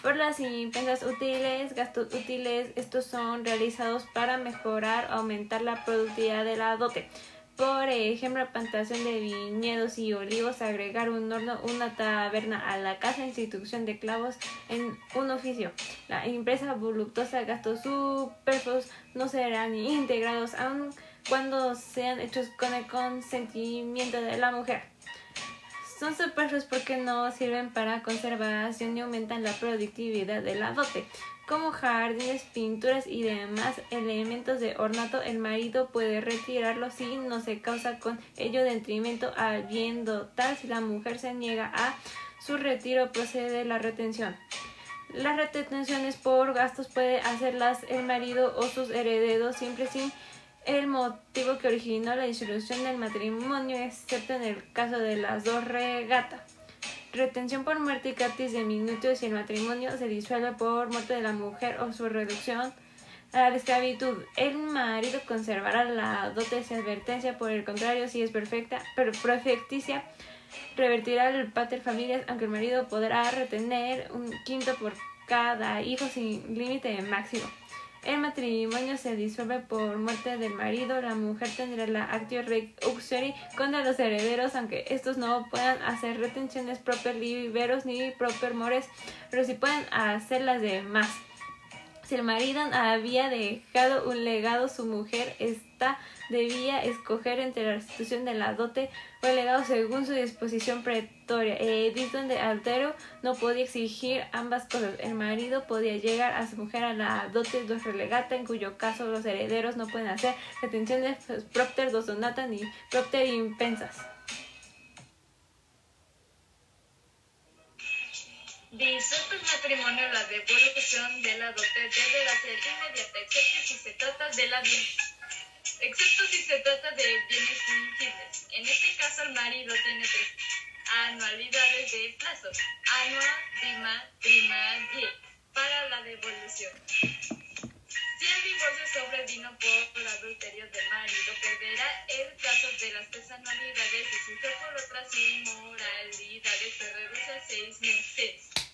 B: Por las impensas útiles, gastos útiles, estos son realizados para mejorar o aumentar la productividad de la dote. Por ejemplo, plantación de viñedos y olivos, agregar un horno, una taberna a la casa, institución de clavos en un oficio. La empresa voluptuosa, gastos superfluos no serán integrados aun cuando sean hechos con el consentimiento de la mujer. Son superfluos porque no sirven para conservación y aumentan la productividad de la dote como jardines, pinturas y demás elementos de ornato, el marido puede retirarlo si no se causa con ello detrimento al dotar. Si la mujer se niega a su retiro, procede la retención. Las retenciones por gastos puede hacerlas el marido o sus herederos siempre sin el motivo que originó la disolución del matrimonio, excepto en el caso de las dos regatas. Retención por muerte y catis de minutos si el matrimonio se disuelve por muerte de la mujer o su reducción a la esclavitud. El marido conservará la dote sin advertencia, por el contrario, si es perfecta, pero perfecticia, revertirá el pater familias, aunque el marido podrá retener un quinto por cada hijo sin límite máximo. El matrimonio se disuelve por muerte del marido. La mujer tendrá la actio uxeri contra los herederos, aunque estos no puedan hacer retenciones proper liberos ni proper mores, pero sí pueden hacer las demás. Si el marido había dejado un legado, su mujer está debía escoger entre la restitución de la dote o el legado según su disposición pretoria. El edicto de altero no podía exigir ambas cosas. El marido podía llegar a su mujer a la dote dos relegata, en cuyo caso los herederos no pueden hacer retenciones propter dos donata ni propter impensas.
C: Disuelto el matrimonio, la devolución de la dote debe ser inmediata, excepto si se trata de la excepto si se trata de bienes fungibles. En este caso, el marido tiene tres anualidades de plazo, anual, prima, prima, para la devolución. Si el divorcio sobrevino por adulterio del marido, perderá el plazo de las tres anualidades y si fue por otras inmoralidades se reduce a seis meses.